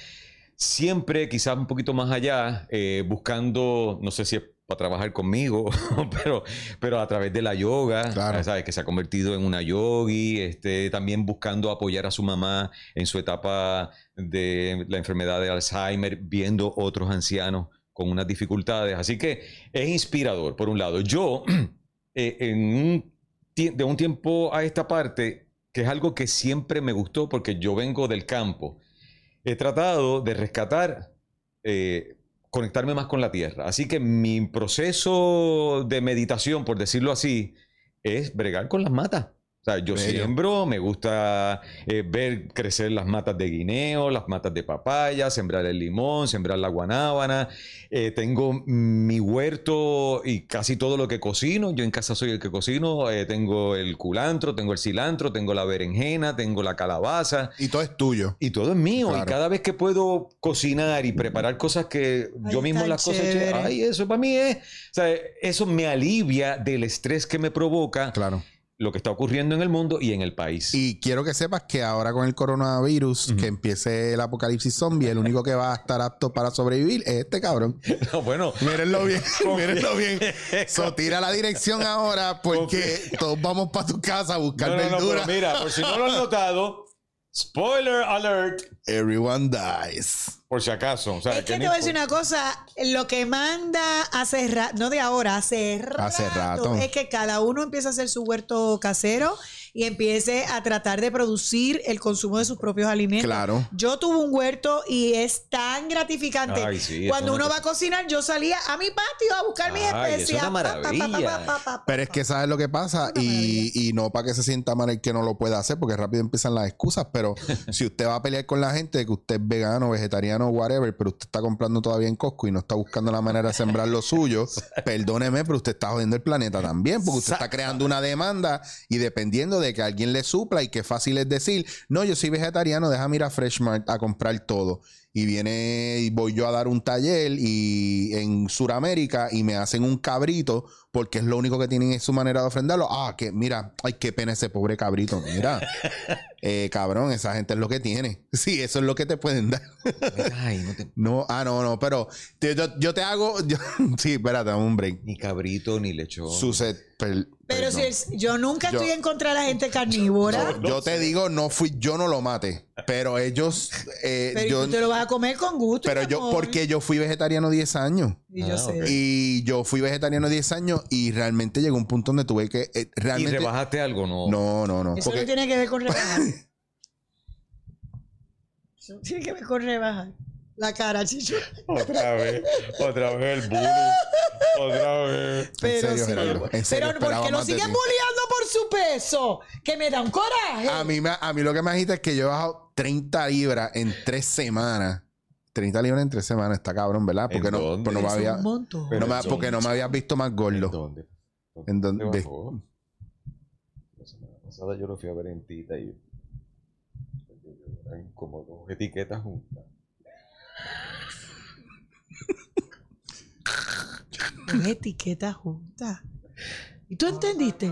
[SPEAKER 2] siempre quizás un poquito más allá, eh, buscando, no sé si es para trabajar conmigo, (laughs) pero, pero a través de la yoga,
[SPEAKER 1] Claro.
[SPEAKER 2] ¿sabes? Que se ha convertido en una yogi, este, también buscando apoyar a su mamá en su etapa de la enfermedad de Alzheimer, viendo otros ancianos con unas dificultades. Así que es inspirador, por un lado. Yo, (clears throat) eh, en un de un tiempo a esta parte, que es algo que siempre me gustó porque yo vengo del campo, he tratado de rescatar, eh, conectarme más con la tierra. Así que mi proceso de meditación, por decirlo así, es bregar con las matas. O sea, yo
[SPEAKER 1] Bello.
[SPEAKER 2] siembro, me gusta eh, ver crecer las matas de guineo, las matas de papaya, sembrar el limón, sembrar la guanábana. Eh, tengo mi huerto y casi todo lo que cocino. Yo en casa soy el que cocino. Eh, tengo el culantro, tengo el cilantro, tengo la berenjena, tengo la calabaza.
[SPEAKER 1] Y todo es tuyo.
[SPEAKER 2] Y todo es mío.
[SPEAKER 1] Claro.
[SPEAKER 2] Y cada vez que puedo cocinar y preparar cosas que
[SPEAKER 3] Ay,
[SPEAKER 2] yo mismo las cosas,
[SPEAKER 3] chévere.
[SPEAKER 2] ay, eso para mí es, o sea, eso me alivia del estrés que me provoca
[SPEAKER 1] Claro.
[SPEAKER 2] Lo que está ocurriendo en el mundo y en el país.
[SPEAKER 1] Y quiero que sepas que ahora con el coronavirus, que empiece el apocalipsis zombie, el único que va a estar apto para sobrevivir es este cabrón. (laughs)
[SPEAKER 2] No, bueno,
[SPEAKER 1] Mírenlo bien, (laughs) mírenlo bien. So, tira la dirección ahora porque todos vamos para tu casa a buscar
[SPEAKER 2] no, no, no,
[SPEAKER 1] verdura.
[SPEAKER 2] pero mira, por si no lo han notado, (laughs) spoiler alert,
[SPEAKER 1] Everyone dies.
[SPEAKER 2] por si acaso. O sea,
[SPEAKER 3] Es que te voy a decir una cosa, lo que manda hace rato, no de ahora, hace rato,
[SPEAKER 1] Hace rato.
[SPEAKER 3] es que cada uno empieza a hacer su huerto casero y empiece a tratar de producir el consumo de sus propios alimentos.
[SPEAKER 1] Claro.
[SPEAKER 3] Yo tuve un huerto y es tan gratificante.
[SPEAKER 2] Ay, sí, eso
[SPEAKER 3] Cuando
[SPEAKER 2] es
[SPEAKER 3] uno va a cocinar, yo salía a mi patio a buscar mis
[SPEAKER 2] Ay, es
[SPEAKER 3] especias.
[SPEAKER 2] una
[SPEAKER 3] pa, pa, pa, pa,
[SPEAKER 2] maravilla.
[SPEAKER 3] pa, pa, pa,
[SPEAKER 1] Pero es que sabes lo que pasa y, y no para que se sienta mal el que no lo pueda hacer porque rápido empiezan las excusas, pero si usted va a pelear con la gente de que usted es vegano, vegetariano, whatever, pero usted está comprando todavía en Costco y no está buscando la manera de sembrar lo suyo, perdóneme, pero usted está jodiendo el planeta también porque usted está creando una demanda y dependiendo de que alguien le supla y qué fácil es decir, no, yo soy vegetariano, déjame ir a Freshmart a comprar todo. Y viene y voy yo a dar un taller y en Sudamérica y me hacen un cabrito porque es lo único que tienen es su manera de ofrendarlo. Ah, que mira, ay, qué pena ese pobre cabrito. Mira, (laughs) eh, cabrón, esa gente es lo que tiene. (laughs) Sí, eso es lo que te pueden dar.
[SPEAKER 2] Ay, no te- (laughs)
[SPEAKER 1] No, ah, no, no, pero te- yo, yo te hago. yo- sí, espérate, un break.
[SPEAKER 2] Ni cabrito, ni lechón.
[SPEAKER 1] Suced, per-
[SPEAKER 3] Pero si yo nunca
[SPEAKER 1] Yo-
[SPEAKER 3] estoy en contra de la gente carnívora.
[SPEAKER 1] yo, yo te digo, no fui, yo no lo maté, pero ellos, eh,
[SPEAKER 3] pero
[SPEAKER 1] yo,
[SPEAKER 3] tú te lo vas a comer con gusto.
[SPEAKER 1] pero yo,
[SPEAKER 3] amor.
[SPEAKER 1] porque yo fui vegetariano 10 años.
[SPEAKER 3] Y yo
[SPEAKER 2] Ah,
[SPEAKER 3] sé.
[SPEAKER 1] Y yo fui vegetariano 10 años y realmente llegó un punto donde tuve que. eh,
[SPEAKER 2] ¿Y
[SPEAKER 1] realmente.
[SPEAKER 2] rebajaste algo? No.
[SPEAKER 1] No, no, no.
[SPEAKER 3] Eso
[SPEAKER 1] Porque
[SPEAKER 3] no tiene que ver con rebajar. (laughs) Eso no tiene que ver con rebajar. La cara, chicho.
[SPEAKER 2] Otra vez, otra vez el bullying. Otra vez.
[SPEAKER 3] Pero
[SPEAKER 1] serio,
[SPEAKER 3] sí.
[SPEAKER 1] Gerardo, en serio,
[SPEAKER 3] Pero
[SPEAKER 1] esperaba
[SPEAKER 3] porque lo
[SPEAKER 1] más de
[SPEAKER 3] siguen
[SPEAKER 1] ti.
[SPEAKER 3] bulleando por su peso. Que me da un coraje.
[SPEAKER 1] a mí, me- a mí lo que me agita es que yo he bajado 30 libras en 3 semanas. 30 libras en 3 semanas, está cabrón, ¿verdad? Porque
[SPEAKER 2] ¿En
[SPEAKER 1] no,
[SPEAKER 2] dónde?
[SPEAKER 1] pues no me había, no me- porque no me habías visto más gordo.
[SPEAKER 2] ¿Dónde?
[SPEAKER 1] ¿En dónde?
[SPEAKER 2] La semana pasada yo lo fui a ver en Tita y eran como dos etiquetas juntas.
[SPEAKER 3] Dos etiquetas juntas. ¿Y tú entendiste?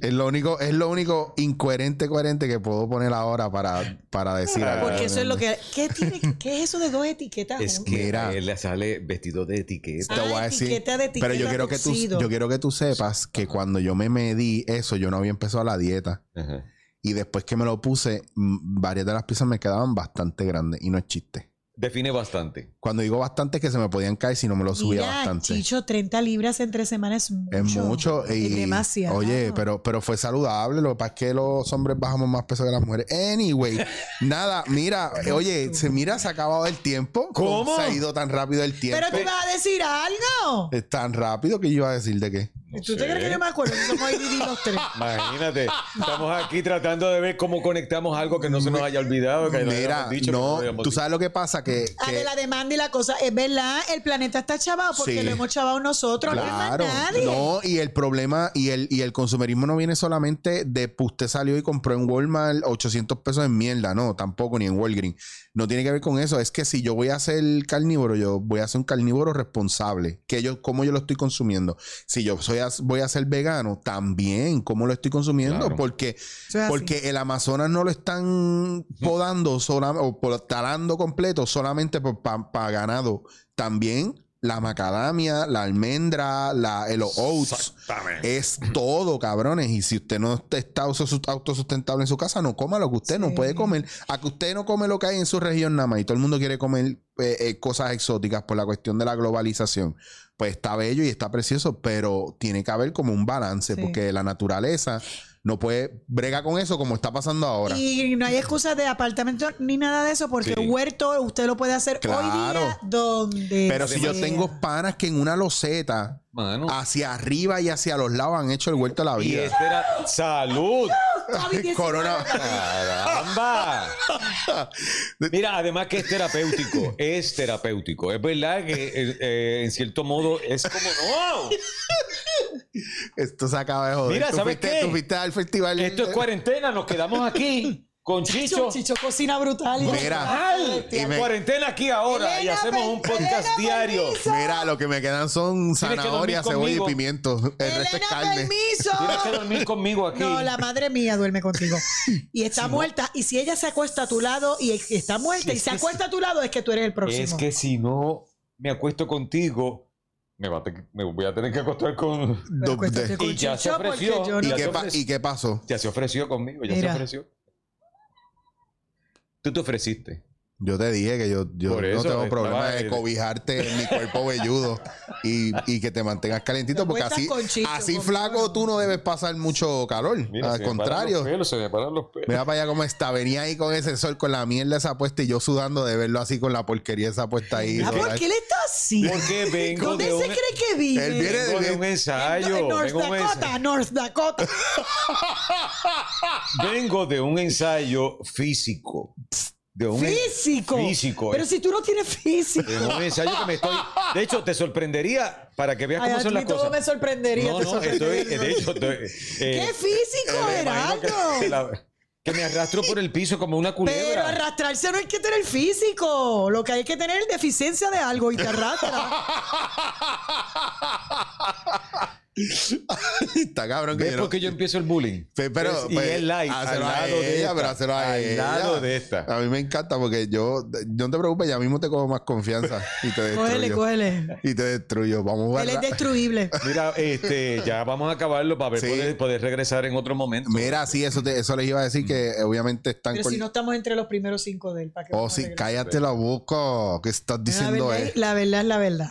[SPEAKER 1] Es lo único, es lo único incoherente, coherente que puedo poner ahora para, para decir algo.
[SPEAKER 3] Porque eso es lo que. ¿Qué, tiene, ¿qué es eso de dos etiquetas
[SPEAKER 2] Es que
[SPEAKER 1] Mira.
[SPEAKER 2] a él le sale vestido de etiqueta.
[SPEAKER 1] Te voy a
[SPEAKER 3] Ah,
[SPEAKER 1] decir.
[SPEAKER 3] etiqueta de
[SPEAKER 1] pero yo
[SPEAKER 3] etiqueta
[SPEAKER 1] quiero que tú, yo quiero que tú sepas que cuando yo me medí eso, yo no había empezado la dieta.
[SPEAKER 2] Ajá.
[SPEAKER 1] Y después que me lo puse, varias de las piezas me quedaban bastante grandes. Y no es chiste.
[SPEAKER 2] Define bastante.
[SPEAKER 1] Cuando digo bastante es que se me podían caer si no me lo subía
[SPEAKER 3] Mira,
[SPEAKER 1] bastante.
[SPEAKER 3] Chicho, 30 libras en tres semanas es mucho.
[SPEAKER 1] Es mucho y
[SPEAKER 3] Es demasiado.
[SPEAKER 1] Oye, pero, pero fue saludable. Lo que pasa es que los hombres bajamos más peso que las mujeres. Anyway, (laughs) nada, mira, oye, se mira, se ha acabado el tiempo.
[SPEAKER 2] ¿Cómo?
[SPEAKER 1] Se ha ido tan rápido el tiempo.
[SPEAKER 3] Pero tú vas a decir algo.
[SPEAKER 1] Es tan rápido que yo iba a decir de qué.
[SPEAKER 2] No
[SPEAKER 3] ¿Tú te crees que yo me acuerdo? Somos ADD los tres. (laughs)
[SPEAKER 2] Imagínate, estamos aquí tratando de ver cómo conectamos algo que no se nos haya olvidado. Que no
[SPEAKER 1] Mira,
[SPEAKER 2] dicho,
[SPEAKER 1] no, tú sabes lo que pasa que,
[SPEAKER 3] Ah,
[SPEAKER 1] que-
[SPEAKER 3] de la demanda y la cosa. Es verdad, el planeta está chavado porque
[SPEAKER 1] Sí.
[SPEAKER 3] lo hemos chavado nosotros. No
[SPEAKER 1] Claro,
[SPEAKER 3] es más nadie.
[SPEAKER 1] no, y el problema y el, y el consumerismo no viene solamente de pues, usted salió y compró en Walmart 800 pesos en mierda, no, tampoco, ni en Walgreens. No tiene que ver con eso, es que si yo voy a ser carnívoro, yo voy a ser un carnívoro responsable, que yo, cómo yo lo estoy consumiendo. Si yo soy voy a, voy a ser vegano, también, ¿cómo lo estoy consumiendo?
[SPEAKER 2] Claro.
[SPEAKER 1] Porque,
[SPEAKER 3] es
[SPEAKER 1] porque el Amazonas no lo están podando solam- o talando completo solamente para ganado. También la macadamia, la almendra, la, el oats.
[SPEAKER 2] Exactamente.
[SPEAKER 1] Es todo, cabrones. Y si usted no está autos- autosustentable en su casa, no coma lo que usted no puede comer. A que usted no come lo que hay en su región nada más y todo el mundo quiere comer eh, eh, cosas exóticas por la cuestión de la globalización. Pues está bello y está precioso, pero tiene que haber como un balance
[SPEAKER 3] Sí.
[SPEAKER 1] porque la naturaleza no puede brega con eso como está pasando ahora.
[SPEAKER 3] Y no hay excusa de apartamento ni nada de eso, porque
[SPEAKER 2] Sí.
[SPEAKER 3] huerto usted lo puede hacer hoy día donde.
[SPEAKER 1] Pero si yo tengo panas que en una loseta
[SPEAKER 2] Mano.
[SPEAKER 1] hacia arriba y hacia los lados han hecho el huerto de la
[SPEAKER 2] y
[SPEAKER 1] vida.
[SPEAKER 2] este era salud.
[SPEAKER 3] COVID-19.
[SPEAKER 1] Corona.
[SPEAKER 2] Caramba. (laughs) Mira, además que es terapéutico, es terapéutico. Es verdad que eh, eh, en cierto modo es como no.
[SPEAKER 1] Esto se acaba de joder.
[SPEAKER 2] Mira,
[SPEAKER 1] Tú
[SPEAKER 2] ¿sabes
[SPEAKER 1] fuiste-
[SPEAKER 2] qué?
[SPEAKER 1] Tú fuiste al festival.
[SPEAKER 2] Esto es cuarentena, nos quedamos aquí con Chicho.
[SPEAKER 3] Chicho, Chicho cocina brutal. y-
[SPEAKER 1] Mira. Y me-
[SPEAKER 2] cuarentena aquí ahora y
[SPEAKER 3] Elena,
[SPEAKER 2] hacemos un podcast
[SPEAKER 3] Elena,
[SPEAKER 2] diario.
[SPEAKER 3] permiso.
[SPEAKER 1] Mira, lo que me quedan son
[SPEAKER 2] que dormir
[SPEAKER 1] zanahoria, cebolla y pimiento. El resto es
[SPEAKER 3] Elena,
[SPEAKER 1] carne.
[SPEAKER 3] permiso.
[SPEAKER 2] Tienes que dormir conmigo aquí.
[SPEAKER 3] No, la madre mía duerme contigo. (laughs) Y está muerta. Y si ella se acuesta a tu lado y está muerta y se acuesta a tu lado, es que tú eres el próximo.
[SPEAKER 2] Es que si no me acuesto contigo, me, va a te- me voy a tener que acostar con.
[SPEAKER 1] Do-
[SPEAKER 3] Acuéstate con
[SPEAKER 2] Y ya se ofreció.
[SPEAKER 1] ¿Y, qué
[SPEAKER 2] se
[SPEAKER 1] pa-
[SPEAKER 2] ofreció.
[SPEAKER 1] ¿Y qué pasó?
[SPEAKER 2] Ya se ofreció conmigo, ya
[SPEAKER 3] Mira.
[SPEAKER 2] se ofreció. Tú te ofreciste.
[SPEAKER 1] Yo te dije que yo, yo no tengo
[SPEAKER 2] estaba-
[SPEAKER 1] problema de cobijarte en mi cuerpo velludo y, y que te mantengas calentito porque así,
[SPEAKER 3] Chicho,
[SPEAKER 1] así flaco tú no debes pasar mucho calor.
[SPEAKER 2] Mira,
[SPEAKER 1] Al
[SPEAKER 2] se me paran
[SPEAKER 1] contrario.
[SPEAKER 2] los pelos, se me paran los pelos.
[SPEAKER 1] Mira para allá cómo está. Venía ahí con ese sol, con la mierda esa puesta y yo sudando de verlo así con la porquería esa puesta ahí.
[SPEAKER 3] Ah, ¿Por qué él está así?
[SPEAKER 2] Porque vengo
[SPEAKER 3] ¿Dónde
[SPEAKER 2] de
[SPEAKER 3] se
[SPEAKER 2] un,
[SPEAKER 3] cree que vive?
[SPEAKER 1] Él viene
[SPEAKER 2] vengo de un
[SPEAKER 3] En-
[SPEAKER 2] ensayo.
[SPEAKER 3] en North
[SPEAKER 2] vengo, de un
[SPEAKER 3] Dakota,
[SPEAKER 2] ensayo
[SPEAKER 3] North Dakota.
[SPEAKER 2] vengo de un ensayo físico. De un
[SPEAKER 3] Físico.
[SPEAKER 2] Físico.
[SPEAKER 3] Pero
[SPEAKER 2] eh.
[SPEAKER 3] si tú no tienes físico.
[SPEAKER 2] De un ensayo que me estoy. De hecho, te sorprendería para que veas
[SPEAKER 3] Ay,
[SPEAKER 2] cómo
[SPEAKER 3] a
[SPEAKER 2] son
[SPEAKER 3] mí
[SPEAKER 2] las
[SPEAKER 3] todo
[SPEAKER 2] cosas.
[SPEAKER 3] me sorprendería.
[SPEAKER 2] No, no, estoy.
[SPEAKER 3] sorprendería.
[SPEAKER 2] De hecho, estoy, eh,
[SPEAKER 3] ¿Qué físico, Gerardo?
[SPEAKER 2] que me arrastro por el piso como una
[SPEAKER 3] Pero
[SPEAKER 2] culebra.
[SPEAKER 3] arrastrarse no hay que tener físico. Lo que hay que tener es deficiencia de algo y te arrastra. (laughs) (laughs)
[SPEAKER 1] está cabrón que
[SPEAKER 2] ¿Ves
[SPEAKER 1] yo no-
[SPEAKER 2] por qué yo empiezo el bullying?
[SPEAKER 1] Pe- Pero,
[SPEAKER 2] y
[SPEAKER 1] pues,
[SPEAKER 2] es light, al
[SPEAKER 1] a
[SPEAKER 2] lado de
[SPEAKER 1] ella,
[SPEAKER 2] esta.
[SPEAKER 1] pero hácelo a
[SPEAKER 2] al
[SPEAKER 1] ella.
[SPEAKER 2] lado de esta.
[SPEAKER 1] A mí me encanta porque yo, no te preocupes, ya mismo te cojo más confianza y te (laughs)
[SPEAKER 3] cógele,
[SPEAKER 1] destruyo.
[SPEAKER 3] cógele.
[SPEAKER 1] Y te destruyo. Vamos a.
[SPEAKER 3] Él es destruible. (laughs)
[SPEAKER 2] Mira, este, ya vamos a acabarlo para ver
[SPEAKER 1] Sí.
[SPEAKER 2] poder, poder regresar en otro momento.
[SPEAKER 1] Mira, sí, eso, te- eso les iba a decir que eh, obviamente están
[SPEAKER 3] Pero
[SPEAKER 1] con-
[SPEAKER 3] si no estamos entre los primeros cinco de él, ¿para qué
[SPEAKER 1] Oh,
[SPEAKER 3] a
[SPEAKER 1] sí, cállate la boca. ¿Qué estás
[SPEAKER 3] la
[SPEAKER 1] diciendo?
[SPEAKER 3] verdad,
[SPEAKER 1] eh?
[SPEAKER 3] la verdad es la verdad.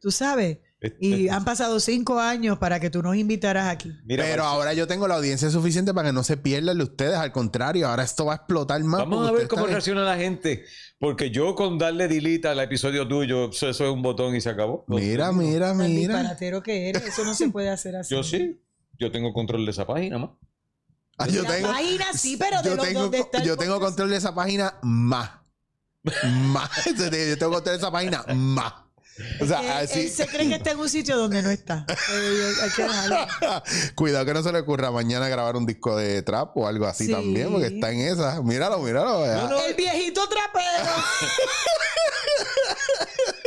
[SPEAKER 3] Tú sabes. Y han pasado cinco años para que tú nos invitaras aquí.
[SPEAKER 2] Mira,
[SPEAKER 1] Pero ahora yo tengo la audiencia suficiente para que no se pierdan de ustedes. Al contrario, ahora esto va a explotar más.
[SPEAKER 2] Vamos a ver cómo reacciona la gente. Porque yo con darle delete al episodio tuyo, eso, es un botón y se acabó.
[SPEAKER 1] Mira, mira,
[SPEAKER 3] Tan
[SPEAKER 1] mira.
[SPEAKER 3] disparatero que eres. Eso no se (laughs) puede hacer así.
[SPEAKER 2] Yo sí. Yo tengo control de esa página, más.
[SPEAKER 1] Ah, yo
[SPEAKER 3] La
[SPEAKER 1] tengo,
[SPEAKER 3] página sí, pero de
[SPEAKER 1] yo
[SPEAKER 3] los
[SPEAKER 1] tengo,
[SPEAKER 3] donde está el (laughs) (laughs)
[SPEAKER 1] yo tengo control de esa página más. Más. Yo tengo control de esa página más. O sea,
[SPEAKER 3] Él,
[SPEAKER 1] así.
[SPEAKER 3] él se cree que está en un sitio donde no está. Que dejarlo. (laughs)
[SPEAKER 1] Cuidado que no se le ocurra mañana grabar un disco de trap o algo así
[SPEAKER 3] Sí.
[SPEAKER 1] también, porque está en esa. Míralo, míralo. ya.
[SPEAKER 2] No, no.
[SPEAKER 3] El viejito trapero.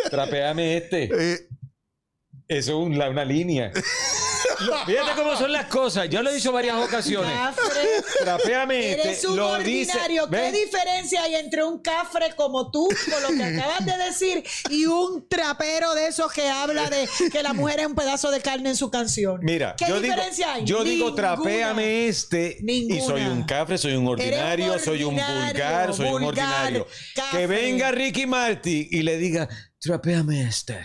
[SPEAKER 2] Trapeame este. (laughs)
[SPEAKER 1] Eh,
[SPEAKER 2] Eso es una línea. (laughs) (laughs) Fíjate cómo son las cosas. Yo lo he dicho varias ocasiones.
[SPEAKER 3] Cafre.
[SPEAKER 2] Trapeame
[SPEAKER 3] Eres
[SPEAKER 2] este.
[SPEAKER 3] un
[SPEAKER 2] Lo dice.
[SPEAKER 3] ordinario. ¿Qué
[SPEAKER 2] ¿ves?
[SPEAKER 3] diferencia hay entre un cafre como tú, con lo que acabas de decir, y un trapero de esos que habla de que la mujer es un pedazo de carne en su canción?
[SPEAKER 2] Mira,
[SPEAKER 3] ¿qué
[SPEAKER 2] yo digo,
[SPEAKER 3] diferencia hay?
[SPEAKER 2] yo digo, trapéame este
[SPEAKER 3] Ninguna.
[SPEAKER 2] y soy un cafre, soy un ordinario, soy un vulgar, soy un ordinario.
[SPEAKER 3] cafre.
[SPEAKER 2] Que venga Ricky Martin y le diga, trapéame este.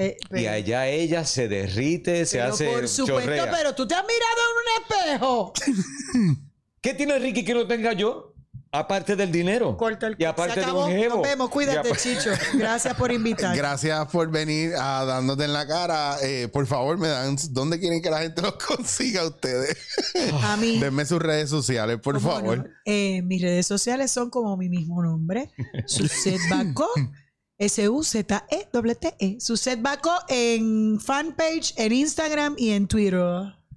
[SPEAKER 3] Eh,
[SPEAKER 2] Y allá ella se derrite, se
[SPEAKER 3] pero
[SPEAKER 2] hace
[SPEAKER 3] por supuesto,
[SPEAKER 2] chorrea.
[SPEAKER 3] pero tú te has mirado en un espejo. (laughs)
[SPEAKER 2] ¿Qué tiene Ricky que no tenga yo? Aparte del dinero.
[SPEAKER 3] Corta el
[SPEAKER 2] y aparte de un jevo.
[SPEAKER 3] Nos vemos, cuídate, Chicho. Gracias por (laughs) invitar.
[SPEAKER 1] Gracias por venir a dándote en la cara. Eh, por favor, me dan dónde quieren que la gente los (laughs) consiga a ustedes.
[SPEAKER 3] A mí.
[SPEAKER 1] Denme sus redes sociales, por
[SPEAKER 3] ¿Cómo
[SPEAKER 1] favor.
[SPEAKER 3] no? Eh, mis redes sociales son como mi mismo nombre. Suset Baco. S-U-Z-E-T-T-E. Suset Baco en fanpage, en Instagram y en Twitter.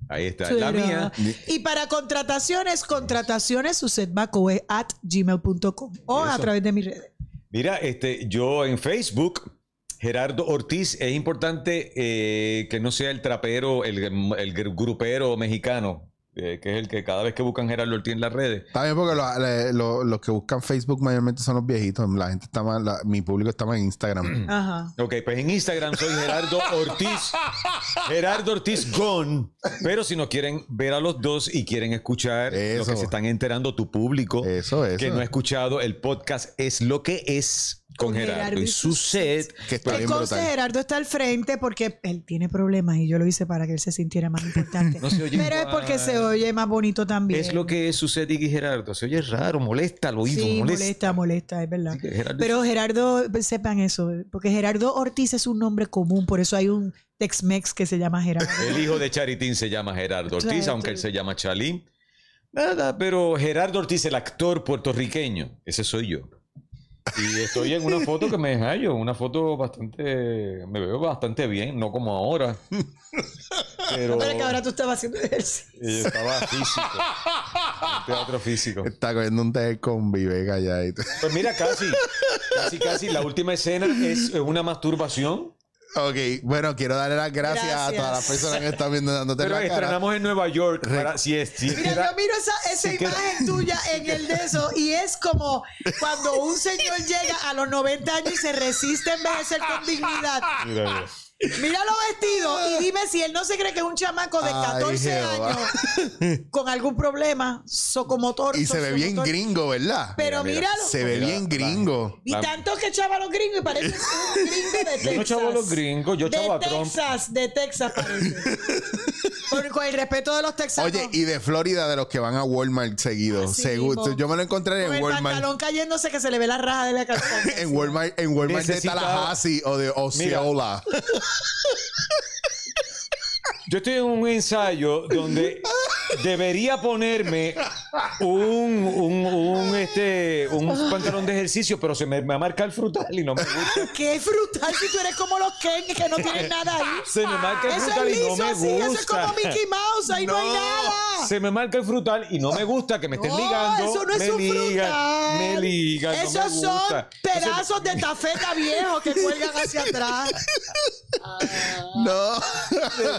[SPEAKER 2] Ahí está,
[SPEAKER 3] Twitter.
[SPEAKER 2] la mía.
[SPEAKER 3] Y para contrataciones, contrataciones, Suset Baco es at gmail.com o a través de mis redes.
[SPEAKER 2] Mira, este, yo en Facebook, Gerardo Ortiz, es importante eh, que no sea el trapero, el, el grupero mexicano, eh, que es el que cada vez que buscan Gerardo Ortiz en las redes.
[SPEAKER 1] Está bien porque lo- le- lo- los que buscan Facebook mayormente son los viejitos. La gente está más, la- mi público está más en Instagram. (clears throat)
[SPEAKER 3] Ajá.
[SPEAKER 2] Ok, pues en Instagram soy Gerardo Ortiz. Gerardo Ortiz Gon. Pero si no quieren ver a los dos y quieren escuchar lo que se están enterando tu público,
[SPEAKER 1] Eso, eso.
[SPEAKER 2] que no ha escuchado el podcast, es lo que es con, Gerardo,
[SPEAKER 3] Gerardo
[SPEAKER 2] y su set.
[SPEAKER 1] Que está
[SPEAKER 3] Que
[SPEAKER 1] bien
[SPEAKER 3] conste,
[SPEAKER 1] brutal.
[SPEAKER 3] Gerardo está al frente porque él tiene problemas y yo lo hice para que él se sintiera más importante. (laughs)
[SPEAKER 2] No se oye
[SPEAKER 3] Pero es porque se oye más bonito también.
[SPEAKER 2] Es lo que es su set y Gerardo. Se oye raro, molesta al oído,
[SPEAKER 3] Sí,
[SPEAKER 2] molesta.
[SPEAKER 3] molesta, molesta, es verdad.
[SPEAKER 2] Gerardo-
[SPEAKER 3] Pero Gerardo, sepan eso, porque Gerardo Ortiz es un nombre común, por eso hay un Tex-Mex que se llama Gerardo.
[SPEAKER 2] El hijo de Charitín se llama Gerardo Ortiz, aunque
[SPEAKER 3] sí.
[SPEAKER 2] él se llama Chalín. Nada, pero Gerardo Ortiz, el actor puertorriqueño, ese soy yo. Y estoy en una foto que me hallo, una foto bastante, me veo bastante bien, no como ahora. Pero,
[SPEAKER 3] Pero que ahora tú estabas haciendo ejercicio.
[SPEAKER 2] eh, estaba físico, en teatro físico.
[SPEAKER 1] Está cogiendo un té con Vivega ya. y-
[SPEAKER 2] Pues mira, casi, casi, casi, la última escena es una masturbación.
[SPEAKER 1] Ok, bueno, quiero darle las gracias, a todas las personas que están viendo dándote
[SPEAKER 2] Pero
[SPEAKER 1] la cara.
[SPEAKER 2] estrenamos en Nueva York. Para, si es, si
[SPEAKER 3] Mira,
[SPEAKER 2] queda-
[SPEAKER 3] yo miro esa, esa
[SPEAKER 2] si queda-
[SPEAKER 3] imagen tuya en el de eso y es como cuando un señor llega a los 90 años y se resiste a envejecer con dignidad.
[SPEAKER 2] Mira, mira.
[SPEAKER 3] Míralo vestido y dime si él no se cree que es un chamaco de
[SPEAKER 1] Ay,
[SPEAKER 3] 14
[SPEAKER 1] Jehová.
[SPEAKER 3] años con algún problema socomotor.
[SPEAKER 1] Y se ve bien gringo, ¿verdad?
[SPEAKER 3] Pero
[SPEAKER 2] Mira,
[SPEAKER 3] míralo.
[SPEAKER 1] Se ve
[SPEAKER 2] Mira,
[SPEAKER 1] bien
[SPEAKER 2] la-
[SPEAKER 1] gringo.
[SPEAKER 3] Y tanto que chava los gringos y parece un (laughs) gringo de Texas.
[SPEAKER 2] Yo no chavo a los gringos, yo
[SPEAKER 3] de
[SPEAKER 2] chavo a Trump.
[SPEAKER 3] Texas, de Texas parece. (laughs) con, con el respeto de los texanos.
[SPEAKER 1] Oye, y de Florida, de los que van a Walmart seguido.
[SPEAKER 3] Así
[SPEAKER 1] Seguro- yo me lo encontré
[SPEAKER 3] con
[SPEAKER 1] en
[SPEAKER 3] el
[SPEAKER 1] Walmart.
[SPEAKER 3] pantalón cayéndose que se le ve la raja de la (laughs) calzón.
[SPEAKER 1] En Walmart, en Walmart de Tallahassee o de Osceola.
[SPEAKER 2] Yo estoy en un ensayo donde debería ponerme un, un, un, este, un pantalón de ejercicio, pero se me, me marca el frutal y no me gusta. (laughs)
[SPEAKER 3] Qué frutal si tú eres como los Ken que no tienen nada ahí.
[SPEAKER 2] Se me marca el
[SPEAKER 3] Eso
[SPEAKER 2] frutal
[SPEAKER 3] es
[SPEAKER 2] y no me
[SPEAKER 3] así, eso es
[SPEAKER 2] gusta.
[SPEAKER 3] como Mickey Mouse, ahí no, hay
[SPEAKER 1] No.
[SPEAKER 3] nada.
[SPEAKER 2] Se me marca el frutal y no me gusta que me estén
[SPEAKER 3] No,
[SPEAKER 2] ligando.
[SPEAKER 3] eso no es
[SPEAKER 2] me
[SPEAKER 3] un
[SPEAKER 2] ligan,
[SPEAKER 3] frutal.
[SPEAKER 2] me ligan, no
[SPEAKER 3] Esos
[SPEAKER 2] me
[SPEAKER 3] son
[SPEAKER 2] gusta.
[SPEAKER 3] pedazos de tafeta viejo que cuelgan hacia atrás.
[SPEAKER 1] No.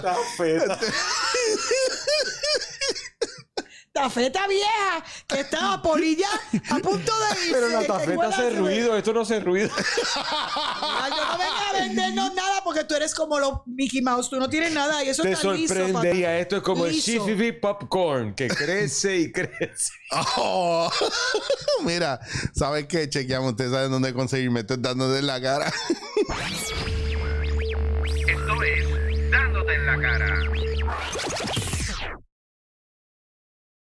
[SPEAKER 2] Tafeta. (laughs)
[SPEAKER 3] Tafeta vieja que está a polilla a punto de irse.
[SPEAKER 2] Pero la tafeta hace ruido, esto no hace ruido.
[SPEAKER 3] Yo no venga a vendernos nada porque tú eres como los Mickey Mouse, tú no tienes nada y eso
[SPEAKER 2] Te
[SPEAKER 3] está liso,
[SPEAKER 2] sorprendería.
[SPEAKER 3] papá.
[SPEAKER 2] Esto es como
[SPEAKER 3] Liso.
[SPEAKER 2] el Shififi Popcorn, que crece y crece.
[SPEAKER 1] Oh. (laughs) Mira, ¿sabes qué? Chequeamos. Ustedes saben dónde conseguirme. Estoy dándote en la cara.
[SPEAKER 4] Esto es Dándote en la cara.